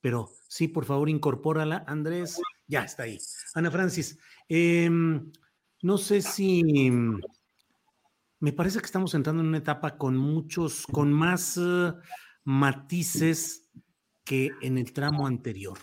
pero sí, por favor, incorpórala. Andrés, ya está ahí. Ana Francis, eh, no sé si mm, me parece que estamos entrando en una etapa con muchos, con más eh, matices que en el tramo anterior.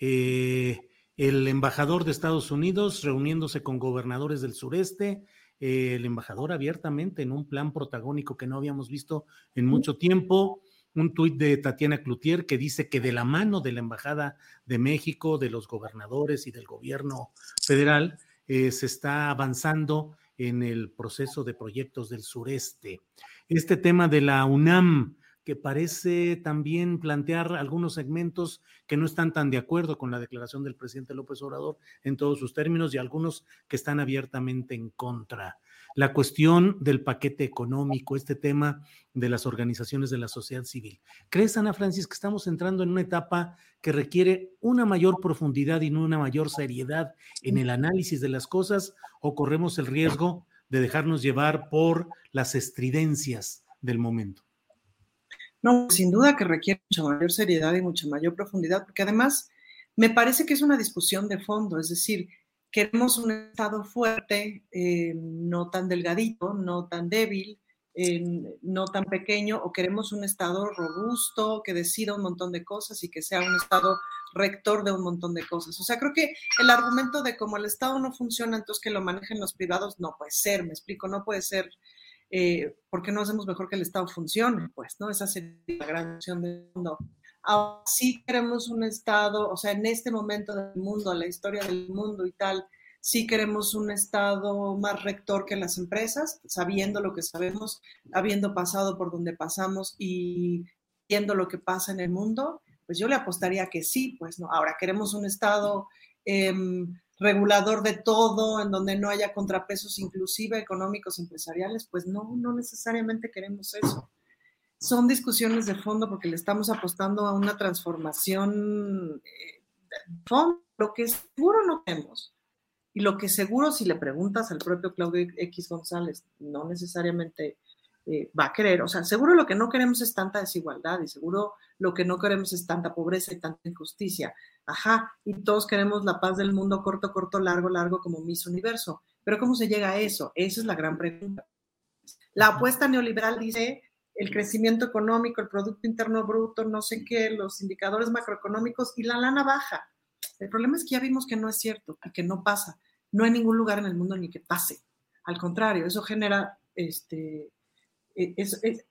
Eh, el embajador de Estados Unidos reuniéndose con gobernadores del sureste, eh, el embajador abiertamente en un plan protagónico que no habíamos visto en mucho tiempo, un tuit de Tatiana Cloutier que dice que de la mano de la Embajada de México, de los gobernadores y del gobierno federal, eh, se está avanzando en el proceso de proyectos del sureste. Este tema de la UNAM, que parece también plantear algunos segmentos que no están tan de acuerdo con la declaración del presidente López Obrador en todos sus términos y algunos que están abiertamente en contra la cuestión del paquete económico, este tema de las organizaciones de la sociedad civil. ¿Crees, Ana Francis, que estamos entrando en una etapa que requiere una mayor profundidad y una mayor seriedad en el análisis de las cosas o corremos el riesgo de dejarnos llevar por las estridencias del momento? No, sin duda que requiere mucha mayor seriedad y mucha mayor profundidad, porque además me parece que es una discusión de fondo, es decir, queremos un Estado fuerte, eh, no tan delgadito, no tan débil, no tan pequeño, o queremos un Estado robusto que decida un montón de cosas y que sea un Estado rector de un montón de cosas. O sea, creo que el argumento de como el Estado no funciona, entonces que lo manejen los privados, no puede ser, me explico, no puede ser. Eh, ¿Por qué no hacemos mejor que el Estado funcione? Pues, ¿no? Esa sería la gran opción del mundo. Ahora sí queremos un Estado, o sea, en este momento del mundo, la historia del mundo y tal, sí queremos un Estado más rector que las empresas, sabiendo lo que sabemos, habiendo pasado por donde pasamos y viendo lo que pasa en el mundo, pues yo le apostaría que sí, pues no. Ahora queremos un Estado em, regulador de todo, en donde no haya contrapesos inclusive económicos, empresariales, pues no, no necesariamente queremos eso. Son discusiones de fondo porque le estamos apostando a una transformación eh, de fondo, lo que seguro no tenemos. Y lo que seguro, si le preguntas al propio Claudio X González, no necesariamente eh, va a querer, o sea, seguro lo que no queremos es tanta desigualdad y seguro lo que no queremos es tanta pobreza y tanta injusticia. Ajá, y todos queremos la paz del mundo corto, corto, largo, largo como Miss Universo. Pero ¿cómo se llega a eso? Esa es la gran pregunta. La apuesta neoliberal dice el crecimiento económico, el Producto Interno Bruto, no sé qué, los indicadores macroeconómicos y la lana baja. El problema es que ya vimos que no es cierto y que no pasa. No hay ningún lugar en el mundo ni que pase. Al contrario, eso genera este, e,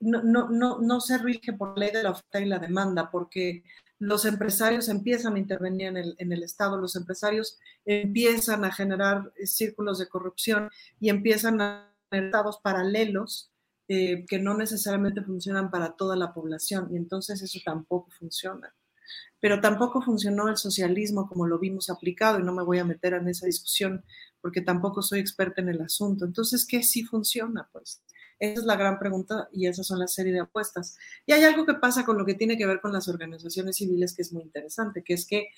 no, no, no, se rige por ley de la oferta y la demanda, porque los empresarios empiezan a intervenir en el, en el, Estado, los empresarios empiezan a generar círculos de corrupción y empiezan a tener estados paralelos eh, que no necesariamente funcionan para toda la población y entonces eso tampoco funciona. Pero tampoco funcionó el socialismo como lo vimos aplicado y no me voy a meter en esa discusión porque tampoco soy experta en el asunto. Entonces, ¿qué sí funciona? Pues esa es la gran pregunta y esas son la serie de apuestas. Y hay algo que pasa con lo que tiene que ver con las organizaciones civiles que es muy interesante, que es que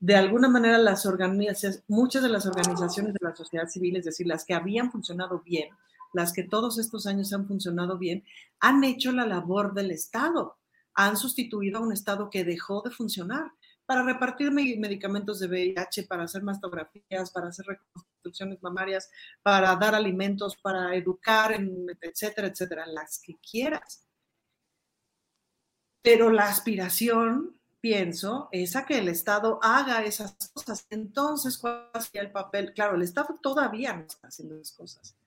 de alguna manera las muchas de las organizaciones de la sociedad civil, es decir, las que habían funcionado bien, las que todos estos años han funcionado bien, han hecho la labor del Estado, han sustituido a un Estado que dejó de funcionar para repartir medicamentos de VIH, para hacer mastografías, para hacer reconstrucciones mamarias, para dar alimentos, para educar, etcétera, etcétera, las que quieras. Pero la aspiración, pienso, es a que el Estado haga esas cosas. Entonces, ¿cuál sería el papel? Claro, el Estado todavía no está haciendo esas cosas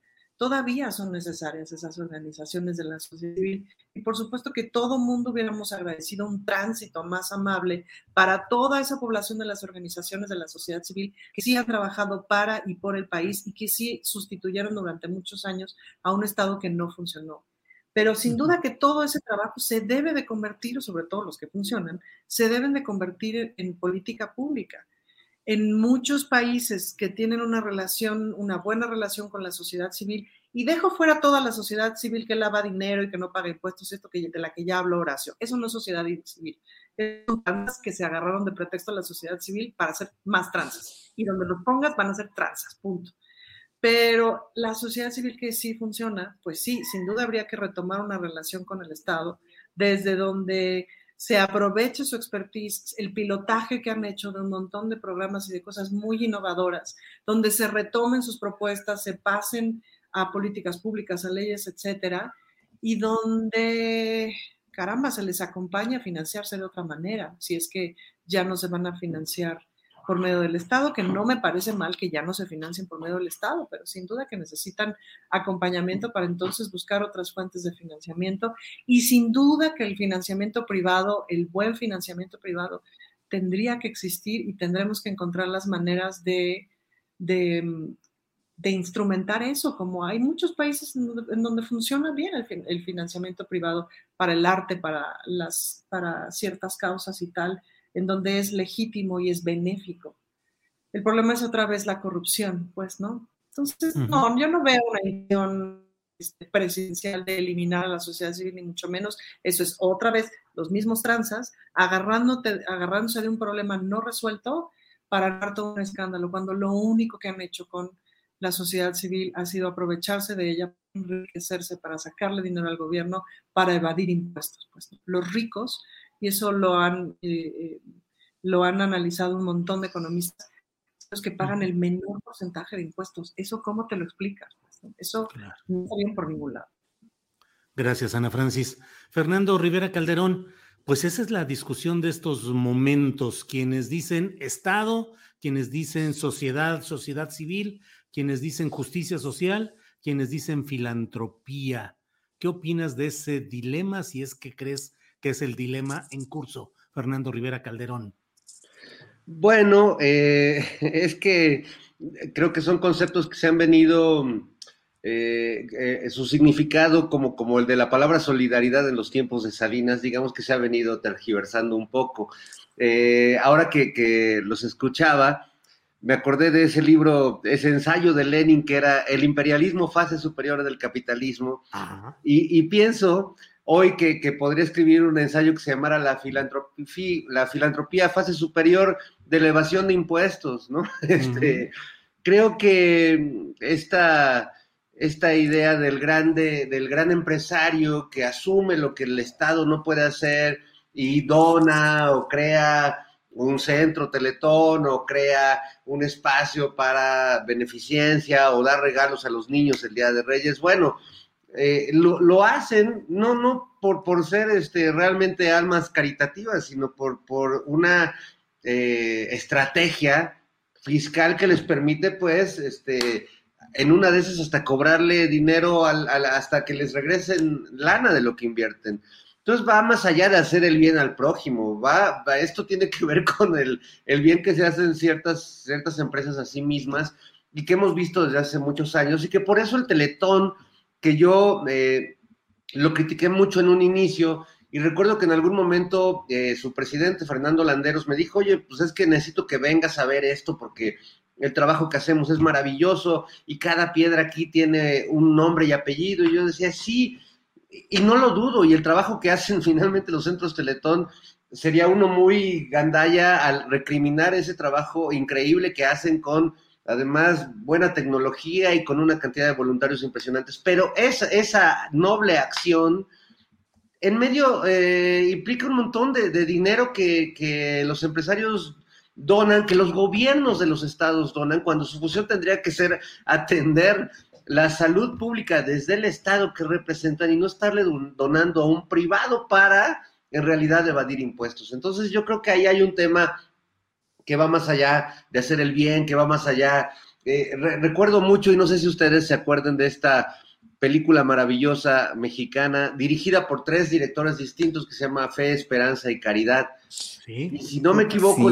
todavía son necesarias esas organizaciones de la sociedad civil. Y por supuesto que todo mundo hubiéramos agradecido un tránsito más amable para toda esa población de las organizaciones de la sociedad civil que sí han trabajado para y por el país y que sí sustituyeron durante muchos años a un Estado que no funcionó. Pero sin duda que todo ese trabajo se debe de convertir, sobre todo los que funcionan, se deben de convertir en política pública en muchos países que tienen una relación, una buena relación con la sociedad civil, y dejo fuera toda la sociedad civil que lava dinero y que no paga impuestos, esto que, de la que ya habló Horacio. Eso no es sociedad civil. Son que se agarraron de pretexto a la sociedad civil para hacer más tranzas. Y donde los pongas van a ser tranzas, punto. Pero la sociedad civil que sí funciona, pues sí, sin duda habría que retomar una relación con el Estado, desde donde se aproveche su expertise, el pilotaje que han hecho de un montón de programas y de cosas muy innovadoras, donde se retomen sus propuestas, se pasen a políticas públicas, a leyes, etcétera, y donde, caramba, se les acompaña a financiarse de otra manera, si es que ya no se van a financiar por medio del Estado, que no me parece mal que ya no se financien por medio del Estado, pero sin duda que necesitan acompañamiento para entonces buscar otras fuentes de financiamiento. Y sin duda que el financiamiento privado, el buen financiamiento privado, tendría que existir y tendremos que encontrar las maneras de, de, instrumentar eso, como hay muchos países en donde, funciona bien el, el, financiamiento privado para el arte, para, las, para ciertas causas y tal en donde es legítimo y es benéfico. El problema es otra vez la corrupción, pues, ¿no? Entonces, no, yo no veo una intención este, presidencial de eliminar a la sociedad civil, ni mucho menos. Eso es otra vez los mismos tranzas agarrándose de un problema no resuelto para dar todo un escándalo, cuando lo único que han hecho con la sociedad civil ha sido aprovecharse de ella, enriquecerse para sacarle dinero al gobierno, para evadir impuestos. Pues, Los ricos y eso lo han, eh, eh, lo han analizado un montón de economistas, los que pagan el menor porcentaje de impuestos. ¿Eso cómo te lo explicas? Eso no está bien por ningún lado. Gracias, Ana Francis. Fernando Rivera Calderón, pues esa es la discusión de estos momentos. Quienes dicen Estado, quienes dicen sociedad, sociedad civil, quienes dicen justicia social, quienes dicen filantropía. ¿Qué opinas de ese dilema si es que crees que es el dilema en curso. Fernando Rivera Calderón. Bueno, eh, es que creo que son conceptos que se han venido, eh, eh, su significado como, como el de la palabra solidaridad en los tiempos de Salinas, digamos que se ha venido tergiversando un poco. ahora que, los escuchaba, me acordé de ese libro, ese ensayo de Lenin que era El imperialismo, fase superior del capitalismo, y, y pienso hoy que, que, podría escribir un ensayo que se llamara la filantropía, la filantropía fase superior de elevación de impuestos, ¿no? Este, Creo que esta, esta idea del grande, del gran empresario que asume lo que el Estado no puede hacer y dona o crea un centro teletón o crea un espacio para beneficencia o dar regalos a los niños el Día de Reyes. Bueno, eh, lo, hacen no, no por, por ser este, realmente almas caritativas, sino por, por una eh, estrategia fiscal que les permite, pues, este, en una de esas hasta cobrarle dinero al, hasta que les regresen lana de lo que invierten. Entonces va más allá de hacer el bien al prójimo, va, esto tiene que ver con el, el, bien que se hace en ciertas, ciertas empresas a sí mismas y que hemos visto desde hace muchos años y que por eso el teletón, que yo eh, lo critiqué mucho en un inicio, y recuerdo que en algún momento eh, su presidente, Fernando Landeros, me dijo, oye, pues es que necesito que vengas a ver esto porque el trabajo que hacemos es maravilloso y cada piedra aquí tiene un nombre y apellido. Y yo decía, sí, y no lo dudo, y el trabajo que hacen finalmente los centros Teletón sería uno muy gandalla al recriminar ese trabajo increíble que hacen con además buena tecnología y con una cantidad de voluntarios impresionantes. Pero esa, esa noble acción en medio eh, implica un montón de, dinero que, los empresarios donan, que los gobiernos de los estados donan, cuando su función tendría que ser atender la salud pública desde el estado que representan y no estarle donando a un privado para en realidad evadir impuestos. Entonces yo creo que ahí hay un tema que va más allá de hacer el bien, que va más allá. Eh, recuerdo mucho, y no sé si ustedes se acuerdan de esta película maravillosa mexicana, dirigida por tres directores distintos que se llama Fe, Esperanza y Caridad. Y si no me equivoco,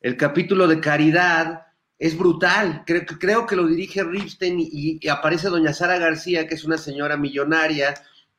el, capítulo de Caridad es brutal. Creo, creo que lo dirige Ripstein y, aparece doña Sara García, que es una señora millonaria,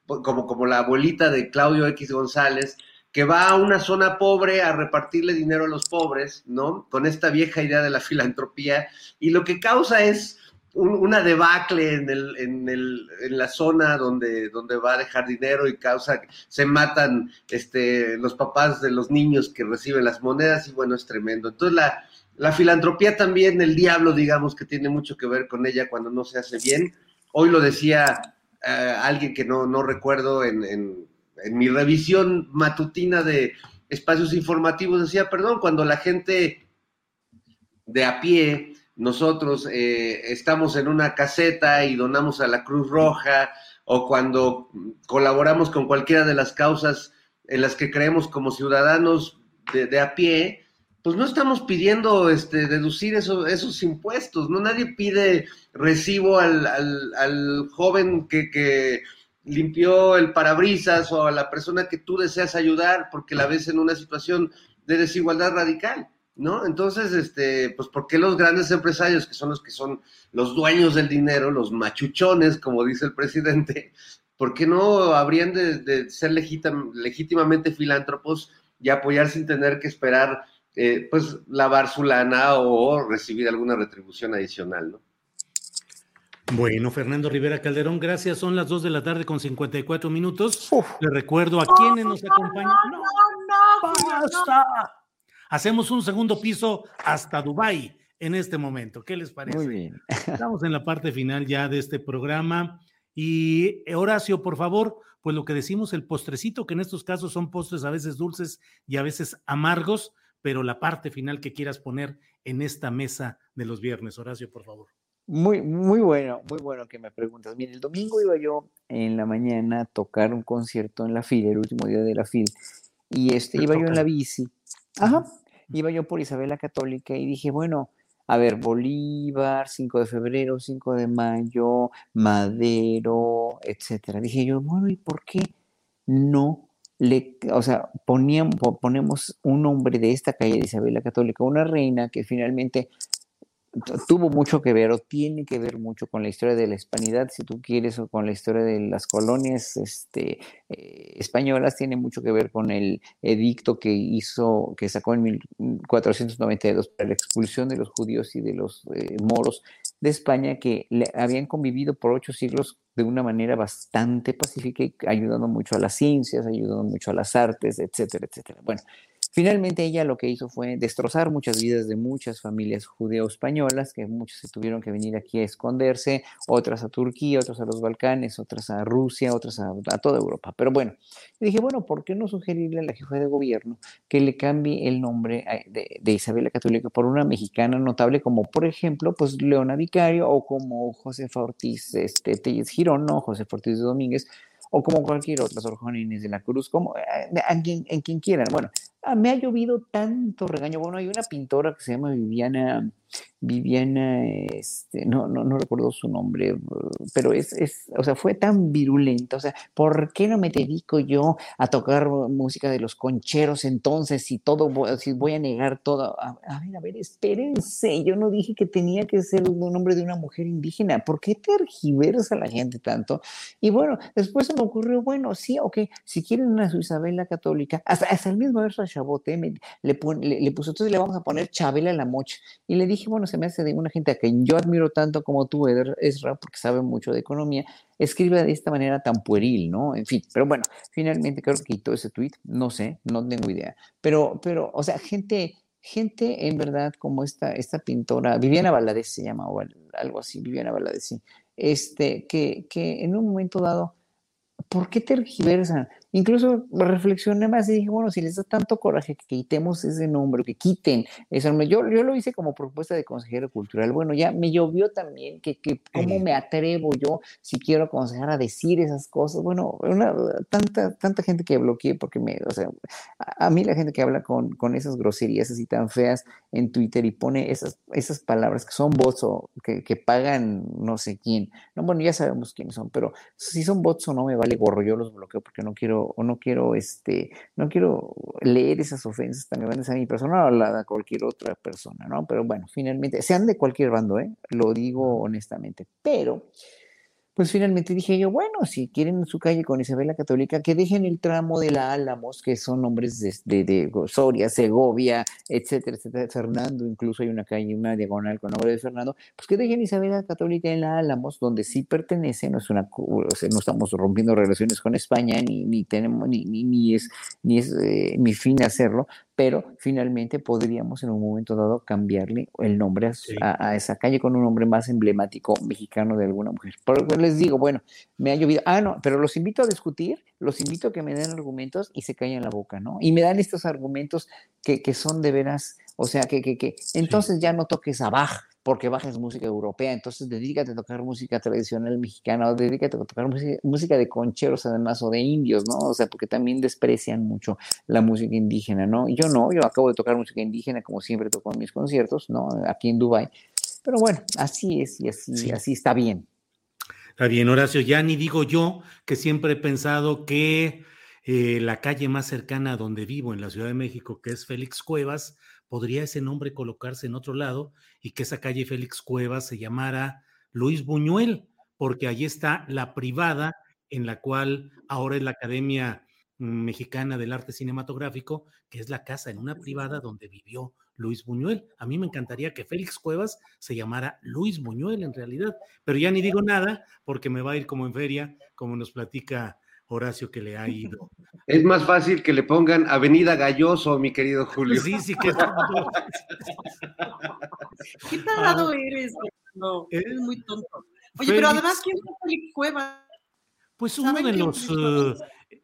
como, como la abuelita de Claudio X González, que va a una zona pobre a repartirle dinero a los pobres, ¿no? Con esta vieja idea de la filantropía. Y lo que causa es una debacle en, el, en, el, en la zona donde, donde va a dejar dinero y causa, se matan este, los papás de los niños que reciben las monedas y bueno, es tremendo. Entonces la, la filantropía también, el diablo, digamos, que tiene mucho que ver con ella cuando no se hace bien. Hoy lo decía eh, alguien que no, no recuerdo en, en, en mi revisión matutina de espacios informativos, decía, perdón, cuando la gente de a pie nosotros eh, estamos en una caseta y donamos a la Cruz Roja o cuando colaboramos con cualquiera de las causas en las que creemos como ciudadanos de, a pie, pues no estamos pidiendo este, deducir esos impuestos, ¿no? Nadie pide recibo al, joven que, limpió el parabrisas o a la persona que tú deseas ayudar porque la ves en una situación de desigualdad radical. ¿no? Entonces, este, pues, ¿por qué los grandes empresarios, que son los que son los dueños del dinero, los machuchones, como dice el presidente, ¿por qué no habrían de, ser legítimamente filántropos y apoyar sin tener que esperar, eh, pues, lavar su lana o recibir alguna retribución adicional, ¿no? Bueno, Fernando Rivera Calderón, gracias. Son las 2 de la tarde con 54 minutos. Le recuerdo a quienes nos acompañan. No, no, no, basta. Hacemos un segundo piso hasta Dubái en este momento. ¿Qué les parece? Muy bien. Estamos en la parte final ya de este programa. Y eh, Horacio, por favor, pues lo que decimos, el postrecito, que en estos casos son postres a veces dulces y a veces amargos, pero la parte final que quieras poner en esta mesa de los viernes. Horacio, por favor. Muy, muy bueno, muy bueno que me preguntas. Mira, el domingo iba yo en la mañana a tocar un concierto en la FIL, el último día de la FIL, y este, iba yo en la bici. Ajá, iba yo por Isabel la Católica y dije, bueno, a ver, Bolívar, 5 de febrero, 5 de mayo, Madero, etcétera. Dije yo, bueno, ¿y por qué no le, o sea, poníamos, ponemos un nombre de esta calle de Isabel la Católica, una reina que finalmente tuvo mucho que ver o tiene que ver mucho con la historia de la hispanidad, si tú quieres, o con la historia de las colonias este, eh, españolas, tiene mucho que ver con el edicto que hizo, que sacó en 1492 para la expulsión de los judíos y de los eh, moros de España que le, habían convivido por ocho siglos de una manera bastante pacífica ayudando mucho a las ciencias, ayudando mucho a las artes, etcétera, etcétera. Bueno, Finalmente ella lo que hizo fue destrozar muchas vidas de muchas familias judeo-españolas, que muchos se tuvieron que venir aquí a esconderse, otras a Turquía, otras a los Balcanes, otras a Rusia, otras a, toda Europa. Pero bueno, dije, bueno, ¿por qué no sugerirle a la jefa de gobierno que le cambie el nombre de, de Isabel la Católica por una mexicana notable como, por ejemplo, pues Leona Vicario o como José Ortiz este, Telles Girón, no, José Ortiz de Domínguez, o como cualquier otra, Sor Juana Inés de la Cruz, como eh, en quien, en quien quieran. Bueno, me ha llovido tanto regaño. Bueno, hay una pintora que se llama Viviana Viviana, este, no, no, no recuerdo su nombre, pero es, es, o sea, fue tan virulenta, o sea, ¿por qué no me dedico yo a tocar música de los concheros entonces si todo, si voy a negar todo? A, ver, a ver, espérense, yo no dije que tenía que ser un nombre de una mujer indígena, ¿por qué tergiversa la gente tanto? Y bueno, después se me ocurrió, bueno, sí, ok, si quieren a su Isabela católica, hasta, hasta el mismo verso a Chabot, le, le, le, puso, entonces le vamos a poner Chabela la mocha, y le dije, bueno, se me hace de una gente a quien yo admiro tanto como tú, Ezra, porque sabe mucho de economía, escribe de esta manera tan pueril, ¿no? En fin, pero bueno, finalmente creo que quitó ese tweet, no sé, no tengo idea. Pero, pero, o sea, gente, gente en verdad como esta, esta pintora, Viviana Valadez se llama, o algo así, Viviana Valadez, sí, este, que, que en un momento dado, ¿por qué tergiversan? Incluso reflexioné más y dije, bueno, si les da tanto coraje que quitemos ese nombre, que quiten ese nombre. Yo, yo lo hice como propuesta de consejero cultural. Bueno, ya me llovió también, que, que cómo me atrevo yo, si quiero aconsejar a decir esas cosas. Bueno, una, tanta, tanta gente que bloqueé, porque me, o sea, a, mí la gente que habla con, con esas groserías así tan feas en Twitter y pone esas, esas palabras que son bots o que, que pagan no sé quién. No, bueno, ya sabemos quiénes son, pero si son bots o no me vale gorro, yo los bloqueo porque no quiero o no quiero, este, no quiero leer esas ofensas tan grandes a mi persona o a cualquier otra persona, ¿no? Pero bueno, finalmente, sean de cualquier bando, ¿eh? Lo digo honestamente, pero pues finalmente dije yo, bueno, si quieren su calle con Isabel Católica, que dejen el tramo de la Álamos, que son nombres de, de, Soria, Segovia, etcétera, etcétera, Fernando, incluso hay una calle, una diagonal con nombre de Fernando, pues que dejen Isabel Católica en la Álamos, donde sí pertenece, no es una, no estamos rompiendo relaciones con España, ni, ni tenemos, ni, ni, es, ni es eh, mi fin hacerlo, pero finalmente podríamos en un momento dado cambiarle el nombre a, esa calle con un nombre más emblemático mexicano de alguna mujer. Pero les digo, bueno, me ha llovido. Ah, no, pero los invito a discutir, los invito a que me den argumentos y se callen la boca, ¿no? Y me dan estos argumentos que, que son de veras, o sea, que, que, que entonces ya no toques a Bach, porque bajas música europea, entonces dedícate a tocar música tradicional mexicana o dedícate a tocar música, de concheros además o de indios, ¿no? O sea, porque también desprecian mucho la música indígena, ¿no? Yo no, yo acabo de tocar música indígena como siempre toco en mis conciertos, ¿no? Aquí en Dubai. Pero bueno, así es y así, así está bien. Está bien, Horacio, ya ni digo yo que siempre he pensado que eh, la calle más cercana a donde vivo en la Ciudad de México, que es Félix Cuevas, podría ese nombre colocarse en otro lado y que esa calle Félix Cuevas se llamara Luis Buñuel, porque allí está la privada en la cual ahora es la Academia Mexicana del Arte Cinematográfico, que es la casa en una privada donde vivió Luis Buñuel. A mí me encantaría que Félix Cuevas se llamara Luis Buñuel en realidad, pero ya ni digo nada porque me va a ir como en feria, como nos platica Horacio que le ha ido. Es más fácil que le pongan Avenida Galloso, mi querido Julio. Sí, sí, que ¿Qué tarado ah. eres? No, eres muy tonto. Oye, pero además, ¿quién es Félix Cueva? Pues uno de los eh,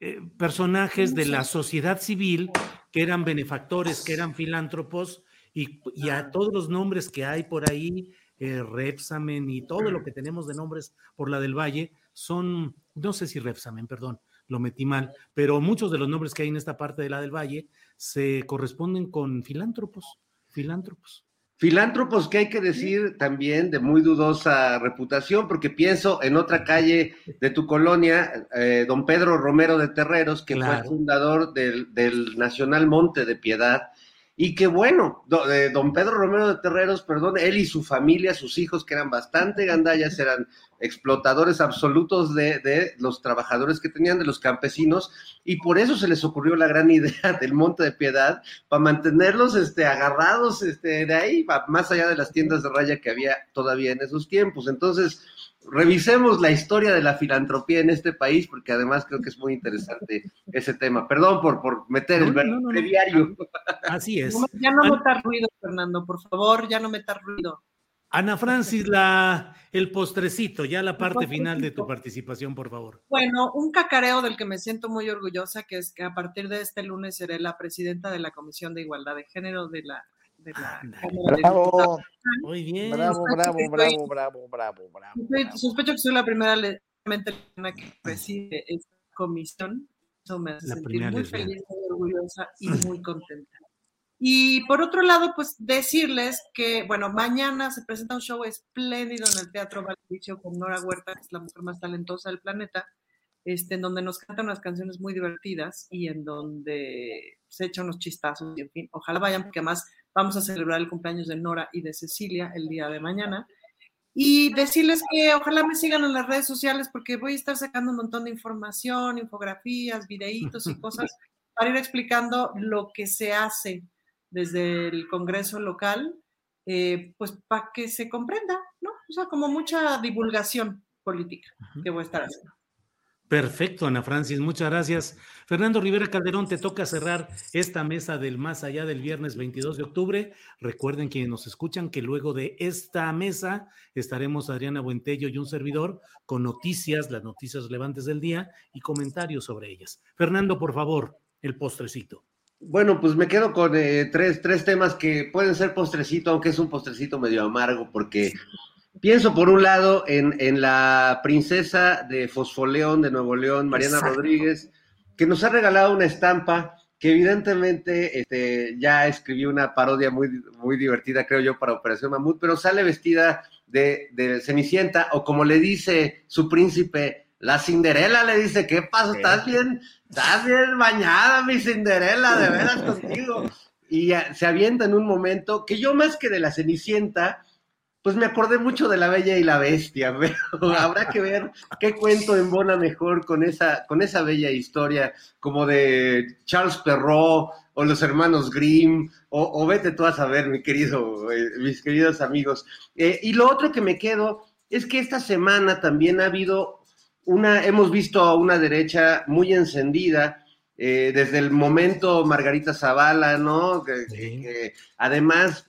eh, personajes de la sociedad civil que eran benefactores, que eran filántropos, y, y a todos los nombres que hay por ahí, eh, Repsamen y todo lo que tenemos de nombres por la del Valle, son no sé si Repsamen, perdón, lo metí mal, pero muchos de los nombres que hay en esta parte de la del Valle se corresponden con filántropos, filántropos. Filántropos que hay que decir también de muy dudosa reputación, porque pienso en otra calle de tu colonia, eh, don Pedro Romero de Terreros, que fue fundador del, del Nacional Monte de Piedad, y que bueno, don Pedro Romero de Terreros, perdón, él y su familia, sus hijos, que eran bastante gandallas, eran explotadores absolutos de, los trabajadores que tenían, de los campesinos, y por eso se les ocurrió la gran idea del Monte de Piedad, para mantenerlos este, agarrados este, de ahí, más allá de las tiendas de raya que había todavía en esos tiempos. Entonces, revisemos la historia de la filantropía en este país, porque además creo que es muy interesante ese tema. Perdón por, por meter el No, no, no, diario. Así es. Ya no metas ruido, Fernando, por favor, ya no metas ruido. Ana Francis, la, el postrecito, ya la parte final de tu participación, por favor. Bueno, un cacareo del que me siento muy orgullosa, que es que a partir de este lunes seré la presidenta de la Comisión de Igualdad de Género de la, de la Cámara de Bravo. Diputados. Muy bien. Bravo, bravo, bravo, bravo, bravo, bravo. Sospecho- Sospecho que soy la primera le- lesbiana que preside esta comisión. Eso me hace La sentir muy lesbiana. feliz, muy orgullosa y muy contenta. Y por otro lado, pues decirles que, bueno, mañana se presenta un show espléndido en el Teatro Valdivicio con Nora Huerta, que es la mujer más talentosa del planeta, este, en donde nos cantan unas canciones muy divertidas y en donde se echan unos chistazos y en fin, ojalá vayan porque además vamos a celebrar el cumpleaños de Nora y de Cecilia el día de mañana. Y decirles que ojalá me sigan en las redes sociales porque voy a estar sacando un montón de información, infografías, videitos y cosas para ir explicando lo que se hace desde el Congreso local, eh, pues para que se comprenda, ¿no? O sea, como mucha divulgación política que voy a estar haciendo. Perfecto, Ana Francis, muchas gracias. Fernando Rivera Calderón, te toca cerrar esta mesa del más allá del viernes 22 de octubre. Recuerden quienes nos escuchan que luego de esta mesa estaremos Adriana Buentello y un servidor con noticias, las noticias relevantes del día y comentarios sobre ellas. Fernando, por favor, el postrecito. Bueno, pues me quedo con eh, tres, tres temas que pueden ser postrecito, aunque es un postrecito medio amargo, porque pienso por un lado en, en la princesa de Fosfoleón de Nuevo León, Mariana Exacto. Rodríguez, que nos ha regalado una estampa que evidentemente este, ya escribió una parodia muy, muy divertida, creo yo, para Operación Mamut, pero sale vestida de, de Cenicienta, o como le dice su príncipe, la Cinderela le dice, ¿qué pasa? ¿Estás bien? ¿Estás bien bañada, mi Cinderela? De veras contigo. Y se avienta en un momento que yo más que de la Cenicienta, pues me acordé mucho de la Bella y la Bestia, pero habrá que ver qué cuento embona mejor con esa, con esa bella historia, como de Charles Perrault o los hermanos Grimm, o, o vete tú a saber, mi querido, eh, mis queridos amigos. Eh, y lo otro que me quedo es que esta semana también ha habido una, hemos visto a una derecha muy encendida, eh, desde el momento Margarita Zavala, ¿no? Que además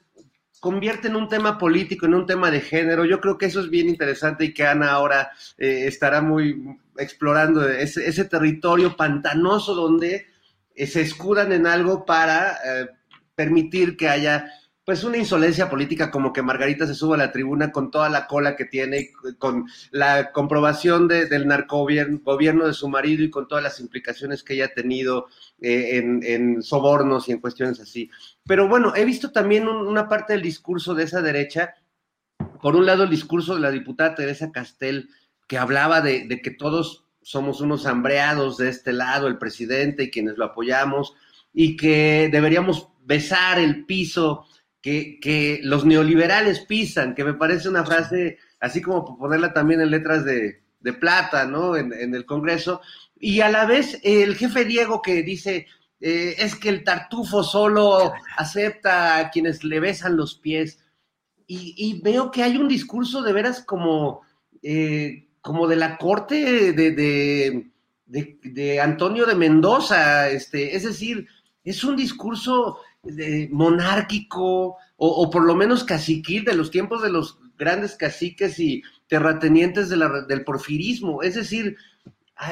convierte en un tema político, en un tema de género. Yo creo que eso es bien interesante y que Ana ahora eh, estará muy explorando ese, ese territorio pantanoso donde eh, se escudan en algo para eh, permitir que haya pues una insolencia política como que Margarita se suba a la tribuna con toda la cola que tiene, con la comprobación de- del narcogobierno gobierno de su marido y con todas las implicaciones que ella ha tenido eh, en, en sobornos y en cuestiones así. Pero bueno, he visto también un- una parte del discurso de esa derecha, por un lado el discurso de la diputada Teresa Castel, que hablaba de, que todos somos unos hambreados de este lado, el presidente y quienes lo apoyamos, y que deberíamos besar el piso que, que los neoliberales pisan, que me parece una frase así como ponerla también en letras de, de plata, ¿no? En, en el Congreso. Y a la vez el jefe Diego que dice, eh, es que el tartufo solo acepta a quienes le besan los pies. Y, veo que hay un discurso de veras como, eh, como de la corte de, de, de- Antonio de Mendoza, este, es decir, es un discurso monárquico o, por lo menos caciquil de los tiempos de los grandes caciques y terratenientes del porfirismo, es decir,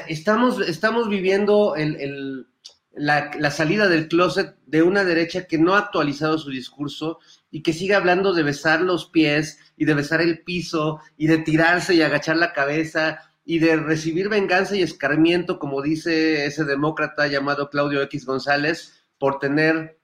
estamos, estamos viviendo el- el- la salida del closet de una derecha que no ha actualizado su discurso y que sigue hablando de besar los pies y de besar el piso y de tirarse y agachar la cabeza y de recibir venganza y escarmiento, como dice ese demócrata llamado Claudio X González, por tener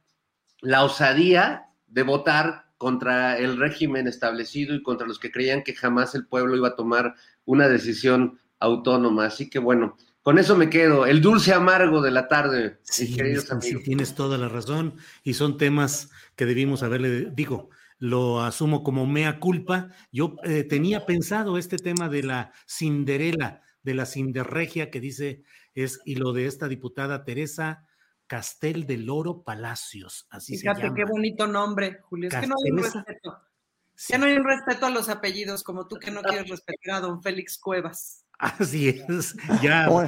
la osadía de votar contra el régimen establecido y contra los que creían que jamás el pueblo iba a tomar una decisión autónoma. Así que bueno, con eso me quedo. El dulce amargo de la tarde, mis queridos Sí, amigos. tienes toda la razón y son temas que debimos haberle, digo, lo asumo como mea culpa. Yo eh, tenía pensado este tema de la Cinderela, de la Cinderregia que dice es, y lo de esta diputada Teresa Castel del Oro Palacios, así Fíjate se llama. qué bonito nombre, Julio. Es que no hay un respeto. Ya no hay un respeto a los apellidos, como tú que no quieres respetar a don Félix Cuevas. Así es, ya voy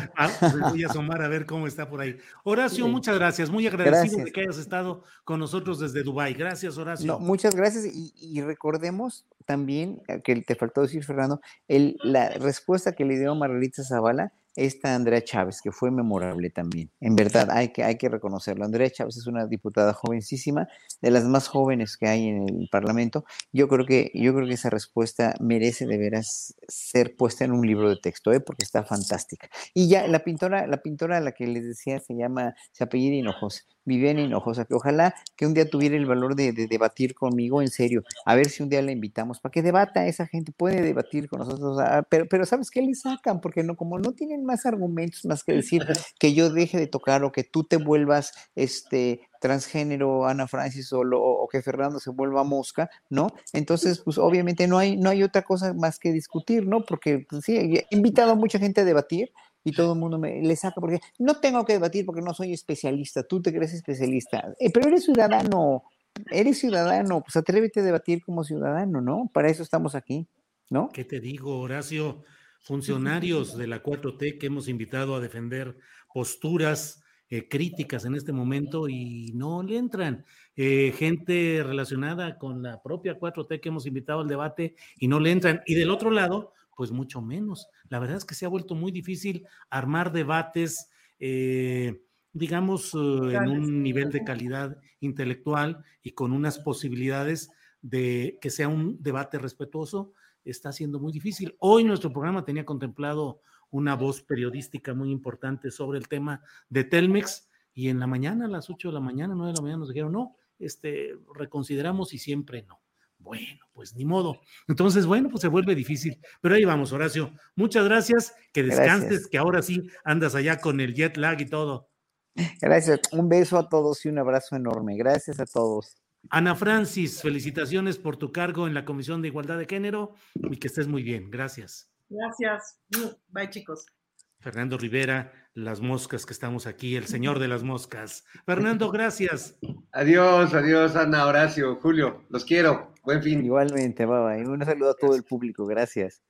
a asomar a ver cómo está por ahí. Horacio, muchas gracias, muy agradecido de que hayas estado con nosotros desde Dubái. Gracias, Horacio. No, muchas gracias y, recordemos también que te faltó decir, Fernando, el, la respuesta que le dio Margarita Zavala esta Andrea Chávez, que fue memorable también. En verdad, hay que, hay que reconocerlo. Andrea Chávez es una diputada jovencísima, de las más jóvenes que hay en el Parlamento. Yo creo que, yo creo que esa respuesta merece de veras ser puesta en un libro de texto, ¿eh? porque está fantástica. Y ya, la pintora, la pintora a la que les decía se llama, se apellida Hinojosa. Viviana Hinojosa, que ojalá que un día tuviera el valor de, debatir conmigo en serio, a ver si un día la invitamos para que debata esa gente, puede debatir con nosotros, pero, pero ¿sabes qué le sacan? Porque no, como no tienen más argumentos más que decir que yo deje de tocar o que tú te vuelvas este transgénero Ana Francis o, o, que Fernando se vuelva mosca, ¿no? Entonces, pues obviamente no hay, no hay otra cosa más que discutir, ¿no? Porque pues, sí, he invitado a mucha gente a debatir, y todo el mundo me le saca porque no tengo que debatir porque no soy especialista, tú te crees especialista, eh, pero eres ciudadano, eres ciudadano, pues atrévete a debatir como ciudadano, ¿no? Para eso estamos aquí, ¿no? ¿Qué te digo, Horacio? Funcionarios de la 4T que hemos invitado a defender posturas eh, críticas en este momento y no le entran. Eh, gente relacionada con la propia 4T que hemos invitado al debate y no le entran. Y del otro lado, pues mucho menos. La verdad es que se ha vuelto muy difícil armar debates, eh, digamos, eh, en un nivel de calidad intelectual y con unas posibilidades de que sea un debate respetuoso. Está siendo muy difícil. Hoy nuestro programa tenía contemplado una voz periodística muy importante sobre el tema de Telmex y en la mañana, a las 8 de la mañana, 9 de la mañana nos dijeron, no, este, reconsideramos y siempre no. Bueno, pues ni modo. Entonces, bueno, pues se vuelve difícil. Pero ahí vamos, Horacio. Muchas gracias. Que descanses, que ahora sí andas allá con el jet lag y todo. Gracias. Un beso a todos y un abrazo enorme. Gracias a todos. Ana Francis, felicitaciones por tu cargo en la Comisión de Igualdad de Género y que estés muy bien. Gracias. Gracias. Bye, chicos. Fernando Rivera, las moscas que estamos aquí, el señor de las moscas. Fernando, gracias. Adiós, adiós, Ana, Horacio, Julio, los quiero. Buen fin. Igualmente, bye, Un saludo a todo el público, gracias.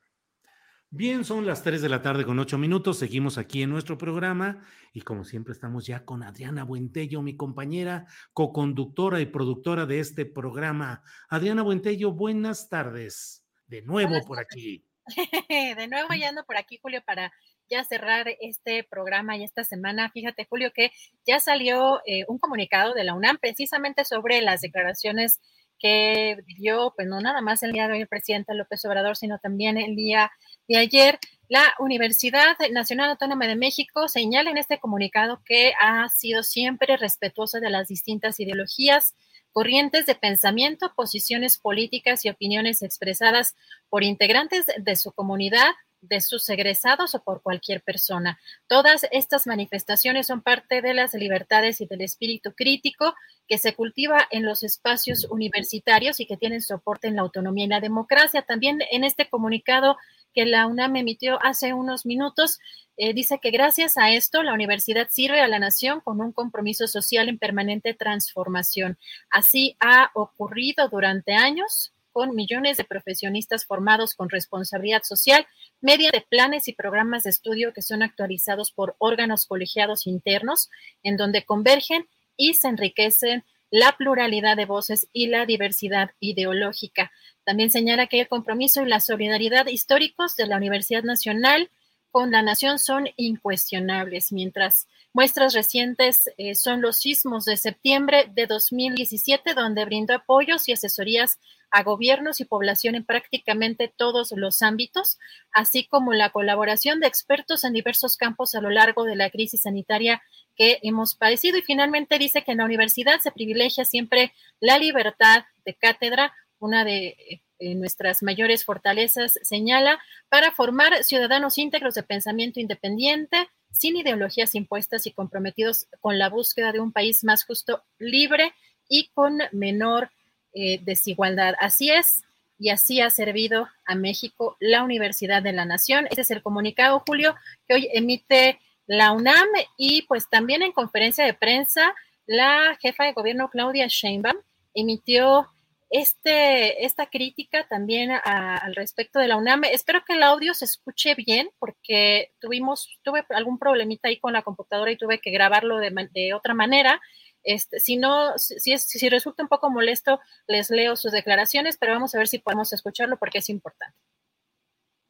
Bien, son las 3 de la tarde con 8 minutos. Seguimos aquí en nuestro programa y como siempre estamos ya con Adriana Buentello, mi compañera, co-conductora y productora de este programa. Adriana Buentello, buenas tardes. De nuevo por aquí. de nuevo ya ando por aquí, Julio, para ya cerrar este programa y esta semana, fíjate, Julio, que ya salió eh, un comunicado de la UNAM precisamente sobre las declaraciones que dio, pues no nada más el día de hoy el presidente López Obrador, sino también el día de ayer. La Universidad Nacional Autónoma de México señala en este comunicado que ha sido siempre respetuosa de las distintas ideologías, corrientes de pensamiento, posiciones políticas y opiniones expresadas por integrantes de su comunidad de sus egresados o por cualquier persona. Todas estas manifestaciones son parte de las libertades y del espíritu crítico que se cultiva en los espacios universitarios y que tienen soporte en la autonomía y la democracia. También en este comunicado que la UNAM emitió hace unos minutos, eh, dice que gracias a esto la universidad sirve a la nación con un compromiso social en permanente transformación. Así ha ocurrido durante años con millones de profesionistas formados con responsabilidad social mediante planes y programas de estudio que son actualizados por órganos colegiados internos, en donde convergen y se enriquecen la pluralidad de voces y la diversidad ideológica. También señala que el compromiso y la solidaridad históricos de la Universidad Nacional con la nación son incuestionables, mientras muestras recientes eh, son los sismos de septiembre de 2017, donde brindó apoyos y asesorías a gobiernos y población en prácticamente todos los ámbitos, así como la colaboración de expertos en diversos campos a lo largo de la crisis sanitaria que hemos padecido. Y finalmente dice que en la universidad se privilegia siempre la libertad de cátedra, una de eh, nuestras mayores fortalezas, señala, para formar ciudadanos íntegros de pensamiento independiente, sin ideologías impuestas y comprometidos con la búsqueda de un país más justo, libre y con menor eh, desigualdad. Así es, y así ha servido a México la Universidad de la Nación. Ese es el comunicado, Julio, que hoy emite la UNAM y pues también en conferencia de prensa la jefa de gobierno Claudia Sheinbaum emitió este, esta crítica también al respecto de la UNAM. Espero que el audio se escuche bien porque tuvimos, tuve algún problemita ahí con la computadora y tuve que grabarlo de, otra manera. Este, si no, si, es, si resulta un poco molesto, les leo sus declaraciones, pero vamos a ver si podemos escucharlo porque es importante.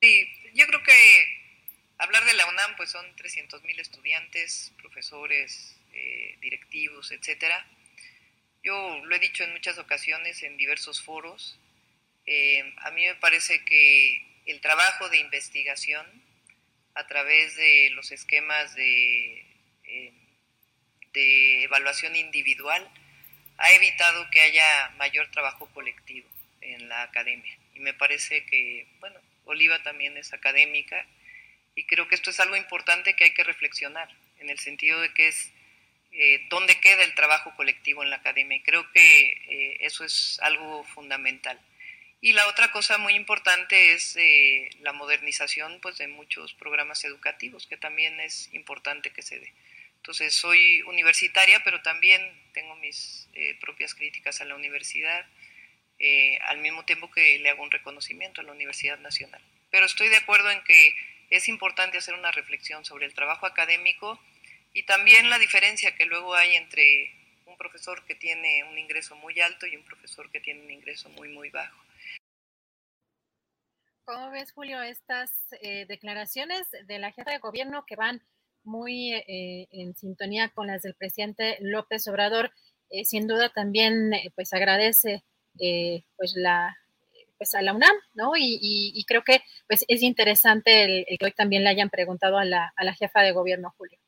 Sí, yo creo que hablar de la UNAM, pues son 300 mil estudiantes, profesores, eh, directivos, etcétera yo lo he dicho en muchas ocasiones en diversos foros. Eh, a mí me parece que el trabajo de investigación a través de los esquemas de, eh, de evaluación individual ha evitado que haya mayor trabajo colectivo en la academia. Y me parece que, bueno, Oliva también es académica y creo que esto es algo importante que hay que reflexionar, en el sentido de que es eh, dónde queda el trabajo colectivo en la academia. Y creo que eh, eso es algo fundamental. Y la otra cosa muy importante es eh, la modernización pues, de muchos programas educativos, que también es importante que se dé. Entonces, soy universitaria, pero también tengo mis propias críticas a la universidad, al mismo tiempo que le hago un reconocimiento a la Universidad Nacional. Pero estoy de acuerdo en que es importante hacer una reflexión sobre el trabajo académico y también la diferencia que luego hay entre un profesor que tiene un ingreso muy alto y un profesor que tiene un ingreso muy, muy bajo. ¿Cómo ves, Julio, estas eh, declaraciones de la jefa de gobierno que van muy eh, en sintonía con las del presidente López Obrador? Eh, sin duda también pues agradece pues la pues a la UNAM, ¿no? Y, creo que pues es interesante el, que hoy también le hayan preguntado a la jefa de gobierno, Julio.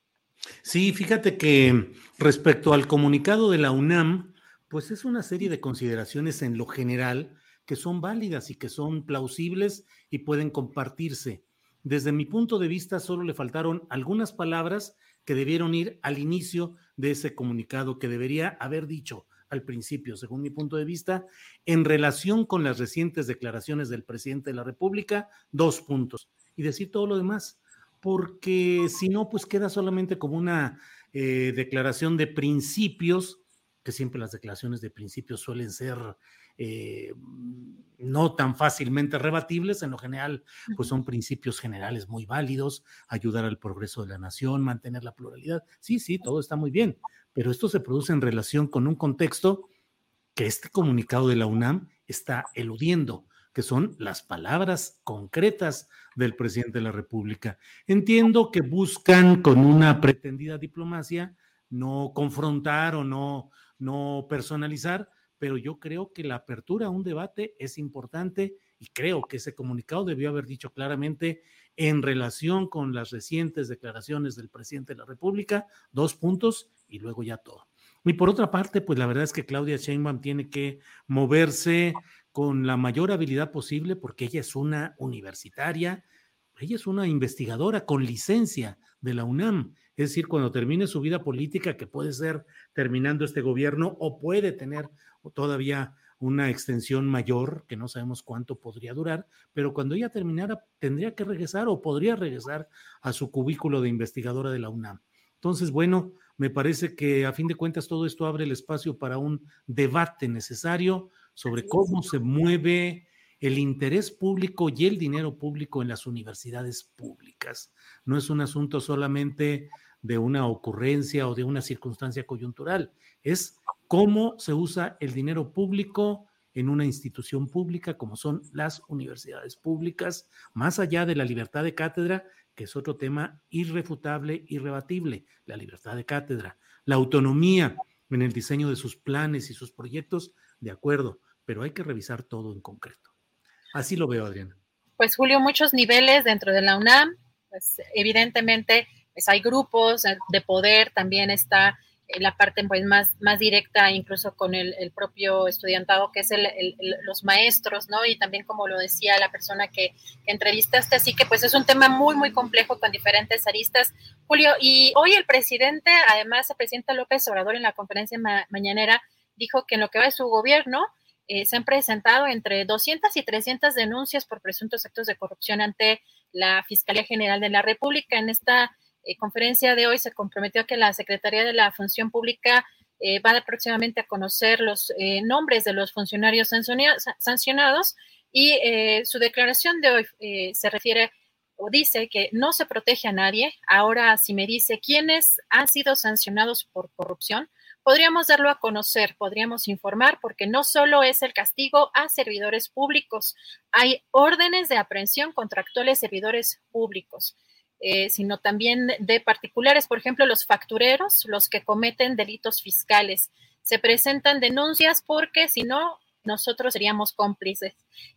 Sí, fíjate que respecto al comunicado de la UNAM, pues es una serie de consideraciones en lo general que son válidas y que son plausibles y pueden compartirse. Desde mi punto de vista, solo le faltaron algunas palabras que debieron ir al inicio de ese comunicado que debería haber dicho al principio, según mi punto de vista, en relación con las recientes declaraciones del presidente de la República, dos puntos, y decir todo lo demás porque si no, pues queda solamente como una eh, declaración de principios, que siempre las declaraciones de principios suelen ser eh, no tan fácilmente rebatibles, en lo general, pues son principios generales muy válidos, ayudar al progreso de la nación, mantener la pluralidad. Sí, sí, todo está muy bien, pero esto se produce en relación con un contexto que este comunicado de la UNAM está eludiendo que son las palabras concretas del presidente de la República. Entiendo que buscan con una pretendida diplomacia no confrontar o no, no personalizar, pero yo creo que la apertura a un debate es importante y creo que ese comunicado debió haber dicho claramente en relación con las recientes declaraciones del presidente de la República, dos puntos y luego ya todo. Y por otra parte, pues la verdad es que Claudia Sheinbaum tiene que moverse con la mayor habilidad posible porque ella es una universitaria, ella es una investigadora con licencia de la UNAM. Es decir, cuando termine su vida política, que puede ser terminando este gobierno o puede tener todavía una extensión mayor, que no sabemos cuánto podría durar, pero cuando ella terminara tendría que regresar o podría regresar a su cubículo de investigadora de la UNAM. Entonces, bueno, me parece que a fin de cuentas todo esto abre el espacio para un debate necesario sobre cómo se mueve el interés público y el dinero público en las universidades públicas. No es un asunto solamente de una ocurrencia o de una circunstancia coyuntural, es cómo se usa el dinero público en una institución pública como son las universidades públicas, más allá de la libertad de cátedra, que es otro tema irrefutable, irrebatible, la libertad de cátedra, la autonomía en el diseño de sus planes y sus proyectos, de acuerdo, pero hay que revisar todo en concreto. Así lo veo, Adriana. Pues Julio, muchos niveles dentro de la UNAM, pues evidentemente pues hay grupos de poder, también está la parte pues, más, más directa, incluso con el, propio estudiantado, que es el, los maestros, ¿no? Y también, como lo decía la persona que, entrevistaste, así que pues es un tema muy, muy complejo con diferentes aristas. Julio, y hoy el presidente, además, el presidente López Obrador en la conferencia mañanera, dijo que en lo que va de su gobierno, eh, se han presentado entre 200 y 300 denuncias por presuntos actos de corrupción ante la Fiscalía General de la República. En esta eh, conferencia de hoy se comprometió a que la Secretaría de la Función Pública eh, va próximamente a conocer los eh, nombres de los funcionarios sancionados y eh, su declaración de hoy se refiere o dice que no se protege a nadie. Ahora, si me dice quiénes han sido sancionados por corrupción, podríamos darlo a conocer, podríamos informar, porque no solo es el castigo a servidores públicos, hay órdenes de aprehensión contra actuales servidores públicos. Eh, sino también de particulares, por ejemplo, los factureros, los que cometen delitos fiscales. Se presentan denuncias porque si no, nosotros seríamos cómplices.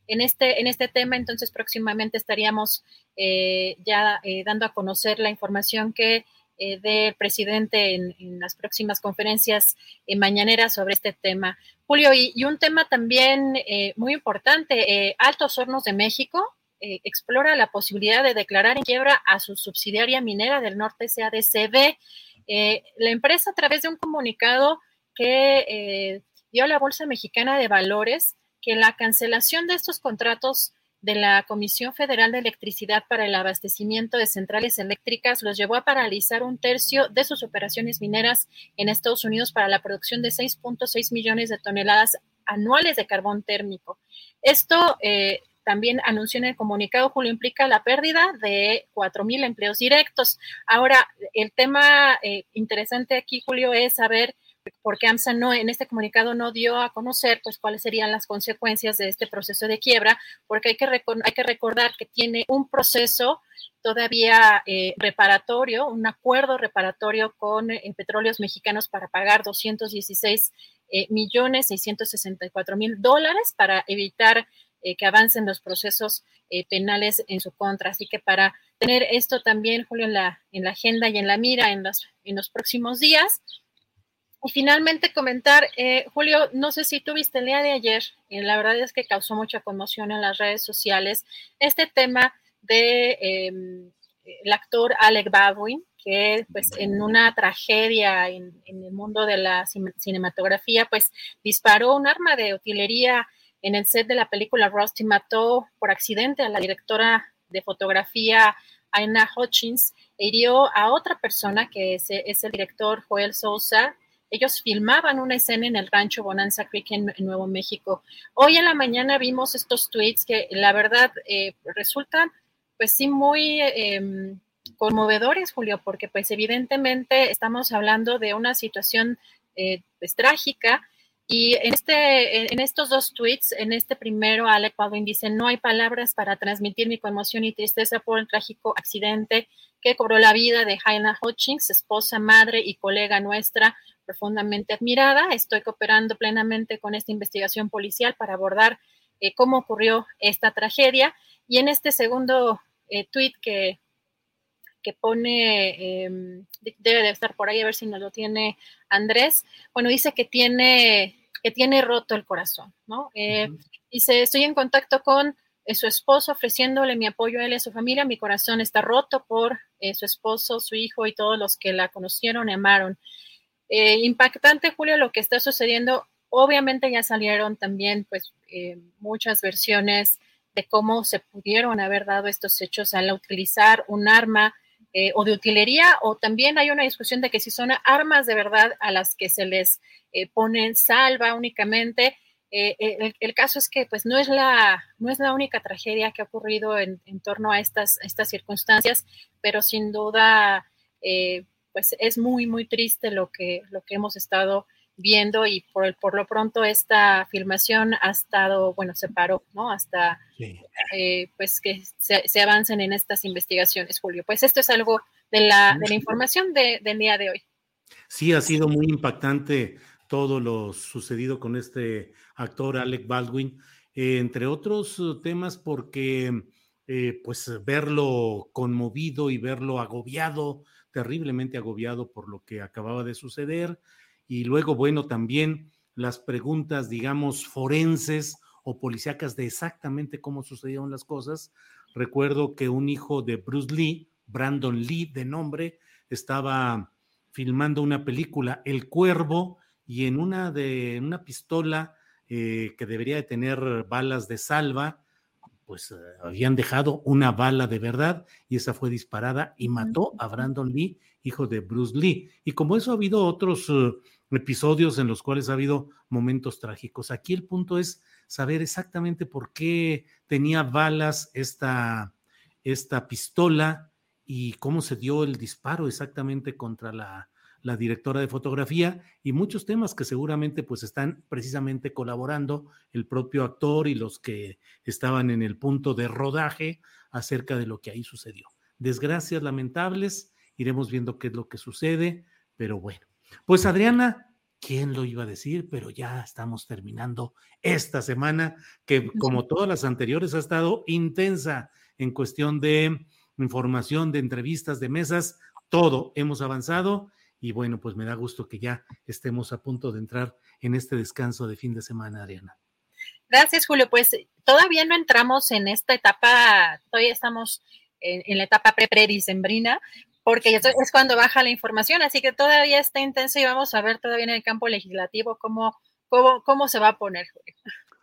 En este, en este tema, entonces, próximamente estaríamos eh, ya eh, dando a conocer la información que dé el presidente en, las próximas conferencias mañaneras sobre este tema. Julio, y, y un tema también muy importante, Altos Hornos de México, eh, explora la posibilidad de declarar en quiebra a su subsidiaria minera del norte SADCB. Eh, la empresa, a través de un comunicado que eh, dio a la Bolsa Mexicana de Valores, que la cancelación de estos contratos de la Comisión Federal de Electricidad para el abastecimiento de centrales eléctricas los llevó a paralizar un tercio de sus operaciones mineras en Estados Unidos para la producción de 6.6 millones de toneladas anuales de carbón térmico. Esto eh, también anunció en el comunicado, Julio, implica la pérdida de 4.000 empleos directos. Ahora, el tema eh, interesante aquí, Julio, es saber por qué AMSA no, en este comunicado no dio a conocer pues cuáles serían las consecuencias de este proceso de quiebra, porque hay que, hay que recordar que tiene un proceso todavía eh, reparatorio, un acuerdo reparatorio con eh, petróleos mexicanos para pagar 216 millones 664 mil dólares para evitar eh, que avancen los procesos eh, penales en su contra. Así que para tener esto también, Julio, en la, en la agenda y en la mira en los, en los próximos días. Y finalmente comentar, eh, Julio, no sé si tuviste el día de ayer, la verdad es que causó mucha conmoción en las redes sociales, este tema de em, el actor Alec Baldwin, que pues en una tragedia en, en, el mundo de la cinematografía, pues disparó un arma de utilería en el set de la película Rusty mató por accidente a la directora de fotografía Aina Hutchins e hirió a otra persona que es, el director Joel Sousa. Ellos filmaban una escena en el rancho Bonanza Creek en, Nuevo México. Hoy en la mañana vimos estos tweets que la verdad eh, resultan pues sí muy em, conmovedores, Julio, porque pues evidentemente estamos hablando de una situación eh, pues trágica y en, este, en estos dos tweets, en este primero, Alec Baldwin dice, no hay palabras para transmitir mi conmoción y tristeza por el trágico accidente que cobró la vida de Haina Hutchins, esposa, madre y colega nuestra, profundamente admirada. Estoy cooperando plenamente con esta investigación policial para abordar eh, cómo ocurrió esta tragedia. Y en este segundo eh, tweet que, que pone, em, debe de estar por ahí, a ver si nos lo tiene Andrés, bueno, dice que tiene que tiene roto el corazón, ¿no? Eh, dice, estoy en contacto con eh, su esposo ofreciéndole mi apoyo a él y a su familia, mi corazón está roto por eh, su esposo, su hijo y todos los que la conocieron y amaron. impactante, Julio, lo que está sucediendo. Obviamente ya salieron también, pues, muchas versiones de cómo se pudieron haber dado estos hechos al utilizar un arma eh, o de utilería, o también hay una discusión de que si son armas de verdad a las que se les eh, ponen salva únicamente. Eh, el, caso es que pues no es la, no es la única tragedia que ha ocurrido en, torno a estas, estas circunstancias, pero sin duda pues es muy, muy triste lo que, lo que hemos estado viendo y por, por lo pronto esta filmación ha estado, bueno, se paró, ¿no? Hasta eh, pues que se, avancen en estas investigaciones, Julio. Pues esto es algo de la, de la información del día de hoy. Sí, ha sido muy impactante todo lo sucedido con este actor Alec Baldwin, eh, entre otros uh, temas porque eh, pues verlo conmovido y verlo agobiado, terriblemente agobiado por lo que acababa de suceder, y luego, bueno, también las preguntas, digamos, forenses o policíacas de exactamente cómo sucedieron las cosas. Recuerdo que un hijo de Bruce Lee, Brandon Lee de nombre, estaba filmando una película, El Cuervo, y en una de una pistola eh, que debería de tener balas de salva, pues eh, habían dejado una bala de verdad y esa fue disparada y mató a Brandon Lee, hijo de Bruce Lee. Y como eso ha habido otros uh, episodios en los cuales ha habido momentos trágicos. Aquí el punto es saber exactamente por qué tenía balas esta, esta pistola y cómo se dio el disparo exactamente contra la, la directora de fotografía y muchos temas que seguramente pues están precisamente colaborando el propio actor y los que estaban en el punto de rodaje acerca de lo que ahí sucedió. Desgracias lamentables, iremos viendo qué es lo que sucede, pero bueno. Pues Adriana, ¿quién lo iba a decir? Pero ya estamos terminando esta semana que como todas las anteriores ha estado intensa en cuestión de información, de entrevistas, de mesas, todo hemos avanzado y bueno, pues me da gusto que ya estemos a punto de entrar en este descanso de fin de semana, Adriana. Gracias, Julio. Pues todavía no entramos en esta etapa, todavía estamos en, la etapa pre-pre-dicembrina, porque eso es cuando baja la información, así que todavía está intenso y vamos a ver todavía en el campo legislativo cómo, cómo, cómo se va a poner. Julio.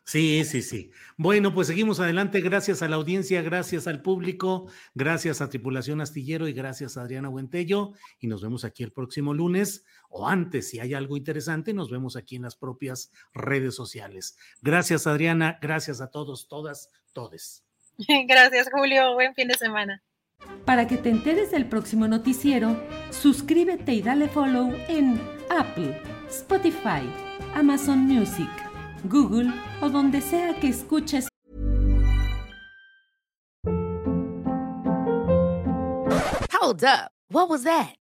Sí, sí, sí. Bueno, pues seguimos adelante. Gracias a la audiencia, gracias al público, gracias a Tripulación Astillero y gracias a Adriana Buentello. Y nos vemos aquí el próximo lunes o antes, si hay algo interesante, nos vemos aquí en las propias redes sociales. Gracias, Adriana. Gracias a todos, todas, todes. Gracias, Julio. Buen fin de semana. Para que te enteres del próximo noticiero, suscríbete y dale follow en Apple, Spotify, Amazon Music. Google o donde sea que escuches. Hold up. What was that?